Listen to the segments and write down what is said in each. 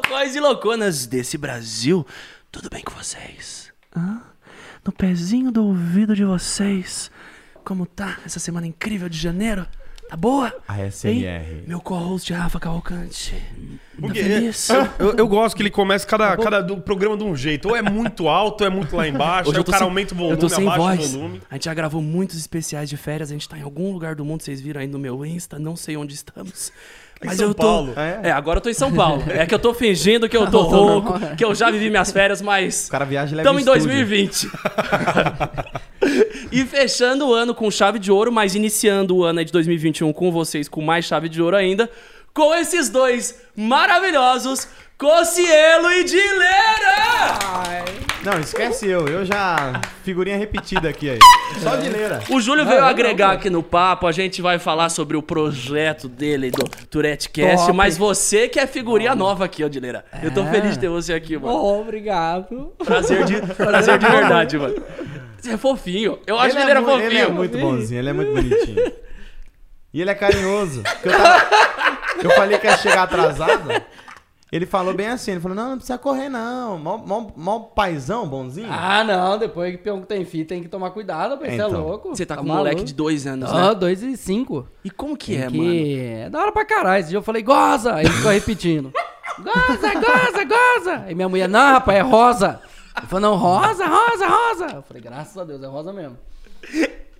loucões e louconas desse Brasil, tudo bem com vocês? Hã? No pezinho do ouvido de vocês, como tá essa semana incrível de janeiro? Tá boa? ASMR. Hein? Meu co-host Rafa Cavalcante. Tá Porque feliz? eu, eu gosto que ele começa cada, cada do programa de um jeito. Ou é muito alto, ou é muito lá embaixo. Hoje aí eu o cara sem- aumenta o eu volume, tô sem abaixa voz. o volume. A gente já gravou muitos especiais de férias, a gente tá em algum lugar do mundo, vocês viram aí no meu Insta, não sei onde estamos. Mas São eu tô. Paulo. É, agora eu tô em São Paulo. É que eu tô fingindo que eu tô rouco, que eu já vivi minhas férias, mas. O cara viaja e leva Estamos em estúdio. 2020. e fechando o ano com chave de ouro, mas iniciando o ano de 2021 com vocês com mais chave de ouro ainda, com esses dois maravilhosos, Cocielo e Dileira! Não, esquece eu. Eu já. Figurinha repetida aqui aí. Só de leira. O Júlio veio agregar aqui no papo, a gente vai falar sobre o projeto dele do Tourette Cast, Top. mas você que é figurinha nova aqui, ó, Dileira. Eu tô É. feliz de ter você aqui, mano. Oh, obrigado. Prazer de, prazer de verdade, mano. Você é fofinho. Eu acho que ele é era mu- fofinho. Ele é muito bonzinho, ele é muito bonitinho. E ele é carinhoso. Eu, tava- eu falei que ia chegar atrasado. Ele falou bem assim, ele falou, não, não precisa correr não. Mó, mó, mó paizão, bonzinho. Ah, não, depois que peão que tem filho tem que tomar cuidado, você é Então. louco. Você tá com um moleque de dois anos, Ah, né? dois e cinco. E como que é, que mano? é da hora pra caralho. Esse dia eu falei, goza! Aí ele ficou repetindo. goza, goza, goza! Aí minha mulher, não, rapaz, é rosa. Ele falou, não, rosa, rosa, rosa. Eu falei, graças a Deus, é rosa mesmo.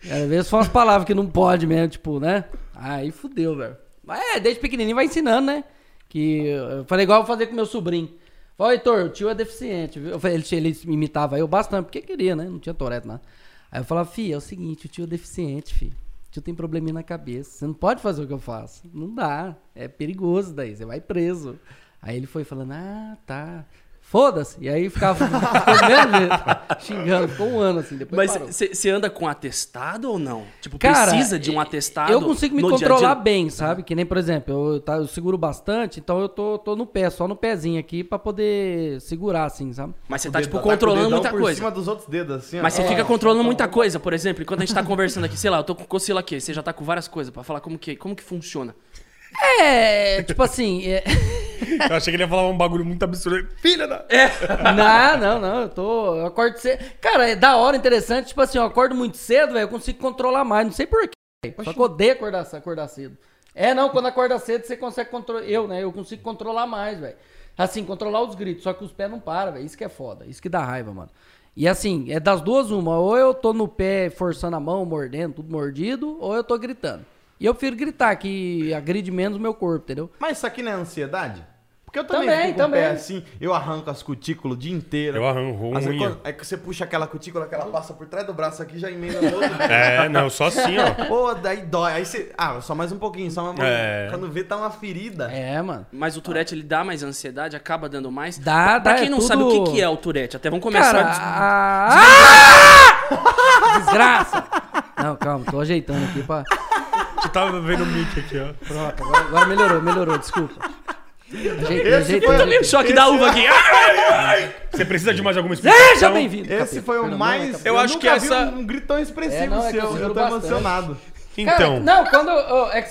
Às vezes são as palavras que não pode mesmo, tipo, né? Aí fudeu, velho. Mas é, desde pequenininho vai ensinando, né? Que eu falei igual eu vou fazer com meu sobrinho. Falei, Heitor, o tio é deficiente. viu? Ele, ele imitava eu bastante, porque queria, né? Não tinha Tourette, nada. Aí eu falava, fi, é o seguinte, o tio é deficiente, fi. O tio tem probleminha na cabeça. Você não pode fazer o que eu faço. Não dá. É perigoso daí, você vai preso. Aí ele foi falando, ah, tá. Foda-se. E aí ficava jeito, xingando. Ficou um ano assim, depois Mas você anda com atestado ou não? Tipo, Cara, precisa de um atestado? Eu consigo me dia controlar dia? bem, sabe? Que nem, por exemplo, eu, tá, eu seguro bastante, então eu tô, tô no pé, só no pezinho aqui pra poder segurar, assim, sabe? Mas você O tá, tipo, tá o controlando dedão muita por coisa. cima dos outros dedos, assim, ó. Mas você É, fica controlando muita coisa, por exemplo, enquanto a gente tá conversando aqui, sei lá, eu tô com coceira aqui, você já tá com várias coisas pra falar como que, como que funciona. É, tipo assim. é- Eu achei que ele ia falar um bagulho muito absurdo. Filha da... não, não, não, eu tô. Eu acordo cedo. Cara, é da hora, interessante. Tipo assim, eu acordo muito cedo, velho, eu consigo controlar mais. Não sei porquê. Só que eu odeio acordar, acordar cedo. É, não, quando acorda cedo, você consegue controlar. Eu, né? Eu consigo controlar mais, velho. Assim, controlar os gritos. Só que os pés não param, velho. Isso que é foda. Isso que dá raiva, mano. E assim, é das duas uma. Ou eu tô no pé forçando a mão, mordendo, tudo mordido, ou eu tô gritando. E eu prefiro gritar, que agride menos o meu corpo, entendeu? Mas isso aqui não é ansiedade? Porque eu também, Também, fico com o pé assim, eu arranco as cutículas o dia inteiro. Eu arranco Às vezes, unha. quando- É que você puxa aquela cutícula que ela passa por trás do braço aqui já emenda no outro. É, não, só assim, ó. Pô, daí dói. Aí você. Ah, só mais um pouquinho, só mais um É. pouquinho. Quando vê, tá uma ferida. É, mano. Mas o Tourette, ele dá mais ansiedade, acaba dando mais. Dá, pra dá, quem é não tudo- sabe o que, que é o Tourette, até vamos começar... Cara, a des- a- Desgraça! Não, calma, tô ajeitando aqui pra. Você tava vendo o mic aqui, ó. Pronto, agora, agora melhorou, melhorou, desculpa. Ajeitei, ajeitei. foi- ajeitei. Choque da uva aqui. Você precisa de mais alguma explicação? Seja bem-vindo. Esse capeta. foi o Perdão, mais. capeta. Eu acho nunca que vi essa- Um, um grito tão expressivo É, não, é que eu seu. eu tô bastante. emocionado. Cara, Então, não, quando. eu- é que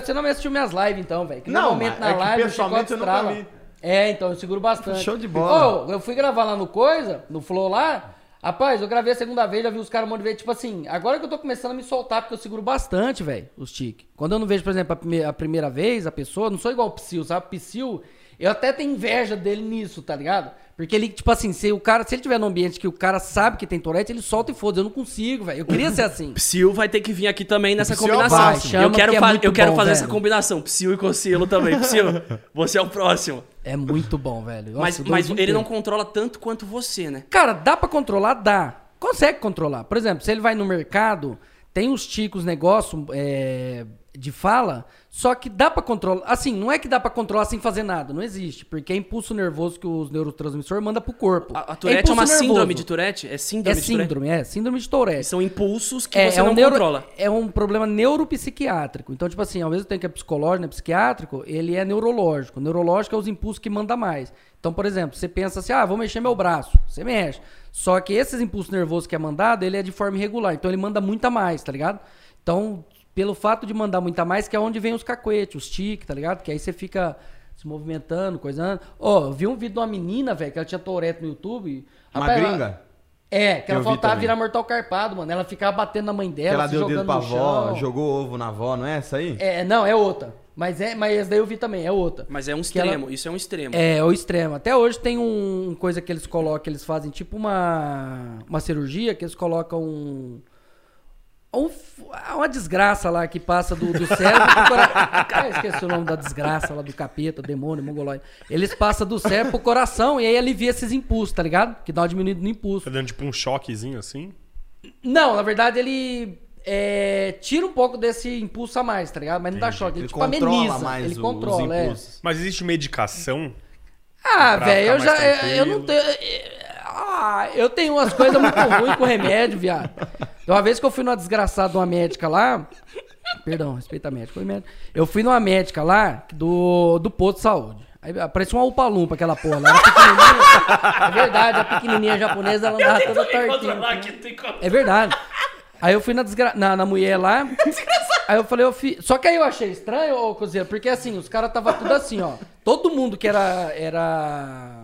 você não me assistiu minhas lives, então, velho. Que Não, normalmente mas na é que live o pessoalmente chicote eu nunca estrala. vi. É, então, eu seguro bastante. Show de bola. Ô, eu fui gravar lá no Coisa, no Flow lá. Rapaz, eu gravei a segunda vez, já vi os caras um monte de vezes. Tipo assim, agora que eu tô começando a me soltar, porque eu seguro bastante, velho, os tiques. Quando eu não vejo, por exemplo, a, prime- a primeira vez, a pessoa, não sou igual o Psyu, sabe? Psyu, eu até tenho inveja dele nisso, tá ligado? Porque ele, tipo assim, se o cara, se ele tiver num ambiente que o cara sabe que tem Tourette, ele solta e foda. Eu não consigo, velho. Eu queria ser assim. Psyu vai ter que vir aqui também nessa é combinação. Chama eu quero, que é eu quero bom, fazer velho. essa combinação. Psyu e Cocielo também. Psyu, você é o próximo. É muito bom, velho. Nossa, mas mas ele inteiro. não controla tanto quanto você, né? Cara, dá pra controlar? Dá. Consegue controlar. Por exemplo, se ele vai no mercado, tem os ticos, negócio é, de fala, só que dá pra controlar. Assim, não é que dá pra controlar sem fazer nada. Não existe. Porque é impulso nervoso que os neurotransmissores mandam pro corpo. A, a Tourette é, impulso uma síndrome nervoso. de Tourette? É É síndrome de Tourette? síndrome, é. Síndrome de Tourette. São impulsos que É, você é não um neuro- controla. É um problema neuropsiquiátrico. Então, tipo assim, ao mesmo tempo que é psicológico, né, psiquiátrico, ele é neurológico. Neurológico é os impulsos que manda mais. Então, por exemplo, você pensa assim, ah, vou mexer meu braço. Você mexe. Só que esses impulsos nervosos que é mandado, ele é de forma irregular. Então, ele manda muita mais, tá ligado? Então, pelo fato de mandar muita mais, que é onde vem os cacuetes, os tiques, tá ligado? Que aí você fica se movimentando, coisando. Ó, eu vi um vídeo de uma menina, velho, que ela tinha Tourette no YouTube. Uma Rapaz, ela- gringa? É, que ela vi faltava virar mortal carpado, mano. Ela ficava batendo na mãe Que dela, ela se deu o dedo jogando pra no avó, chão. jogou ovo na avó, não é essa aí? É, não, é outra. Mas é, mas essa daí eu vi também, é outra. Mas é um Que ela- extremo, isso é um extremo. É, o extremo. Até hoje tem um coisa que eles colocam, eles fazem tipo uma, uma cirurgia, que eles colocam um, um f- uma desgraça lá que passa do, do cérebro pro coração. Esqueci o nome da desgraça lá do capeta, demônio, mongoloide. Eles passam do cérebro pro coração e aí alivia esses impulsos, tá ligado? Que dá uma diminuída no impulso. Tá dando tipo um choquezinho assim. Não, na verdade ele é, tira um pouco desse impulso a mais, tá ligado? Mas não dá choque, ele, Ele tipo controla ameniza. mais ele o- controla, os é. impulsos. Mas existe medicação? Ah, velho, eu já. Eu, eu não tenho. Ah, eu tenho umas coisas muito ruins com remédio, viado. Uma vez que eu fui numa desgraçada de uma médica lá. Perdão, respeita a médica. foi médica. Eu fui numa médica lá do, do posto de saúde. Aí parecia uma upalumpa aquela porra. Ela era pequenininha. É verdade, a pequenininha japonesa ela andava toda tortinha. É verdade. Aí eu fui na, desgra... na, na mulher lá. Aí eu falei, eu fi... Só que aí eu achei estranho, ô Cozeiro, porque assim, os caras tava tudo assim, ó. Todo mundo que era. era...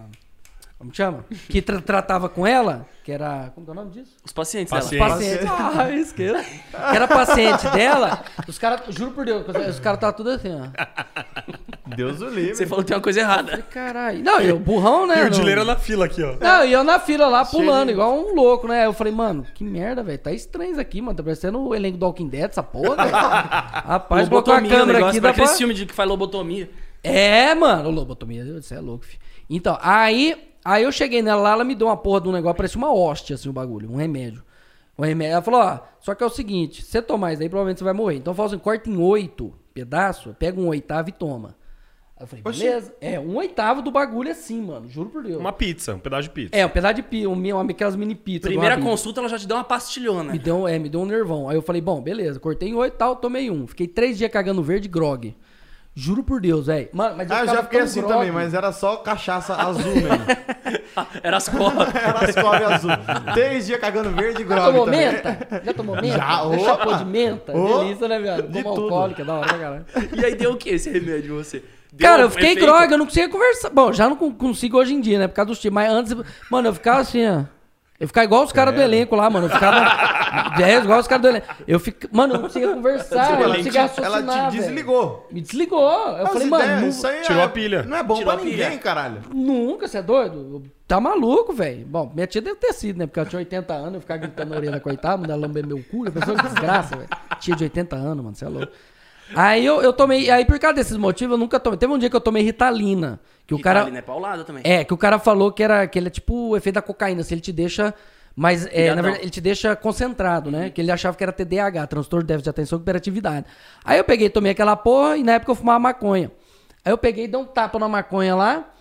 Como chama? Que tra- tratava com ela, que era. Como que é o nome disso? Os pacientes Paciente. dela. Paciente. Ah, esquerda. Que era paciente dela. Os caras, juro por Deus, os caras tava tudo assim, ó. Deus o livre. Você falou que tem uma coisa errada. Falei, caralho. Não, eu, burrão, né? E o dileira na fila aqui, ó. Não, e eu na fila lá pulando, igual um louco, né? Eu falei, mano, que merda, velho. Tá estranho isso aqui, mano. Tá parecendo o elenco do Walking Dead, essa porra, velho. Rapaz, colocou a câmera aqui, pra dá pra... aquele filme de que faz lobotomia. É, mano, lobotomia, você é louco, filho. Então, aí, aí eu cheguei nela lá, ela me deu uma porra de um negócio, parecia uma hóstia, assim, o bagulho, um remédio. Um remédio. Ela falou, ó, só que é o seguinte, se você tomar isso aí, provavelmente você vai morrer. Então, fala assim, corta em oito pedaços, pega um oitavo e toma. Aí eu falei, Oxi. beleza. É, um oitavo do bagulho assim, mano, juro por Deus. Uma pizza, um pedaço de pizza. É, um pedaço de pizza, um, uma, aquelas mini pizzas. Primeira consulta, ela já te deu uma pastilhona. Me deu, é, me deu um nervão. Aí eu falei, bom, beleza, cortei em oito e tal, tomei um. Fiquei três dias cagando verde grog. Juro por Deus, velho. Mano, mas eu Ah, eu já fiquei assim grog. também, mas era só cachaça azul mesmo. Era as cobras. Era as cobras azul. Três dias cagando verde e Já grog tomou também. menta? Já tomou menta? Já, ô. Chapou de menta? Delícia, né, Como tudo. alcoólica, da hora pra caralho. E aí deu o que esse remédio em você? Deu Cara, eu fiquei efeito? grog, eu não conseguia conversar. Bom, já não con- consigo hoje em dia, né? Por causa dos times. Mas antes, mano, eu ficava assim, ó. Eu ficava igual os caras do elenco lá, mano. Eu ficava. é, igual os caras do elenco. Eu fico. Mano, eu não conseguia conversar, eu não conseguia raciocinar. Ela te velho. desligou. Me desligou. Eu As falei, ideias, mano, isso aí Tirou é- a pilha. Não é bom Tirou pra ninguém, caralho. Nunca, você é doido? Tá maluco, velho. Bom, minha tia deve ter sido, né? Porque ela tinha 80 anos, eu ficava gritando na orelha da coitada, mandar lamber meu cu. A pessoa que desgraça, velho. Tia de 80 anos, mano, você é louco. Aí eu, eu tomei, aí por causa desses motivos, eu nunca tomei. Teve um dia que eu tomei Ritalina. Que o cara. Ritalina é paulada também. É, que o cara falou que era que ele é tipo o efeito da cocaína, se ele te deixa. Mas, é, na verdade, ele te deixa concentrado, né? Que ele achava que era TDAH, transtorno de déficit de atenção e hiperatividade. Aí eu peguei, tomei aquela porra e na época eu fumava maconha. Aí eu peguei, dei um tapa na maconha lá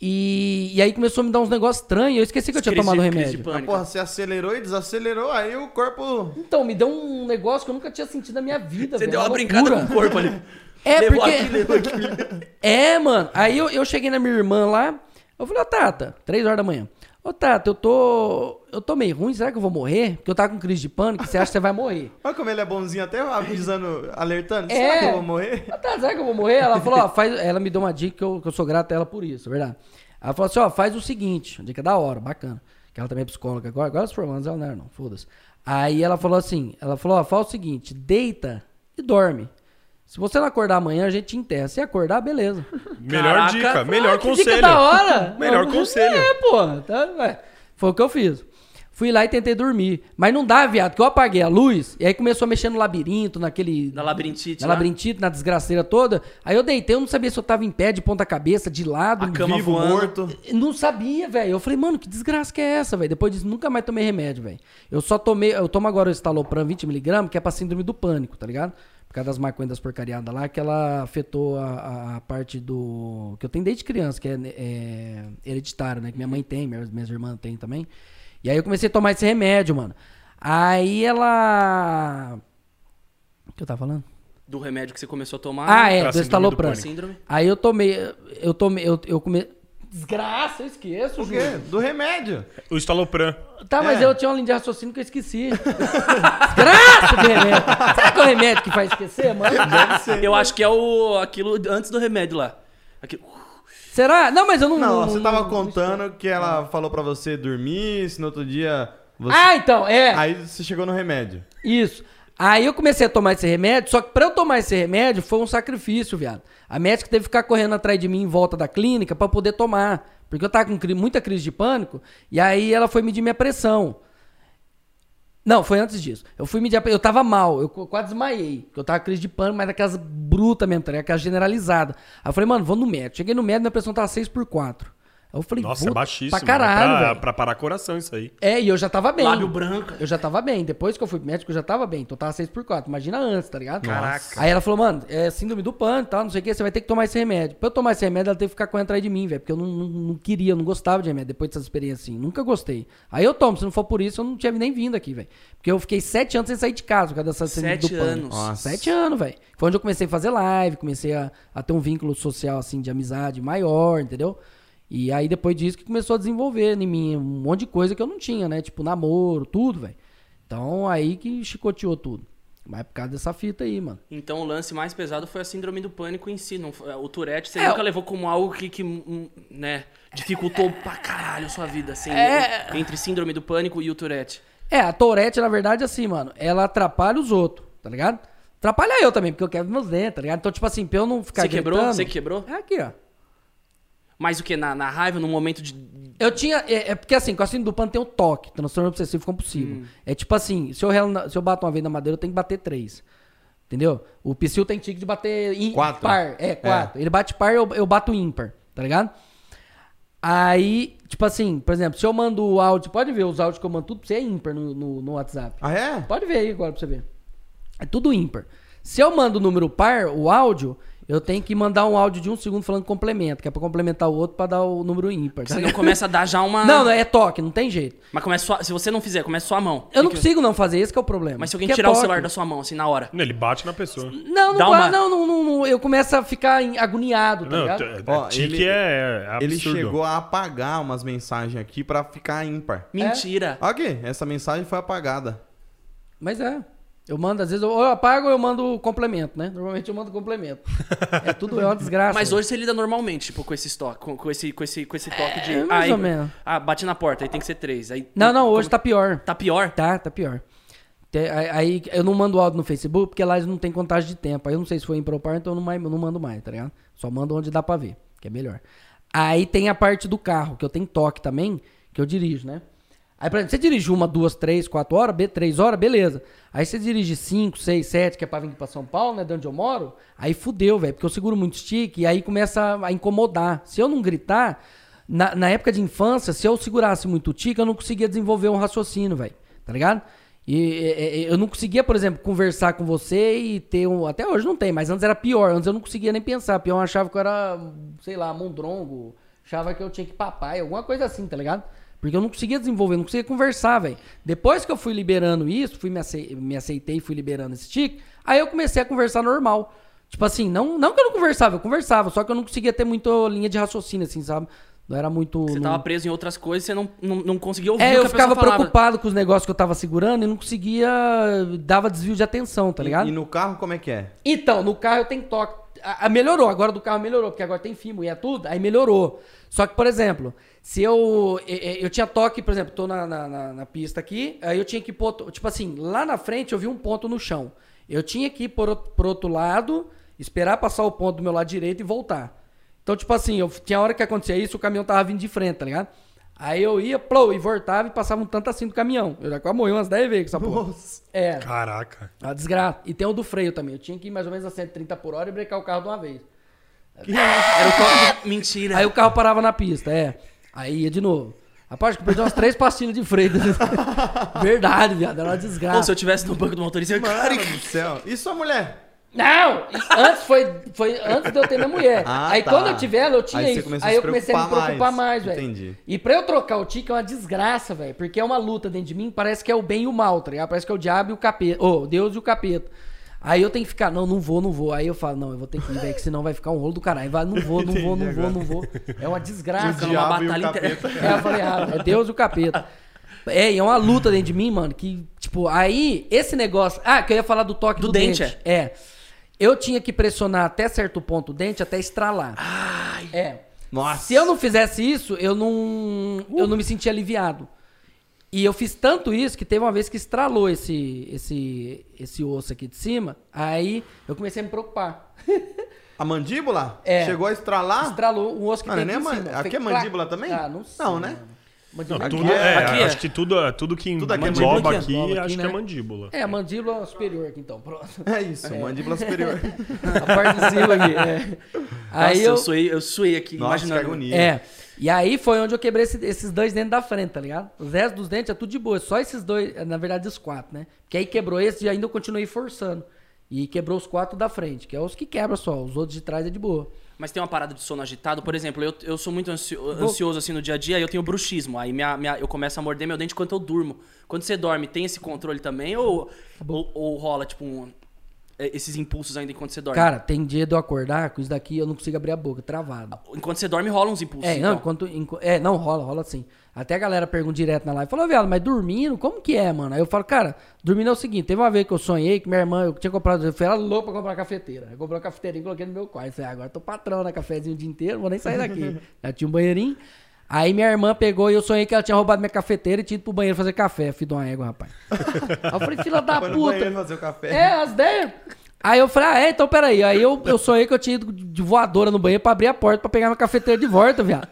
e, e aí começou a me dar uns negócios estranhos. Eu esqueci que eu tinha Crise- tomado remédio. pânico. Porra, você acelerou e desacelerou, aí o corpo. Então, me deu um negócio que eu nunca tinha sentido na minha vida. Você velho, deu uma loucura. brincada com o corpo ali. É, levou porque- aqui, levou aqui. É, mano. Aí eu, eu cheguei na minha irmã lá. Eu falei, ô Tata, três horas da manhã. Ô Tata, eu tô. Eu tô meio ruim, será que eu vou morrer? Porque eu tava com crise de pânico, você acha que você vai morrer? Olha como ele é bonzinho, até avisando, alertando. É. Será que eu vou morrer? Ô Tata, será que eu vou morrer? Ela falou, ó, faz. Ela me deu uma dica que eu, que eu sou grato a ela por isso, é verdade. Ela falou assim, ó, faz o seguinte, uma dica da hora, bacana. Que ela também é psicóloga agora, agora os formandos ela não era, não, foda-se. Aí ela falou assim, ela falou, ó, faz o seguinte, deita e dorme. Se você não acordar amanhã, a gente te enterra. Se acordar, beleza. Melhor Caraca. dica, melhor Ah, que conselho. Dica da hora. Melhor Não, conselho. É, pô. Tá, ué. Foi o que eu fiz. Fui lá e tentei dormir. Mas não dá, viado, que eu apaguei a luz e aí começou a mexer no labirinto, naquele. Na labirintite. Na labirintite, na desgraceira toda. Aí eu deitei, eu não sabia se eu tava em pé, de ponta cabeça, de lado, A cama Vivo, voando. morto. não sabia, velho. Eu falei, mano, que desgraça que é essa, velho? Depois disso, nunca mais tomei remédio, velho. Eu só tomei, eu tomo agora o Estalopram 20mg, que é pra síndrome do pânico, tá ligado? Por causa das maconhas das porcariadas lá, que ela afetou a, a- a parte do. que eu tenho desde criança, que é, é hereditário, né? Que minha mãe tem, minhas, minhas irmãs têm também. E aí eu comecei a tomar esse remédio, mano. Aí ela. O que eu tava falando? Do remédio que você começou a tomar. Ah, é, do síndrome do estalopram. Aí eu tomei. Eu tomei. Eu, eu come... Desgraça, eu esqueço, O Júlio. quê? Do remédio. O estalopram. Tá, mas É. eu tinha uma linha de raciocínio que eu esqueci. Desgraça de remédio. Será que é o remédio que faz esquecer, mano? Deve ser. Eu acho que é o aquilo antes do remédio lá. Aqui, Será? Não, mas eu não. Não, você tava contando que ela falou pra você dormir, se no outro dia você... Ah, então, é. Aí você chegou no remédio. Isso. Aí eu comecei a tomar esse remédio, só que pra eu tomar esse remédio foi um sacrifício, viado. A médica teve que ficar correndo atrás de mim em volta da clínica pra poder tomar. Porque eu tava com muita crise de pânico, e aí ela foi medir minha pressão. Não, foi antes disso. Eu fui medir a Eu tava mal, eu qu- quase desmaiei. Eu tava com crise de pânico, mas daquelas brutas mesmo, tá ligado? Aquelas generalizadas. Aí eu falei, mano, vou no médico. Cheguei no médico, minha pressão tava 6 por 4 Aí eu falei, Nossa, é baixíssimo. Pra caralho, pra, pra parar coração isso aí. É, e eu já tava bem. lábio branco. Eu já tava bem. Depois que eu fui pro médico, eu já tava bem. Então eu tava 6 por 4 Imagina antes, tá ligado? Caraca. Aí ela falou, mano, é síndrome do pânico e tal, não sei o que, você vai ter que tomar esse remédio. Pra eu tomar esse remédio, ela teve que ficar correndo atrás de mim, velho. Porque eu não, não, não queria, eu não gostava de remédio depois dessa experiência assim. Nunca gostei. Aí eu tomo, se não for por isso, eu não tinha nem vindo aqui, velho. Porque eu fiquei sete anos sem sair de casa por causa dessa síndrome Sete do pânico. anos. Nossa. Sete anos, velho. Foi onde eu comecei a fazer live, comecei a, a ter um vínculo social, assim, de amizade maior, entendeu? E aí, depois disso, que começou a desenvolver em mim um monte de coisa que eu não tinha, né? Tipo, namoro, tudo, velho. Então, aí que chicoteou tudo. Mas é por causa dessa fita aí, mano. Então o lance mais pesado foi a síndrome do pânico em si. Não foi- o Tourette você É, nunca levou como algo que, que, hum, né, dificultou pra caralho a sua vida, assim, É. entre síndrome do pânico e o Tourette. É, a Tourette, na verdade, assim, mano, ela atrapalha os outros, tá ligado? Atrapalha eu também, porque eu quero meus dentes, tá ligado? Então, tipo assim, pra eu não ficar Você quebrou? Você que quebrou? É aqui, ó. Mas o que? Na, na raiva, no momento de. Eu tinha. É, é porque assim, com a síndrome do pânico tem o toque, transtorno obsessivo compulsivo. É tipo assim, se eu, se eu bato uma vez na madeira, eu tenho que bater três. Entendeu? O psil tem tique de bater im- Quatro. par. É, quatro. Ele bate par, eu, eu bato ímpar, tá ligado? Aí, tipo assim, por exemplo, se eu mando o áudio, pode ver os áudios que eu mando tudo pra você é ímpar no, no, no WhatsApp. Ah, é? Pode ver aí agora pra você ver. É tudo ímpar. Se eu mando o número par, o áudio, eu tenho que mandar um áudio de um segundo falando complemento, que é pra complementar o outro pra dar o número ímpar. Você não começa a dar já uma. Não, não, é toque, não tem jeito. Mas começa só, se você não fizer, começa só a mão. Eu não Que consigo não fazer, esse que é o problema. Mas se alguém Que é tirar o toque. celular da sua mão, assim, na hora. Não, Ele bate na pessoa. Não, não, Dá uma- não, não, não, não, eu começo a ficar em- agoniado, tá Não, ligado? t- Ó, ele- é, é Ele chegou a apagar umas mensagens aqui pra ficar ímpar. Mentira. Olha aqui, essa mensagem foi apagada. Mas é. Eu mando, às vezes, eu, ou eu apago ou eu mando complemento, né? Normalmente eu mando complemento. é tudo, é uma desgraça. Mas hoje você lida normalmente, tipo, com esse estoque, com, com esse, com esse, com esse toque de. É, mais aí, ou menos. Ah, bate na porta, aí tem que ser três. Aí, Não, não, hoje como- tá pior. Tá pior? Tá, tá pior. Aí eu não mando áudio no Facebook, porque lá eles não tem contagem de tempo. Aí eu não sei se foi impropar, então eu não, mais, eu não mando mais, tá ligado? Só mando onde dá pra ver, que é melhor. Aí tem a parte do carro, que eu tenho toque também, que eu dirijo, né? Aí, por exemplo, você dirige uma, duas, três, quatro horas, três horas, beleza. Aí você dirige cinco, seis, sete, que é pra vir pra São Paulo, né, de onde eu moro, aí fudeu, velho, porque eu seguro muito stick e aí começa a incomodar. Se eu não gritar, na, na época de infância, se eu segurasse muito o tique, eu não conseguia desenvolver um raciocínio, velho, tá ligado? E, eu não conseguia, por exemplo, conversar com você e ter um. Até hoje não tem, mas antes era pior. Antes eu não conseguia nem pensar. Pior, eu achava que eu era, sei lá, mondrongo. Achava que eu tinha que papai, alguma coisa assim, tá ligado? Porque eu não conseguia desenvolver, não conseguia conversar, velho. Depois que eu fui liberando isso, fui me, acei- me aceitei, fui liberando esse tique, aí eu comecei a conversar normal. Tipo assim, não, não que eu não conversava, eu conversava, só que eu não conseguia ter muita linha de raciocínio, assim, sabe? Não era muito. Você não- tava preso em outras coisas, você não, não, não conseguia ouvir é, o que eu ficava falava. preocupado com os negócios que eu tava segurando e não conseguia. dava desvio de atenção, tá E- ligado? E, no carro, como é que é? Então, no carro eu tenho toque. A, a- melhorou, agora do carro melhorou, porque agora tem fimo e é tudo, aí melhorou. Só que, por exemplo, se eu. Eu, tinha toque, por exemplo, tô na, na, na- na pista aqui, aí eu tinha que pôr. Tipo assim, lá na frente eu vi um ponto no chão. Eu tinha que ir por, outro- pro outro lado, esperar passar o ponto do meu lado direito e voltar. Então, tipo assim, eu, tinha hora que acontecia isso, o caminhão tava vindo de frente, tá ligado? Aí eu ia, plou, e voltava e passava um tanto assim do caminhão. Eu já quase morri umas 10 vezes com essa porra. É. Caraca. A desgraça. E tem o do freio também. Eu tinha que ir mais ou menos a 130 por hora e brecar o carro de uma vez. Era o toque. Mentira. Aí o carro parava na pista, é. Aí ia de novo. Rapaz, acho que eu perdi umas três pastilhas de freio. Verdade, viado. Era uma Pô, se desgraça. eu tivesse no banco do motorista, eu Mano do céu. E sua mulher? Não! Antes foi, foi antes de eu ter minha mulher. Ah, aí tá. quando eu tive ela, eu tinha Aí isso. a Aí eu comecei a me preocupar mais. mais, velho. Entendi. E pra eu trocar o tique é uma desgraça, velho. Porque é uma luta dentro de mim, parece que é o bem e o mal, tá ligado? Parece que é o diabo e o capeta. Ô, Deus e o capeta. Aí eu tenho que ficar, não, não vou, não vou. Aí eu falo, não, eu vou ter que ir, velho, que senão vai ficar um rolo do caralho. Vai, não vou, não vou, não vou, não vou. É uma desgraça. Ficando uma batalha. É, eu falei errado. É Deus e o capeta. É, e é uma luta dentro de mim, mano, que, tipo, aí, esse negócio... Ah, que eu ia falar do toque do, Do dente, dente. É. Eu tinha que pressionar até certo ponto o dente até estralar. É. Nossa. Se eu não fizesse isso, eu não, eu não me sentia aliviado. E eu fiz tanto isso que teve uma vez que estralou esse, esse, esse osso aqui de cima. Aí eu comecei a me preocupar. A mandíbula? É. Chegou a estralar? Estralou um osso que Ah, tem nem aqui a em man- cima. aqui é mandíbula clac. também? Ah, não sei. Não, né? Não, Mandíbula tudo é- é, aqui é. acho que tudo, tudo que Tudo aqui é engloba aqui, aqui, acho que né? é mandíbula. É, a mandíbula superior aqui então, pronto. É isso, mandíbula superior. A parte de cima aqui, é. Aí Nossa, eu... eu suei, eu suei aqui, Nossa, que imaginando. agonia. É. E aí foi onde eu quebrei esse- esses dois dentes da frente, tá ligado? Os restos dos dentes é tudo de boa. Só esses dois, é, na verdade, os quatro, né? Porque aí quebrou esse e ainda eu continuei forçando. E quebrou os quatro da frente, que é os que quebram só. Os outros de trás é de boa. Mas tem uma parada de sono agitado, por exemplo, eu, eu sou muito ansio- ansioso assim no dia a dia, e eu tenho bruxismo. Aí minha, minha- eu começo a morder meu dente enquanto eu durmo. Quando você dorme, tem esse controle também? Ou, ou, ou rola, tipo, um- é, esses impulsos ainda enquanto você dorme? Cara, tem dia de eu acordar com isso daqui eu não consigo abrir a boca, travado. Enquanto você dorme, rola uns impulsos. É, não, então. enquanto, enqu- é, não, rola, rola sim. Até a galera pergunta direto na live, falou, viado, mas dormindo, como que é, mano? Aí eu falo, cara, dormindo é o seguinte, teve uma vez que eu sonhei que minha irmã, eu tinha comprado, eu fui ela louca pra comprar cafeteira. Eu comprei uma cafeteirinha e coloquei no meu quarto. Falei, ah, agora tô patrão na cafezinho o dia inteiro, não vou nem sair daqui. Já tinha um banheirinho. Aí minha irmã pegou e eu sonhei que ela tinha roubado minha cafeteira e tinha ido pro banheiro fazer café, filho de uma égua, rapaz. Aí eu falei, filha da Foi puta. fazer o café. É, as ideias. Aí eu falei, ah, é, então peraí. Aí eu, eu sonhei que eu tinha ido de voadora no banheiro pra abrir a porta pra pegar minha cafeteira de volta, viado.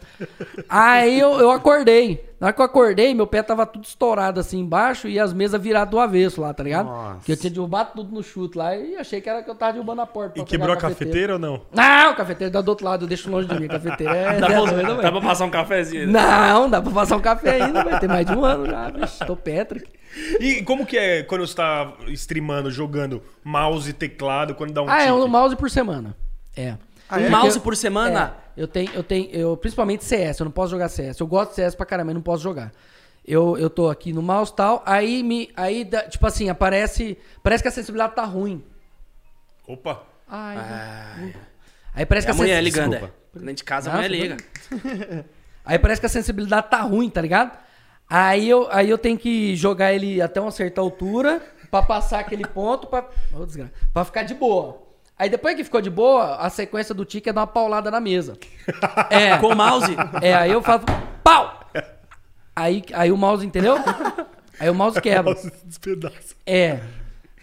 Aí eu, eu acordei. Na hora que eu acordei, meu pé tava tudo estourado assim embaixo e as mesas viradas do avesso lá, tá ligado? Nossa. Que eu tinha derrubado tudo no chute lá e achei que era que eu tava derrubando a porta. pra E pegar quebrou a cafeteira ou não? Não, o cafeteiro tá do outro lado, eu deixo longe de mim. A cafeteira é. Dá, pra, dá pra passar um cafezinho. né? Não, dá pra passar um café ainda, vai ter mais de um ano já. Vixe, tô Patrick. E como que é quando você tá streamando, jogando mouse e teclado, quando dá um Ah, é tique? um mouse por semana. É. Ah, é? Um mouse Porque- por semana? É, eu tenho, eu tenho, eu, principalmente CS, eu não posso jogar CS. Eu gosto de CS pra caramba, mas não posso jogar. Eu, eu tô aqui no mouse e tal, aí me, aí, dá- tipo assim, aparece, parece que a sensibilidade tá ruim. Opa. Ai, Aí parece É a que a mulher sensi- ligando. Desculpa. é. Dentro de casa, a Não, mulher tudo liga. Aí parece que a sensibilidade tá ruim, tá ligado? Aí eu, aí eu tenho que jogar ele até uma certa altura pra passar aquele ponto pra, Ô, desgraça. pra ficar de boa. Aí depois que ficou de boa, a sequência do tique é dar uma paulada na mesa. É. Com o mouse? É, aí eu faço pau! Aí, aí o mouse, entendeu? Aí o mouse quebra. Mouse despedaça. É.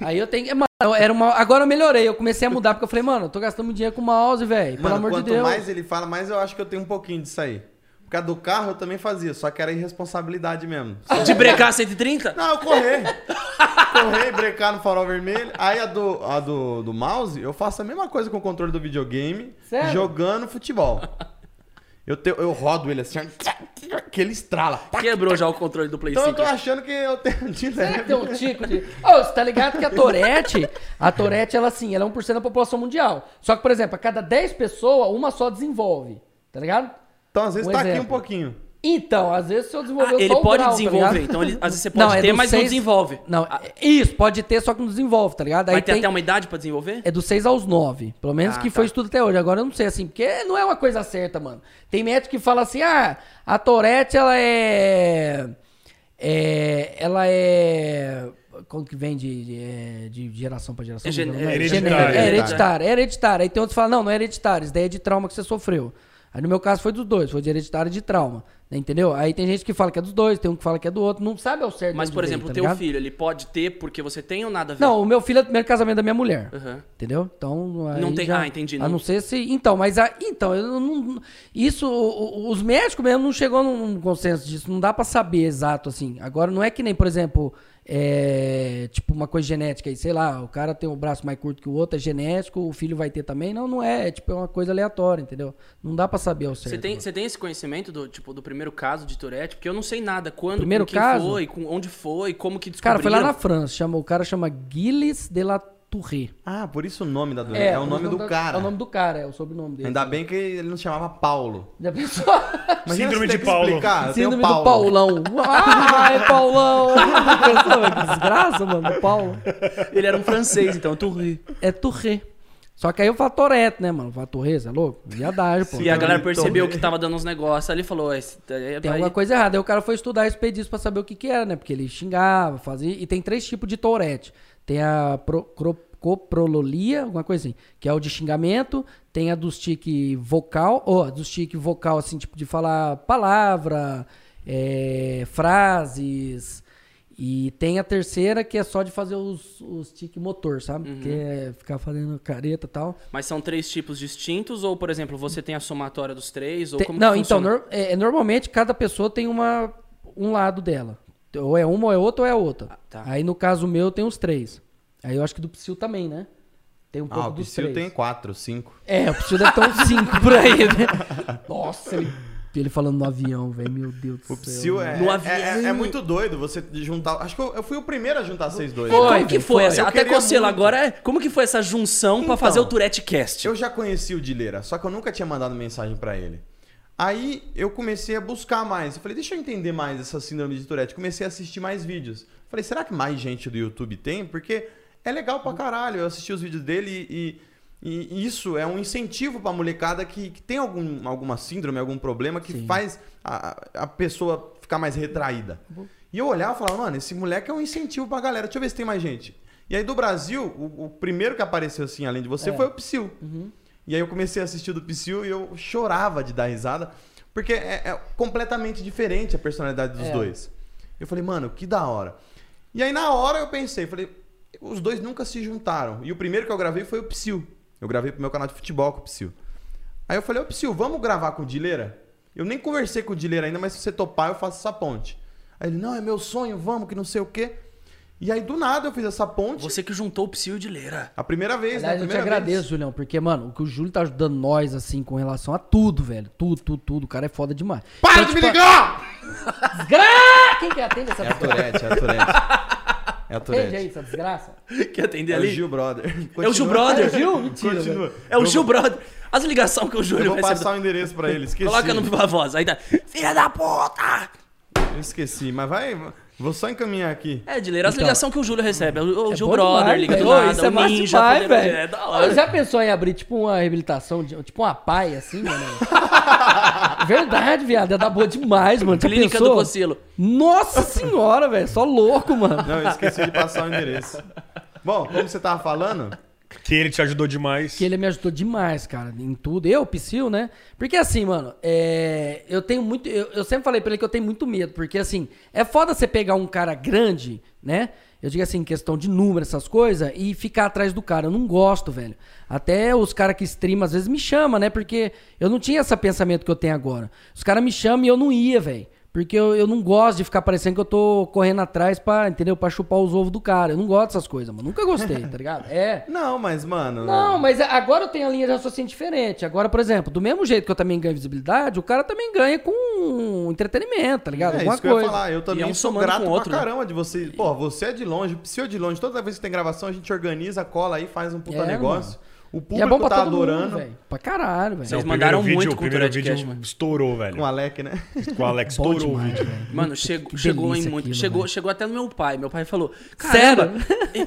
Aí eu tenho que. Mano, era uma. Agora eu melhorei. Eu comecei a mudar, porque eu falei, mano, eu tô gastando muito dinheiro com mouse, velho. Pelo amor de quanto Deus. mais ele fala, mais eu acho que eu tenho um pouquinho disso aí. Por causa do carro eu também fazia, só que era irresponsabilidade mesmo. De brecar 130? Não, eu correr. correr, brecar no farol vermelho. Aí a do, a do, do mouse, eu faço a mesma coisa com o controle do videogame, Sério? jogando futebol. Eu, te, eu rodo ele assim, que ele estrala. Quebrou já o controle do Play Então eu 5. tô achando que eu tenho de Será que leve. tem um tico de. Ô, você tá ligado que a Torete, a Torete, ela assim, ela é 1% da população mundial. Só que, por exemplo, a cada 10 pessoas, uma só desenvolve. Tá ligado? Então às vezes Um tá aqui um exemplo. pouquinho. Então, às vezes se eu Ah, desenvolver ele só o pode grau, tá desenvolver, ligado? então ele- às vezes você pode é ter, do mas não seis- desenvolve. Não, é- isso, pode ter, só que não desenvolve, tá ligado? Vai Aí ter tem- até uma idade pra desenvolver? É dos 6 aos 9. Pelo menos Ah, que tá. foi estudo até hoje. Agora eu não sei assim, porque não é uma coisa certa, mano. Tem médico que fala assim: ah, a Tourette, ela é. é ela é. Como que vem de, de, é, de geração pra geração? É gen- Não, é não hereditário. genética. É Hereditário. hereditário, é hereditário. Aí tem outros que falam: não, não é hereditário. Isso daí é de trauma que você sofreu. Aí no meu caso foi dos dois, foi de hereditário e de trauma. né, Entendeu? Aí tem gente que fala que é dos dois, tem um que fala que é do outro. Não sabe ao certo. Mas, por exemplo, o tá teu ligado? filho, ele pode ter porque você tem ou nada a ver? Não, o meu filho é o primeiro casamento da minha mulher. Aham. Entendeu? Então. aí Não tem- já- ah, entendi, A não- não ser se. Então, mas. A, então, eu não. Isso. Os médicos mesmo não chegou num consenso disso. Não dá pra saber exato, assim. Agora, não é que nem, por exemplo. É, tipo uma coisa genética aí, sei lá, o cara tem o braço mais curto que o outro, é genético, o filho vai ter também. Não, não é, é tipo é uma coisa aleatória, entendeu? Não dá pra saber ao certo. Você tem, você tem esse conhecimento do, tipo, do primeiro caso de Tourette? Porque eu não sei nada. Quando, Primeiro com quem caso? foi, com onde foi, como que descobriram. Cara, foi lá na França, chama, o cara chama Gilles de la Touré. Ah, por isso o nome da doença. É, o nome do da- cara. É o nome do cara, é o sobrenome dele. Ainda bem que ele não chamava Paulo. Já pensou? Imagina Síndrome de Paulo. Explicar. Síndrome Paulo. do Paulão. Ai, Paulão. Que desgraça, mano, do Paulo. Ele era um francês, então, Touré. É Touré. Só que aí eu falo Tourette, né, mano? Fala Touré, você é louco? Viadagem, pô. E a galera percebeu que tava dando uns negócios. Aí ele falou: esse, é, Tem aí- alguma coisa errada. Aí o cara foi estudar expediço pra saber o que que era, né? Porque ele xingava, fazia... E tem três tipos de Tourette. Tem a pro, cro- coprololia, alguma coisa assim, que é o de xingamento, tem a dos tique vocal, ou a dos tique vocal, assim, tipo de falar palavra, é, frases, e tem a terceira que é só de fazer os, os tique motor, sabe? Uhum. Que é ficar fazendo careta e tal. Mas são três tipos distintos? Ou, por exemplo, você tem a somatória dos três? Ou Tem- como não, então, nor- é, é, normalmente cada pessoa tem uma, um lado dela. Ou é uma, ou é outra, ou é outra. Ah, tá. Aí no caso meu tem os três. Aí eu acho que do Psyu também, né? Tem um pouco Ah, o dos três. tem quatro, cinco. É, o Psyu deve ter uns cinco por aí, né? Nossa, ele, ele falando no avião, velho. Meu Deus do O céu. Psyu é, No é- avião. é- é muito doido você juntar. Acho que eu, eu fui o primeiro a juntar vocês dois. É, como Foi, que foi? foi. Até Cocelo agora, é- como que foi essa junção pra Então, fazer o Tourette Cast? Eu já conheci o Dileira, só que eu nunca tinha mandado mensagem pra ele. Aí eu comecei a buscar mais. Eu falei, deixa eu entender mais essa síndrome de Tourette. Comecei a assistir mais vídeos. Falei, será que mais gente do YouTube tem? Porque é legal pra caralho. Eu assisti os vídeos dele e, e- isso é um incentivo pra molecada que, que tem algum, alguma síndrome, algum problema que Sim. faz a, a pessoa ficar mais retraída. E eu olhava e falava, mano, esse moleque é um incentivo pra galera. Deixa eu ver se tem mais gente. E aí do Brasil, o, o primeiro que apareceu assim, além de você, É. foi o Psyu. E aí eu comecei a assistir o do Psyu e eu chorava de dar risada, porque é, é completamente diferente a personalidade dos É. dois. Eu falei, mano, que da hora. E aí na hora eu pensei, falei, os dois nunca se juntaram. E o primeiro que eu gravei foi o Psyu. Eu gravei pro meu canal de futebol com o Psyu. Aí eu falei, ô Psyu, vamos gravar com o Dileira? Eu nem conversei com o Dileira ainda, mas se você topar, eu faço essa ponte. Aí ele, não, é meu sonho, vamos, que não sei o quê. E aí, do nada, eu fiz essa ponte. Você que juntou o Psyu de Leira. A primeira vez, né? Aliás, A eu te primeira agradeço, vez. Julião, porque, mano, o que o Júlio tá ajudando nós, assim, com relação a tudo, velho. Tudo, tudo, tudo. O cara é foda demais. Para Então, de me tipo, ligar! Desgraça! Quem que atende essa É a? Tourette, é a Tourette. É a Atende aí Tourette. essa desgraça. Quer atender É o ali? Gil Brother. É o Gil Continua. Brother? É o Gil? Mentira, Continua. velho. É o Eu Gil vou- Brother. As ligações que o Eu Júlio vou recebe. passar o endereço pra ele, esqueci. Coloca no viva voz. Aí tá. Filha da puta! Eu esqueci, mas vai... Vou só encaminhar aqui. É, de ler as Então. ligações que o Júlio recebe. O, o É Gil Brother, liga do nada. Isso é o massa Ninja, demais, velho. É da Ô, hora. Já pensou em abrir, tipo, uma reabilitação, de- tipo uma pai, assim, mano? Verdade, viado. É da boa demais, mano. Já Clínica pensou? do Cocilo. Nossa senhora, velho. Só louco, mano. Não, eu esqueci de passar o endereço. Bom, como você tava falando... Que ele te ajudou demais. Que ele me ajudou demais, cara, em tudo. Eu, Psyu, né? Porque assim, mano, é, eu tenho muito. Eu, eu sempre falei pra ele que eu tenho muito medo. Porque assim, é foda você pegar um cara grande, né? Eu digo assim, questão de número, essas coisas, e ficar atrás do cara. Eu não gosto, velho. Até os caras que streamam às vezes me chamam, né? Porque eu não tinha esse pensamento que eu tenho agora. Os caras me chamam e eu não ia, velho. Porque eu, eu não gosto de ficar parecendo que eu tô correndo atrás pra, entendeu? Pra chupar os ovos do cara. Eu não gosto dessas coisas, mano. Nunca gostei, tá ligado? É. Não, mas, mano... Não, mas agora eu tenho a linha de raciocínio diferente. Agora, por exemplo, do mesmo jeito que eu também ganho visibilidade, o cara também ganha com entretenimento, tá ligado? É Alguma isso que eu ia coisa. falar. Eu também um sou somando grato outro, pra né? caramba de você. Pô, você é de longe, Psyu é de longe. Toda vez que tem gravação, a gente organiza, cola aí, faz um puta É, negócio. O E público é bom pra tá todo adorando. mundo, velho. Pra caralho, velho. Vocês o mandaram muito vídeo, com o o primeiro vídeo Cast, estourou, velho. com o Alec, né? Com o Alex Bom estourou o demais, vídeo. velho. Mano, chegou, Que chegou em muito. aquilo, chegou, velho. chegou até no meu pai. Meu pai falou: Caramba,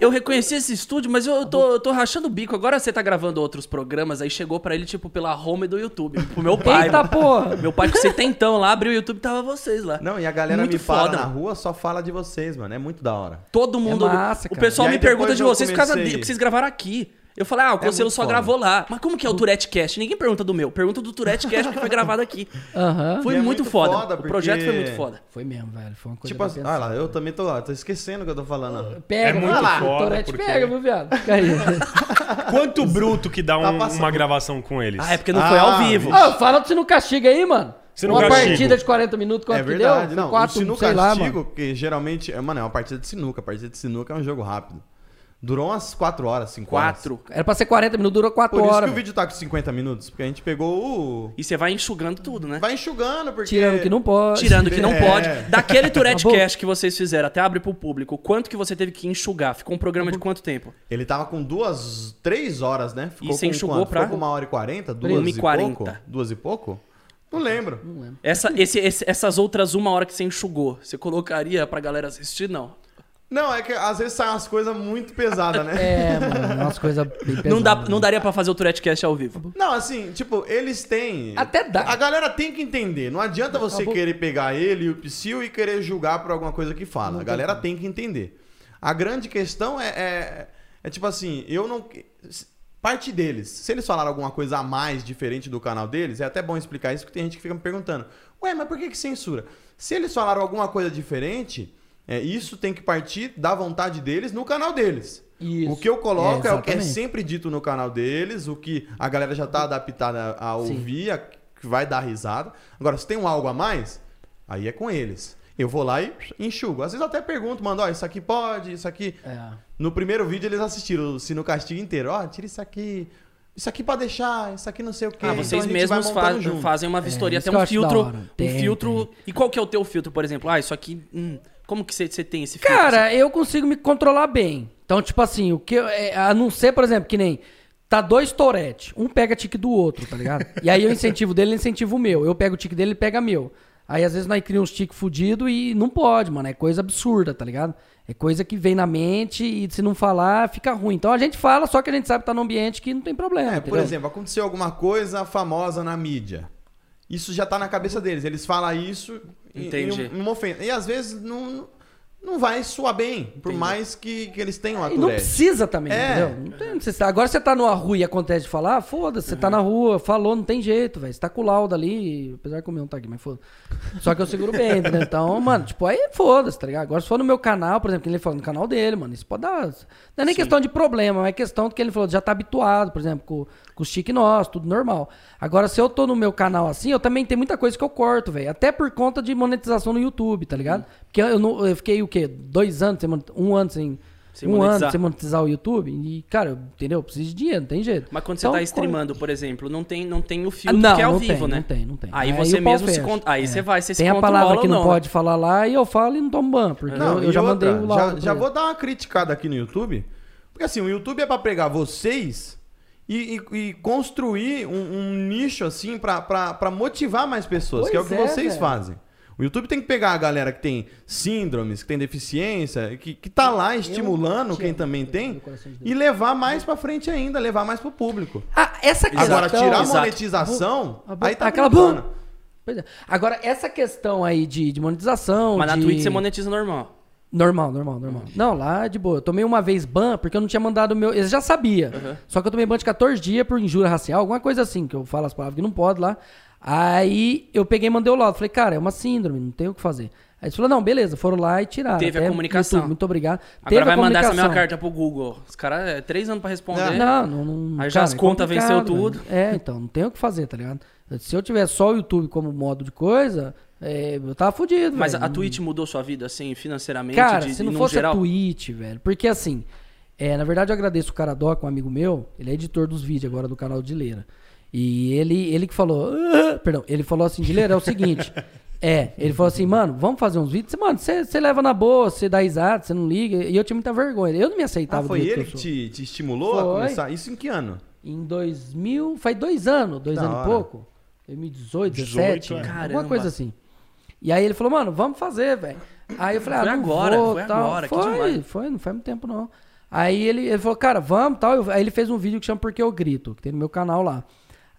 eu reconheci esse estúdio, mas eu tô, eu tô rachando o bico. Agora você tá gravando outros programas. Aí chegou pra ele, tipo, pela home do YouTube. Pro meu pai. Eita mano. porra! Meu pai com setentão lá, abriu o YouTube tava vocês lá. Não, e a galera Muito me fala foda, na rua, só fala de vocês, mano. É muito da hora. Todo mundo. massa, o cara. pessoal E me pergunta de vocês por causa que vocês gravaram aqui. Eu falei, ah, o Conselho muito só foda. gravou lá. Mas como que é o Tourette Cast? Ninguém pergunta do meu. Pergunta do Tourette Cast que foi gravado aqui. Aham. Foi é muito, muito foda. foda, O projeto foi porque- muito foda. Foi mesmo, velho. Foi uma coisa tipo assim, olha lá, eu também tô, ó, tô esquecendo o que eu tô falando. Pega, É muito lá. foda, Tourette porque- pega, meu viado. Quanto bruto que dá Tá um- uma gravação com eles? Ah, é porque não foi ao Ah, vivo. Ô, fala do Sino Castiga aí, mano. Uma Castigo. partida de 40 minutos, quanto É que verdade, deu? não. Quatro, o sinuca sei lá, castigo, mano. que geralmente, é, mano, é uma partida de sinuca. A partida de sinuca é um jogo rápido. Durou umas 4 horas, 5 horas. Quatro. Era pra ser 40 minutos, durou 4 Por isso horas. que o vídeo tá com 50 minutos, porque a gente pegou o... E você vai enxugando tudo, né? Vai enxugando, porque... Tirando que não pode. Tirando que não É. pode. Daquele Tourette. Cast que vocês fizeram, até abre pro público, quanto que você teve que enxugar? Ficou um programa de quanto tempo? Ele tava com duas, três horas, né? Ficou E você com enxugou quanto? pra- Ficou com uma hora e quarenta? Duas e e quarenta. pouco? Duas e pouco? Não lembro. Essa, esse- esse- essas outras uma hora que você enxugou, você colocaria pra galera assistir? Não. Não, é que às vezes saem umas coisas muito pesadas, né? É, mano, umas coisas bem pesadas. Não, dá, né? não daria pra fazer o Tourette Cast ao vivo. Não, assim, tipo, eles têm. Até dá. A galera tem que entender. Não adianta você Acabou. querer pegar ele e o Psyu e querer julgar por alguma coisa que fala. a galera tem que entender. A grande questão é, é, É tipo assim, eu não. Parte deles. Se eles falaram alguma coisa a mais diferente do canal deles, é até bom explicar isso, porque tem gente que fica me perguntando: Ué, mas por que, que censura? Se eles falaram alguma coisa diferente, é, isso tem que partir da vontade deles no canal deles. Isso. O que eu coloco É, é, o que é sempre dito no canal deles, o que a galera já tá adaptada a ouvir, a- que vai dar risada. Agora, se tem um algo a mais, aí é com eles. Eu vou lá e enxugo. Às vezes eu até pergunto, mando, ó, isso aqui pode, isso aqui. É. No primeiro vídeo eles assistiram o Sino Castigo inteiro. Ó, tira isso aqui. Isso aqui pode deixar, isso aqui não sei o quê. Ah, Então vocês vai mesmos faz- fazem uma vistoria, isso até um filtro. Um Tem, filtro. E qual que é o teu filtro, por exemplo? Ah, isso aqui. hum, como que você tem esse filtro? Cara, eu consigo me controlar bem. Então, tipo assim, o que eu- é, a não ser, por exemplo, que nem tá dois Tourette, um pega tique do outro, tá ligado? E aí eu incentivo dele, ele incentiva o meu. Eu pego o tique dele, ele pega meu. Aí às vezes nós criamos uns tique fudido e não pode, mano. É coisa absurda, tá ligado? É coisa que vem na mente e se não falar, fica ruim. Então a gente fala, só que a gente sabe que tá num ambiente que não tem problema. É, por entendeu? exemplo, aconteceu alguma coisa famosa na mídia. Isso já tá na cabeça deles. Eles falam isso Entendi. e não, não ofende. E às vezes não, não vai soar bem, por Entendi. mais que, que eles tenham a E não precisa também, É. entendeu? Não tem necessidade. Agora você tá numa rua e acontece de falar, foda-se, você tá na rua, falou, não tem jeito, velho. Você tá com o laudo ali, apesar que o meu não tá aqui, mas foda Só que eu seguro bem, entendeu? Então, mano, tipo, aí foda-se, tá ligado? Agora se for no meu canal, por exemplo, que ele falou no canal dele, mano, isso pode dar. Não é nem questão de problema, é questão do que ele falou, já tá habituado, por exemplo, com, com os tique nossos, tudo normal. Agora, se eu tô no meu canal assim, eu também tenho muita coisa que eu corto, velho. Até por conta de monetização no YouTube, tá ligado? Porque eu, não- eu fiquei o quê? Dois anos, um ano sem. Sem um monetizar. ano sem monetizar o YouTube. E, cara, eu- entendeu? Eu preciso de dinheiro, não tem jeito. Mas quando você Então, tá streamando, por exemplo, não tem, não tem o Ah, filtro Não, que é ao não vivo, tem, né? não tem, não tem. Aí Aí você o pau mesmo se fecha. conta. Aí É. você vai, você se Tem a palavra que não, né? pode falar lá e eu falo e não tomo ban. Porque Não, eu, eu já mandei outra, o já, laudo. já vou dar uma criticada aqui no YouTube. Porque assim, o YouTube é pra pegar vocês e, e- e construir um, um nicho assim pra, pra, pra motivar mais pessoas, Pois que é o que é, vocês velho. fazem. O YouTube tem que pegar a galera que tem síndromes, que tem deficiência, que, que tá lá estimulando quem também tem e levar mais pra frente ainda, levar mais pro público. Ah, essa questão... Agora, tirar a Exato. monetização, bo- aí tá aquela brincando. Pois é. Agora, essa questão aí de, de monetização. Mas na de... Twitch você monetiza normal. Normal, normal, normal. Não, lá de boa. Eu tomei uma vez ban porque eu não tinha mandado o meu. Eu já sabia. Uhum. Só que eu tomei ban de 14 dias por injúria racial, alguma coisa assim, que eu falo as palavras que não pode lá. Aí eu peguei e mandei o laudo. Falei, cara, é uma síndrome, não tem o que fazer. Aí eles falaram, não, beleza, foram lá e tiraram. Teve a Até comunicação. YouTube, muito obrigado. Agora Teve a vai mandar essa minha carta pro Google. Os caras, é três anos pra responder. Não, não, não. Aí já as contas complicado, venceu tudo. É, então, não tem o que fazer, tá ligado? Se eu tivesse só o YouTube como modo de coisa, é, eu tava fudido, Mas velho. a Twitch mudou sua vida, assim, financeiramente? Cara, de, se não fosse geral? a Twitch, velho. Porque assim, é, na verdade eu agradeço o Caradoc, um amigo meu, ele é editor dos vídeos agora do canal de Leira. E ele, ele que falou, "Ah", perdão, ele falou assim, de Leira, é o seguinte. É, ele falou assim, mano, vamos fazer uns vídeos. Mano, você você leva na boa, você dá risada, você não liga. E eu tinha muita vergonha. Eu não me aceitava Ah, do foi jeito ele eu que sou. te, te estimulou a Foi. começar? Isso em que ano? Em 2000, faz dois anos, dois Da anos e pouco. 2018, 18, 17, é. alguma Caramba. coisa assim. E aí ele falou, mano, vamos fazer, velho. Aí eu falei, Foi ah, não agora, vou, foi tal. agora, que foi, demais. foi, não faz muito tempo não. Aí ele, ele falou, cara, vamos, tal. Aí ele fez um vídeo que chama Porque Eu Grito, que tem no meu canal lá.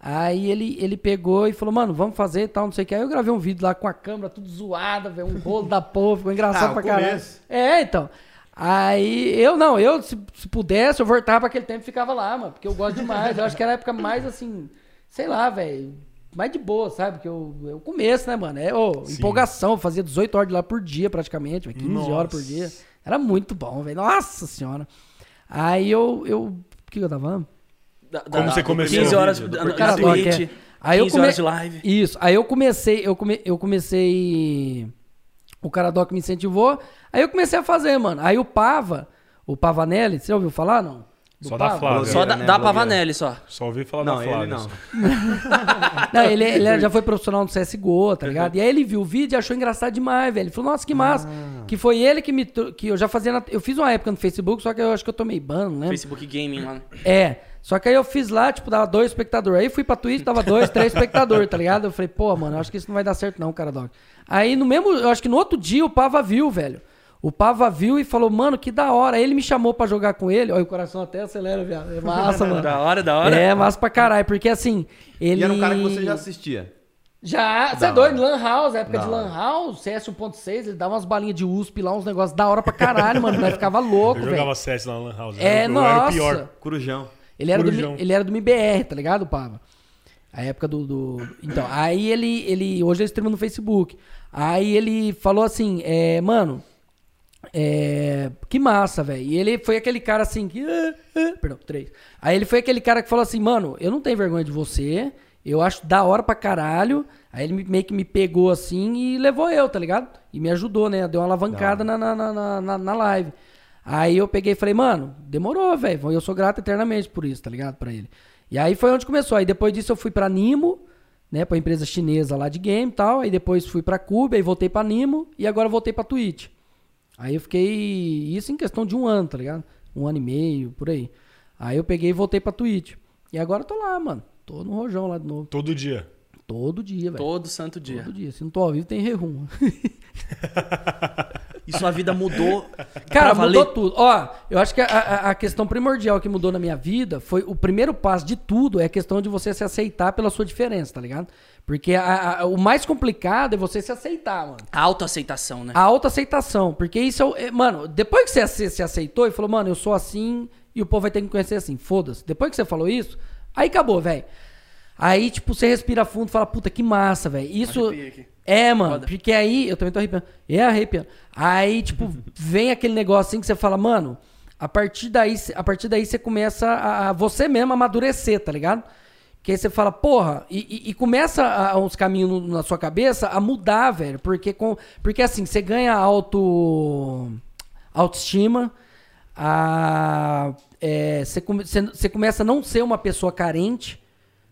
Aí ele, ele pegou e falou, mano, vamos fazer e tal, não sei o que. Aí eu gravei um vídeo lá com a câmera tudo zoada, velho, um rolo da porra, ficou engraçado Ah, pra caralho. começo. É, então. Aí eu não, eu se, se pudesse, eu voltava pra aquele tempo e ficava lá, mano, porque eu gosto demais. Eu acho que era a época mais assim, sei lá, velho, mais de boa, sabe? Porque eu, eu começo, né, mano? É ô, empolgação, eu fazia 18 horas de lá por dia praticamente, véio, 15 horas por Nossa. dia. Era muito bom, velho. Nossa senhora. Aí eu, eu, o que que eu tava falando? Da- Como da- você começou 15 o horas vídeo? na, Do na Cara, Doc, Twitch, é. Aí eu 15 come- horas de live. Isso. Aí eu comecei, eu, come, eu comecei. O Caradoc me incentivou. Aí eu comecei a fazer, mano. Aí o Pava, o Pavanelli, você já ouviu falar, não? Do Só da Pava? Flávia. Só da, né, da. Pavanelli, só. Só ouvi falar Não, da ele Flávia. não. só. Não, ele, ele já foi profissional no CSGO, tá ligado? E aí ele viu o vídeo e achou engraçado demais, velho. Ele falou, nossa, que massa. Que foi ele que me. Que eu já fazia. na- eu fiz uma época no Facebook, só que eu acho que eu tomei ban, não lembro. Facebook Gaming lá. É. Só que aí eu fiz lá, tipo, dava dois espectadores. Aí fui pra Twitch, dava dois, três espectadores, tá ligado? Eu falei, pô, mano, acho que isso não vai dar certo não, cara, Doc. Aí no mesmo, eu acho que no outro dia o Pava viu, velho. O Pava viu e falou, mano, que da hora. Aí ele me chamou pra jogar com ele. Olha, o coração até acelera, viado. É massa, mano. Da hora, da hora. É, massa pra caralho. Porque assim, ele... E era um cara que você já assistia. Já, você é doido. Lan House, época Da de. Lan House, CS 1.6, ele dava umas balinhas de USP lá, uns negócios da hora pra caralho, mano. Nós ficava louco, Eu velho. jogava CS na Lan House. É, eu, eu era o nossa. pior. Corujão. Ele era, do, Corujão. Ele era do MBR, tá ligado, Pava? A época do, do- Então, aí ele, ele. Hoje ele streama no Facebook. Aí ele falou assim, é, mano. É, que massa, velho. E ele foi aquele cara assim que. ah, ah, perdão, três. Aí ele foi aquele cara que falou assim, mano, eu não tenho vergonha de você. Eu acho da hora pra caralho. Aí ele me- meio que me pegou assim e levou eu, tá ligado? E me ajudou, né? Deu uma alavancada na, na, na- na- na live. Aí eu peguei e falei, mano, demorou, velho. Eu sou grato eternamente por isso, tá ligado? Pra ele. E aí foi onde começou. Aí depois disso eu fui pra Nimo, né? Pra empresa chinesa lá de game e tal. Aí depois fui pra Cuba, aí voltei pra Nimo e agora voltei pra Twitch. Aí eu fiquei. Isso em questão de um ano, tá ligado? Um ano e meio, por aí. Aí eu peguei e voltei pra Twitch. E agora eu tô lá, mano. Tô no rojão lá de novo. Todo dia. Todo dia, velho. Todo santo dia. Todo dia. Se não tô ao vivo, tem rerum. E sua vida mudou. Cara, mudou tudo. Ó, eu acho que a, a- a questão primordial que mudou na minha vida foi o primeiro passo de tudo é a questão de você se aceitar pela sua diferença, tá ligado? Porque a- o mais complicado é você se aceitar, mano. A autoaceitação, né? A autoaceitação. Porque isso é, é. Mano, depois que você ace- se aceitou e falou, mano, eu sou assim e o povo vai ter que me conhecer assim, foda-se. Depois que você falou isso, aí acabou, velho. Aí, tipo, você respira fundo e fala, puta, que massa, velho. Isso. É, mano, Foda. porque aí, eu também tô arrepiando. É arrepiando. Aí, tipo, vem aquele negócio assim que você fala, mano, a partir daí, a partir daí você começa a, a você mesmo amadurecer, tá ligado? Que aí você fala, porra, e, e- e começa a- uns caminhos na sua cabeça a mudar, velho. Porque, com, porque assim, você ganha auto, autoestima, a, é, você, come- você- você começa a não ser uma pessoa carente,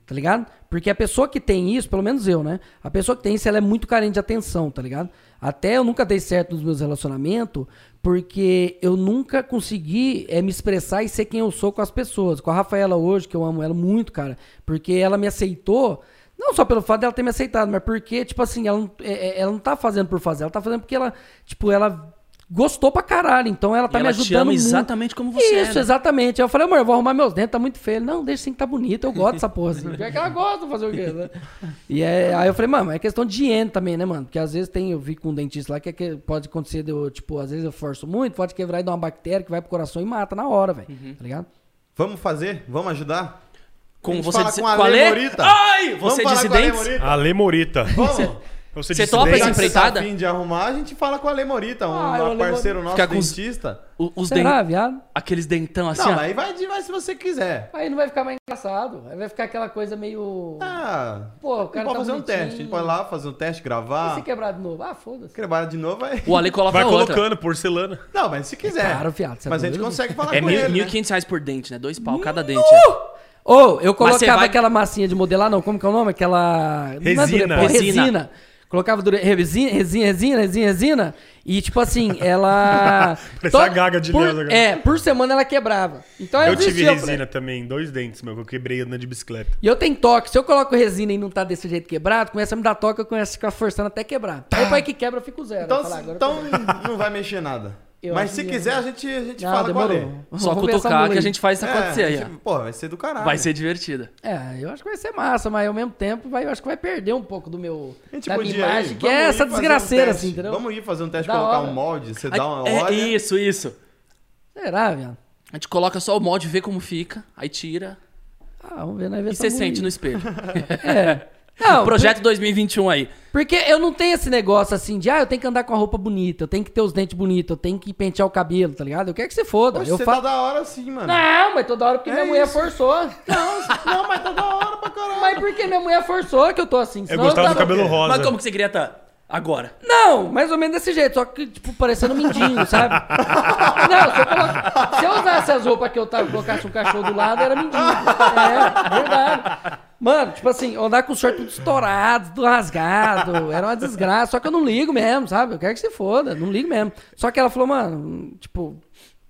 tá ligado? Porque a pessoa que tem isso, pelo menos eu, né? A pessoa que tem isso, ela é muito carente de atenção, tá ligado? Até eu nunca dei certo nos meus relacionamentos, porque eu nunca consegui é, me expressar e ser quem eu sou com as pessoas. Com a Rafaela hoje, que eu amo ela muito, cara, porque ela me aceitou, não só pelo fato dela ter me aceitado, mas porque, tipo assim, ela é, é, ela não tá fazendo por fazer, ela tá fazendo porque ela, tipo, ela gostou pra caralho, então ela tá E me ela te ajudando ama muito. exatamente como você Isso, é, né? exatamente. Aí eu falei, amor, eu vou arrumar meus dentes, tá muito feio. Ele, não, deixa assim que tá bonito, eu gosto dessa porra. Assim. Pior que ela gosta de fazer o quê, né? E é, aí eu falei, mano, é questão de higiene também, né, mano? Porque às vezes tem, eu vi com um dentista lá que, é que pode acontecer, de eu, tipo, às vezes eu forço muito, pode quebrar e dar uma bactéria que vai pro coração e mata na hora, velho. Uhum. Tá ligado? Vamos fazer? Vamos ajudar? Com A gente você fala disse- com a com a Lê Lê? Morita. Ai, Vamos você falar disse? Morita? Ale Morita. Vamos? Você Você disse topa essa você tá empreitada? afim de arrumar, a gente fala com a Lê Morita, um Ah, parceiro nosso, Ficar com os- dentista. O- Os Será, dentes. viado? Aqueles dentão assim, Não, ó. aí vai, de- vai se você quiser. Aí não vai ficar mais engraçado. Aí vai ficar aquela coisa meio. Ah, Pô, o cara pode tá fazer um bonitinho. teste. A gente pode ir lá fazer um teste, E gravar. se quebrar de novo? Ah, foda-se. Quebrar de novo, vai. O Ale coloca Vai outra. colocando porcelana. Não, mas se quiser. Claro, viado, você é mas a gente consegue falar É com mil- ele. né? 1.500 reais por dente, né? Dois pau cada dente. é. Ou eu você colocava vai- aquela massinha de modelar, não, como que é o nome? Aquela. é Resina. Resina. Colocava resina, resina, resina, resina, resina. E tipo assim, ela. Parece a gaga de por... Agora. É, por semana ela quebrava. Então eu, Eu tive resina também, dois dentes, meu, que eu quebrei andando de bicicleta. E eu tenho toque. Se eu coloco resina e não tá desse jeito quebrado, começa a me dar toque, eu começo a ficar forçando até quebrar. Aí depois que quebra, eu fico zero. Então, agora eu então não vai mexer nada. Eu mas se que- quiser, a gente, a gente Não, fala com a Lê. demorou. Só Vamos ver essa cutucar que a gente faz isso acontecer É, aí. a gente- Pô, vai ser do caralho. Vai ser divertido. É, eu acho que vai ser massa, mas ao mesmo tempo vai, eu acho que vai perder um pouco do meu. A gente da minha imagem, ir, que é essa um desgraceira, teste. assim, entendeu? Vamos ir fazer um teste, Da colocar hora. um molde, você Aí- dá uma é, olha. isso, isso. Será, viado? A gente coloca só o molde, vê como fica, aí tira Ah, vamos ver, nós ver e você mula sente no espelho. É. Não, Projeto 2021 aí. Porque eu não tenho esse negócio assim de, ah, eu tenho que andar com a roupa bonita, eu tenho que ter os dentes bonitos, eu tenho que pentear o cabelo, tá ligado? Eu quero que você foda. Poxa, eu você falo. tá da hora assim, mano. Não, mas toda hora porque É minha mulher isso. forçou. Não, não, mas tá da hora pra caralho. Mas porque minha mulher forçou que eu tô assim. Eu senão gostava do tava- cabelo rosa. Mas como que você queria estar agora? Não, mais ou menos desse jeito, só que, tipo, parecendo um mindinho, sabe? Não, se eu, colo- se eu usasse as roupas que eu tava, colocasse um cachorro do lado, era mindinho. É, verdade. Mano, tipo assim, andar com o short tudo estourado, tudo rasgado, era uma desgraça. Só que eu não ligo mesmo, sabe? Eu quero que se foda, não ligo mesmo. Só que ela falou, mano, tipo,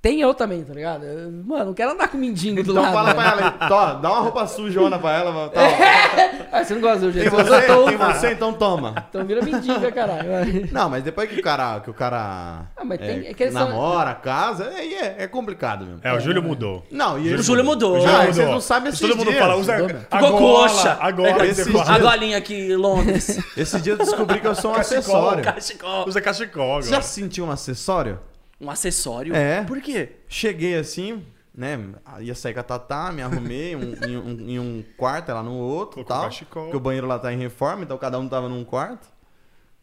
tem eu também, tá ligado? Eu, mano, não quero andar com mendigo do Então lado. fala né? pra ela, Tó, dá uma roupa sujona pra ela. Tá. Ah, você não gosta do Tem jeito. você? Eu tô- Tem você? Então toma. Então vira mendiga, caralho. Não, mas depois que o cara, que o cara Ah, mas tem- é, é que eles são- namora, casa, aí é, é complicado mesmo. É, o Júlio mudou. Não, e O Júlio mudou. Ah, mudou. vocês não sabem esses Todo mundo dias. fala, usa Mudou a Ficou gola, coxa. a gola. Esse você dia-. A golinha aqui em Londres. Esse dia eu descobri que eu sou um Cachecol, acessório. Cachecol. Usa cachecol Você já agora. se sentiu um acessório? Um acessório? É. Por quê? Cheguei assim, né? Ia sair com a Tatá, me arrumei um- em, um, em um quarto, ela no outro Colocou tal. Porque o banheiro lá tá em reforma, então cada um tava num quarto.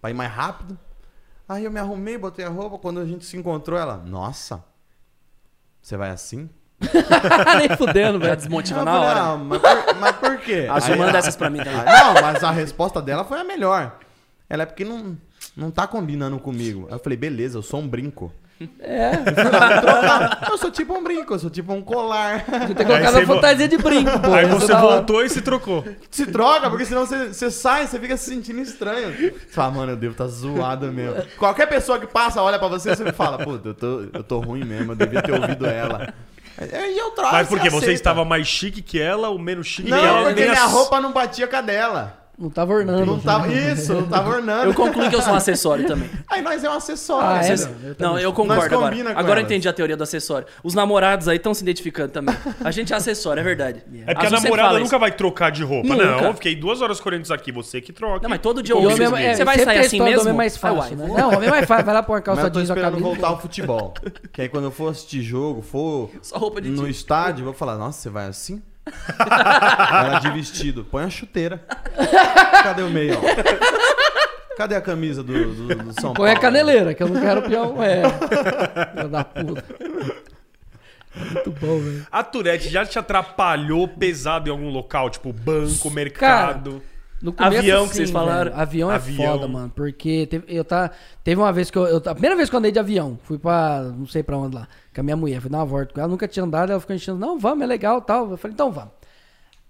Pra ir mais rápido. Aí eu me arrumei, botei a roupa. Quando a gente se encontrou, ela, nossa, você vai assim? Nem fudendo, velho. desmotiva Eu na hora. "Ah, mas, por, mas por quê? Aí manda essas pra mim também. Não, mas a resposta dela foi a melhor. Ela é porque não, não tá combinando comigo. Aí eu falei, beleza, eu sou um brinco. É, Eu, sou tipo um brinco, eu sou tipo um colar. de ter colocado você a fantasia de brinco, pô. Aí Isso você é hora. voltou e se trocou. Se troca, porque senão você, você sai, você fica se sentindo estranho. Você fala, mano, eu devo tá zoado mesmo. Qualquer pessoa que passa, olha pra você, você fala, pô, eu tô, eu tô ruim mesmo, eu devia ter ouvido ela. Aí eu troco. Mas porque você aceita. estava mais chique que ela ou menos chique que Não, ela? porque Nem minha ass- roupa não batia com a dela. Não tava ornando. Não tava, isso, não tava ornando. Eu concluí que eu sou um acessório também. Aí nós é um acessório. Ah, é, eu Não, eu concordo agora. com Agora eu entendi a teoria do acessório. Os namorados aí estão se identificando também. A gente é acessório, é verdade. É porque a sempre namorada nunca isso. vai trocar de roupa. Nunca. Não, eu fiquei duas horas correndo isso aqui, você que troca. Não, mas todo dia eu ouço isso. é, é, Você vai sair a assim do mesmo? homem é mais Ah, fácil, uai, né? vou- Não, o homem é mais fácil. Vai lá pôr calça eu tô jeans a esperando camisa. voltar ao futebol. Que aí quando eu for assistir jogo, for Só roupa de no time. estádio, eu vou falar, nossa, você vai assim? Ela de vestido. Põe a chuteira. Cadê o meio? ó? Cadê a camisa do, do, do São Põe a Paulo? caneleira, que eu não quero peão. É. Filho da puta. Muito bom, velho. A Tourette já te atrapalhou pesado em algum local? Tipo banco, mercado? No começo, Avião que vocês falaram. velho. Avião é Avião. foda, mano. Porque teve, eu tá, teve uma vez que eu, eu. A primeira vez que eu andei de avião, fui pra. não sei pra onde lá. Com a minha mulher. Fui dar uma volta com ela. Nunca tinha andado. Ela ficou enchendo. Não, vamos, é legal tal. Eu falei, então vamos.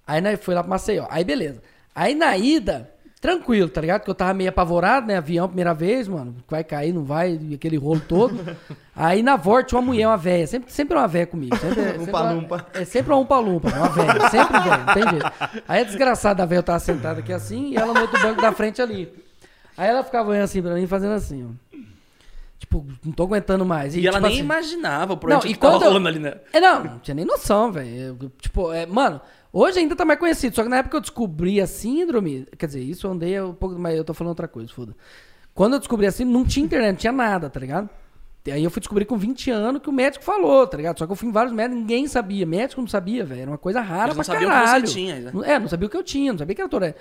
Aí né, fui lá pra Maceió. Aí beleza. Aí na ida, tranquilo, tá ligado? Porque eu tava meio apavorado, né? Avião, primeira vez, mano. Vai cair, não vai, aquele rolo todo. Aí na volta tinha uma mulher, uma velha. Sempre, sempre uma velha comigo. Sempre, sempre uma- Umpa-lumpa. É sempre uma umpa-lumpa, uma velha. Sempre velha, não tem jeito. Aí a desgraçada, a velha tava sentada aqui assim e ela no outro banco da frente ali. Aí ela ficava olhando assim pra mim, fazendo assim, ó. Tipo, não tô aguentando mais. E ela tipo nem assim, imaginava por Não, onde e que tava eu- rolando ali, né? é, não, não tinha nem noção, velho. Tipo, é, mano, hoje ainda tá mais conhecido. Só que na época que eu descobri a síndrome. Quer dizer, isso eu andei um pouco. Mas eu tô falando outra coisa, foda. Quando eu descobri a síndrome, não tinha internet, não tinha nada, tá ligado? E aí eu fui descobrir com 20 anos que o médico falou, tá ligado? Só que eu fui em vários médicos, ninguém sabia. Médico não sabia, velho. Era uma coisa rara Eles não pra sabiam o que você caralho. tinha, né? É, não sabia o que eu tinha, não sabia que era Tourette.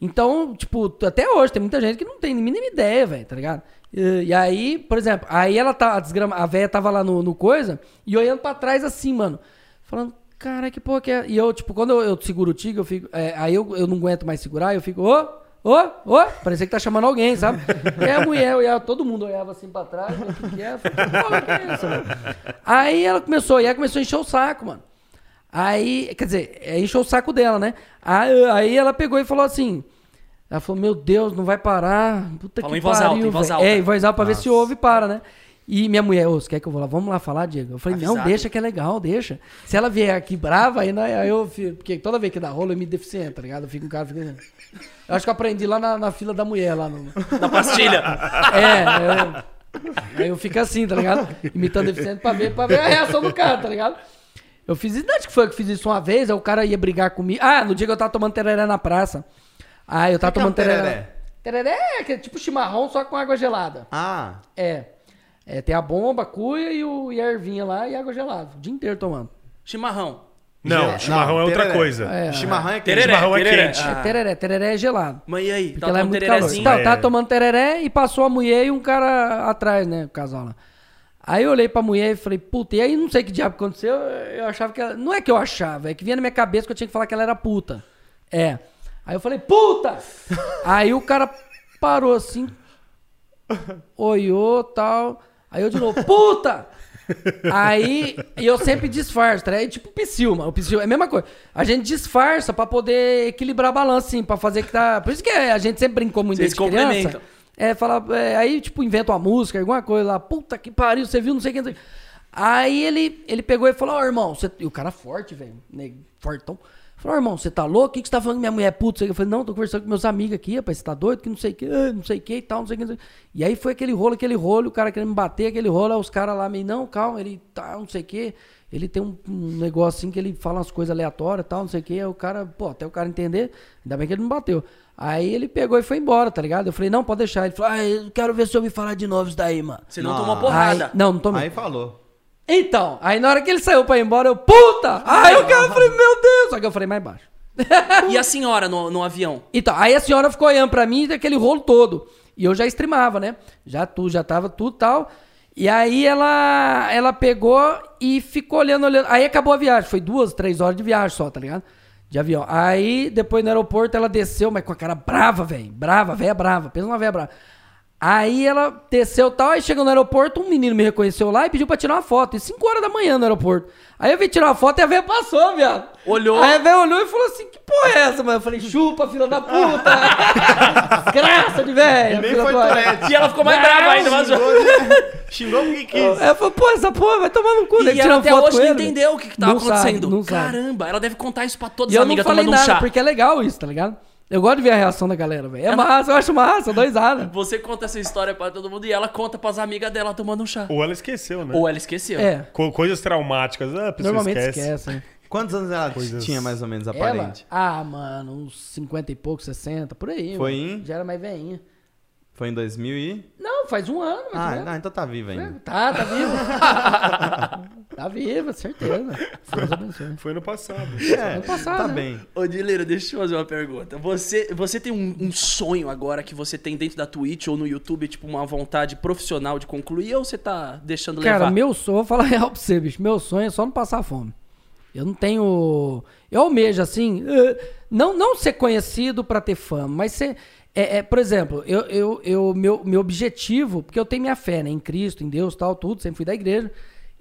Então, tipo, até hoje tem muita gente que não tem nem mínima ideia, velho, tá ligado? E, aí, por exemplo, aí ela tá, a desgrama, a véia tava lá no, no coisa e olhando pra trás assim, mano, falando, cara, que porra que é? E eu, tipo, quando eu, eu seguro o tigre, eu fico, é, aí eu, eu não aguento mais segurar, eu fico, ô, ô, ô, parecia que tá chamando alguém, sabe? E a mulher olhava, todo mundo olhava assim pra trás, o que que é? Falei, que é isso, velho? Aí ela começou, e ela começou a encher o saco, mano. Aí, quer dizer, é, encheu o saco dela, né? Aí, aí ela pegou e falou assim. Ela falou, meu Deus, não vai parar. Puta Falou que em voz pariu, alta, em voz velho." alta. É, em voz alta pra ver se ouve e para, né? E minha mulher, ô, você quer que eu vou lá? Vamos lá falar, Diego? Eu falei, não, Avisado. deixa que é legal, deixa. Se ela vier aqui brava, aí, né, aí eu fico. Porque toda vez que dá rolo eu me deficiente, tá ligado? Eu fico um cara. Fico... Eu acho que eu aprendi lá na, na fila da mulher, lá no. Na pastilha. É, eu, aí eu fico assim, tá ligado? Imitando deficiente pra ver, pra ver a reação do cara, tá ligado? Eu fiz isso, acho que foi eu que fiz isso uma vez, aí o cara ia brigar comigo. Ah, no dia que eu tava tomando tereré na praça. Ah, eu tava Que que é um tomando tereré. tereré? É que é tipo chimarrão, só com água gelada. Ah, É. É, tem a bomba, a cuia e, o, e a ervinha lá e água gelada. O dia inteiro tomando. Chimarrão. Não, chimarrão é outra tereré. coisa. É. chimarrão é quente. Tereré, chimarrão é tereré. quente. Ah. É tereré, tereré é gelado. Mas e aí? Porque Tava ela é tomando muito calor. Então, É. tava tomando tereré e passou a mulher e um cara atrás, né? O casal lá. Aí eu olhei pra mulher e falei, puta, e aí não sei que diabo aconteceu. Eu achava que ela. Não é que eu achava, é que vinha na minha cabeça que eu tinha que falar que ela era puta. É. Aí eu falei, puta! aí o cara parou assim, olhou tal. Aí eu de novo, puta! Aí e eu sempre disfarço, tá? É tipo psil, mano. O psil é a mesma coisa. A gente disfarça pra poder equilibrar a balança, assim, pra fazer que tá. Por isso que a gente sempre brincou muito Vocês desde criança. É, fala, é, aí, tipo, inventa uma música, alguma coisa lá, puta que pariu, você viu, não sei o que. Aí ele, ele pegou e falou, ó, irmão, você... e o cara forte, velho, fortão. Falou, irmão, você tá louco? O que, que você tá falando que minha mulher é puta? Eu falei, não, tô conversando com meus amigos aqui, rapaz, você tá doido? Que não sei o que, ah, não sei o que e tal, não sei o que. não sei o que. E aí foi aquele rolo, aquele rolo, o cara querendo me bater, aquele rolo, aí os caras lá meio, não, calma, ele tá, não sei o que. Ele tem um, um negócio assim que ele fala umas coisas aleatórias e tal, não sei o que. Aí o cara, pô, até o cara entender, ainda bem que ele não bateu. Aí ele pegou e foi embora, tá ligado? Eu falei, não, pode deixar. Ele falou, ah, eu quero ver se eu me falar de novo isso daí, mano. Você não, Não. tomou porrada. Aí, não, não tomei. Aí falou. Então, aí na hora que ele saiu pra ir embora, eu, puta! Aí o cara, falei, meu Deus! Só que eu falei mais baixo. E a senhora no, no avião? Então, aí a senhora ficou olhando pra mim daquele rolo todo. E eu já streamava, né? Já tu, já tava tudo tal. E aí ela, ela pegou e ficou olhando, olhando. Aí acabou a viagem. Foi duas, três horas de viagem só, tá ligado? De avião. Aí, depois no aeroporto, ela desceu, mas com a cara brava, velho. Brava, velha brava. Pensa numa velha brava. Aí ela desceu e tal, aí chegou no aeroporto, um menino me reconheceu lá e pediu pra tirar uma foto. E 5 horas da manhã no aeroporto. Aí eu vim tirar uma foto e a velha passou, viado. Olhou. Aí a velha olhou e falou assim: que porra é essa, mano? Eu falei, chupa, filha da puta! Graça de velha! Nem filha foi. E ela ficou mais brava ainda, mas... Xingou, né? Xingou porque quis. Aí eu falei, pô, essa porra vai tomar no cu, E deve ela até foto hoje não entendeu o que, que tava Não sabe, acontecendo. não sabe. Caramba, ela deve contar isso pra todas E as eu não amigas falei tomando um nada, chá. porque é legal isso, tá ligado? Eu gosto de ver a reação da galera, velho. É massa, eu acho massa, dou risada. Você conta essa história pra todo mundo e ela conta pras amigas dela tomando um chá. Ou ela esqueceu, né? Ou ela esqueceu. É, Co- coisas traumáticas. Ah, a pessoa normalmente esquece. esquece. né? Quantos anos ela Coisas- tinha mais ou menos Ela? aparente? Ah, mano, uns 50 e pouco, 60, por aí. Foi mano. em? Já era mais veinha. Foi em 2000 e... Não, faz um ano, Ah, não, então tá viva ainda. Tá, tá viva. tá viva, certeza. Abençoe. Foi no passado. É, Ano passado, tá né? bem. Ô, Dileira, deixa eu te fazer uma pergunta. Você, você tem um, um sonho agora que você tem dentro da Twitch ou no YouTube, tipo, uma vontade profissional de concluir, ou você tá deixando Cara, levar? meu sonho, vou falar real pra você, bicho. Meu sonho é só não passar fome. Eu não tenho. Eu almejo, assim, eh, não, não ser conhecido pra ter fama, mas ser. É, é, por exemplo, eu, eu, eu, meu, meu objetivo, porque eu tenho minha fé, né? Em Cristo, em Deus tal, tudo, sempre fui da igreja.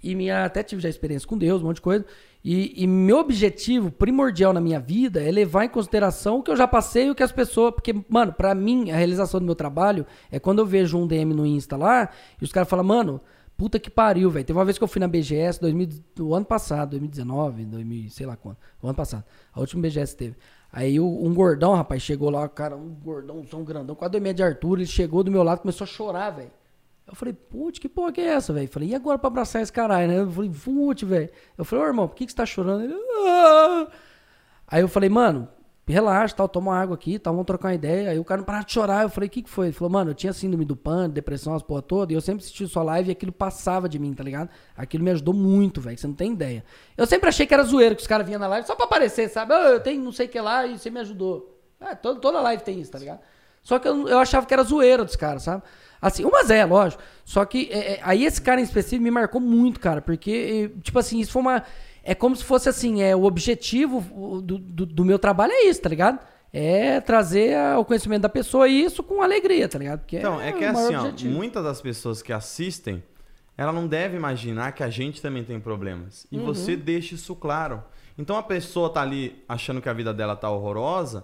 E minha, até tive já experiência com Deus, um monte de coisa. E, e meu objetivo primordial na minha vida é levar em consideração o que eu já passei e o que as pessoas. Porque, mano, pra mim, a realização do meu trabalho é quando eu vejo um DM no Insta lá e os caras falam, mano, puta que pariu, velho. Teve uma vez que eu fui na BGS, 2000, do ano passado, 2019, 2000, sei lá quando. O ano passado. A última BGS teve. Aí um gordão, rapaz, chegou lá, cara, um gordão, um grandão, quase dois metros de altura, ele chegou do meu lado começou a chorar, velho. Eu falei, putz, que porra que é essa, velho? Falei, e agora pra abraçar esse caralho, né? Eu falei, putz, velho. Eu falei, ô irmão, por que, que você tá chorando? Ele, "Ah." Aí eu falei, mano, relaxa, tal, toma água aqui, tal, vamos trocar uma ideia. Aí o cara não parava de chorar. Eu falei, o que, que foi? Ele falou, mano, eu tinha síndrome do pânico, depressão, as porra toda, e eu sempre assisti sua live e aquilo passava de mim, tá ligado? Aquilo me ajudou muito, velho, você não tem ideia. Eu sempre achei que era zoeiro, que os caras vinham na live só pra aparecer, sabe? "Ah, eu tenho não sei o que lá e você me ajudou. É, todo, toda live tem isso, tá ligado? Só que eu, eu achava que era zoeira dos caras, sabe? Assim, umas é, lógico. Só que é, é, aí esse cara em específico me marcou muito, cara. Porque, tipo assim, isso foi uma. É como se fosse assim, é o objetivo do, do, do meu trabalho é isso, tá ligado? É trazer a- o conhecimento da pessoa e isso com alegria, tá ligado? Porque Então, é que o maior assim, ó, muitas das pessoas que assistem, ela não deve imaginar que a gente também tem problemas. E você deixa isso claro. Então a pessoa tá ali achando que a vida dela tá horrorosa,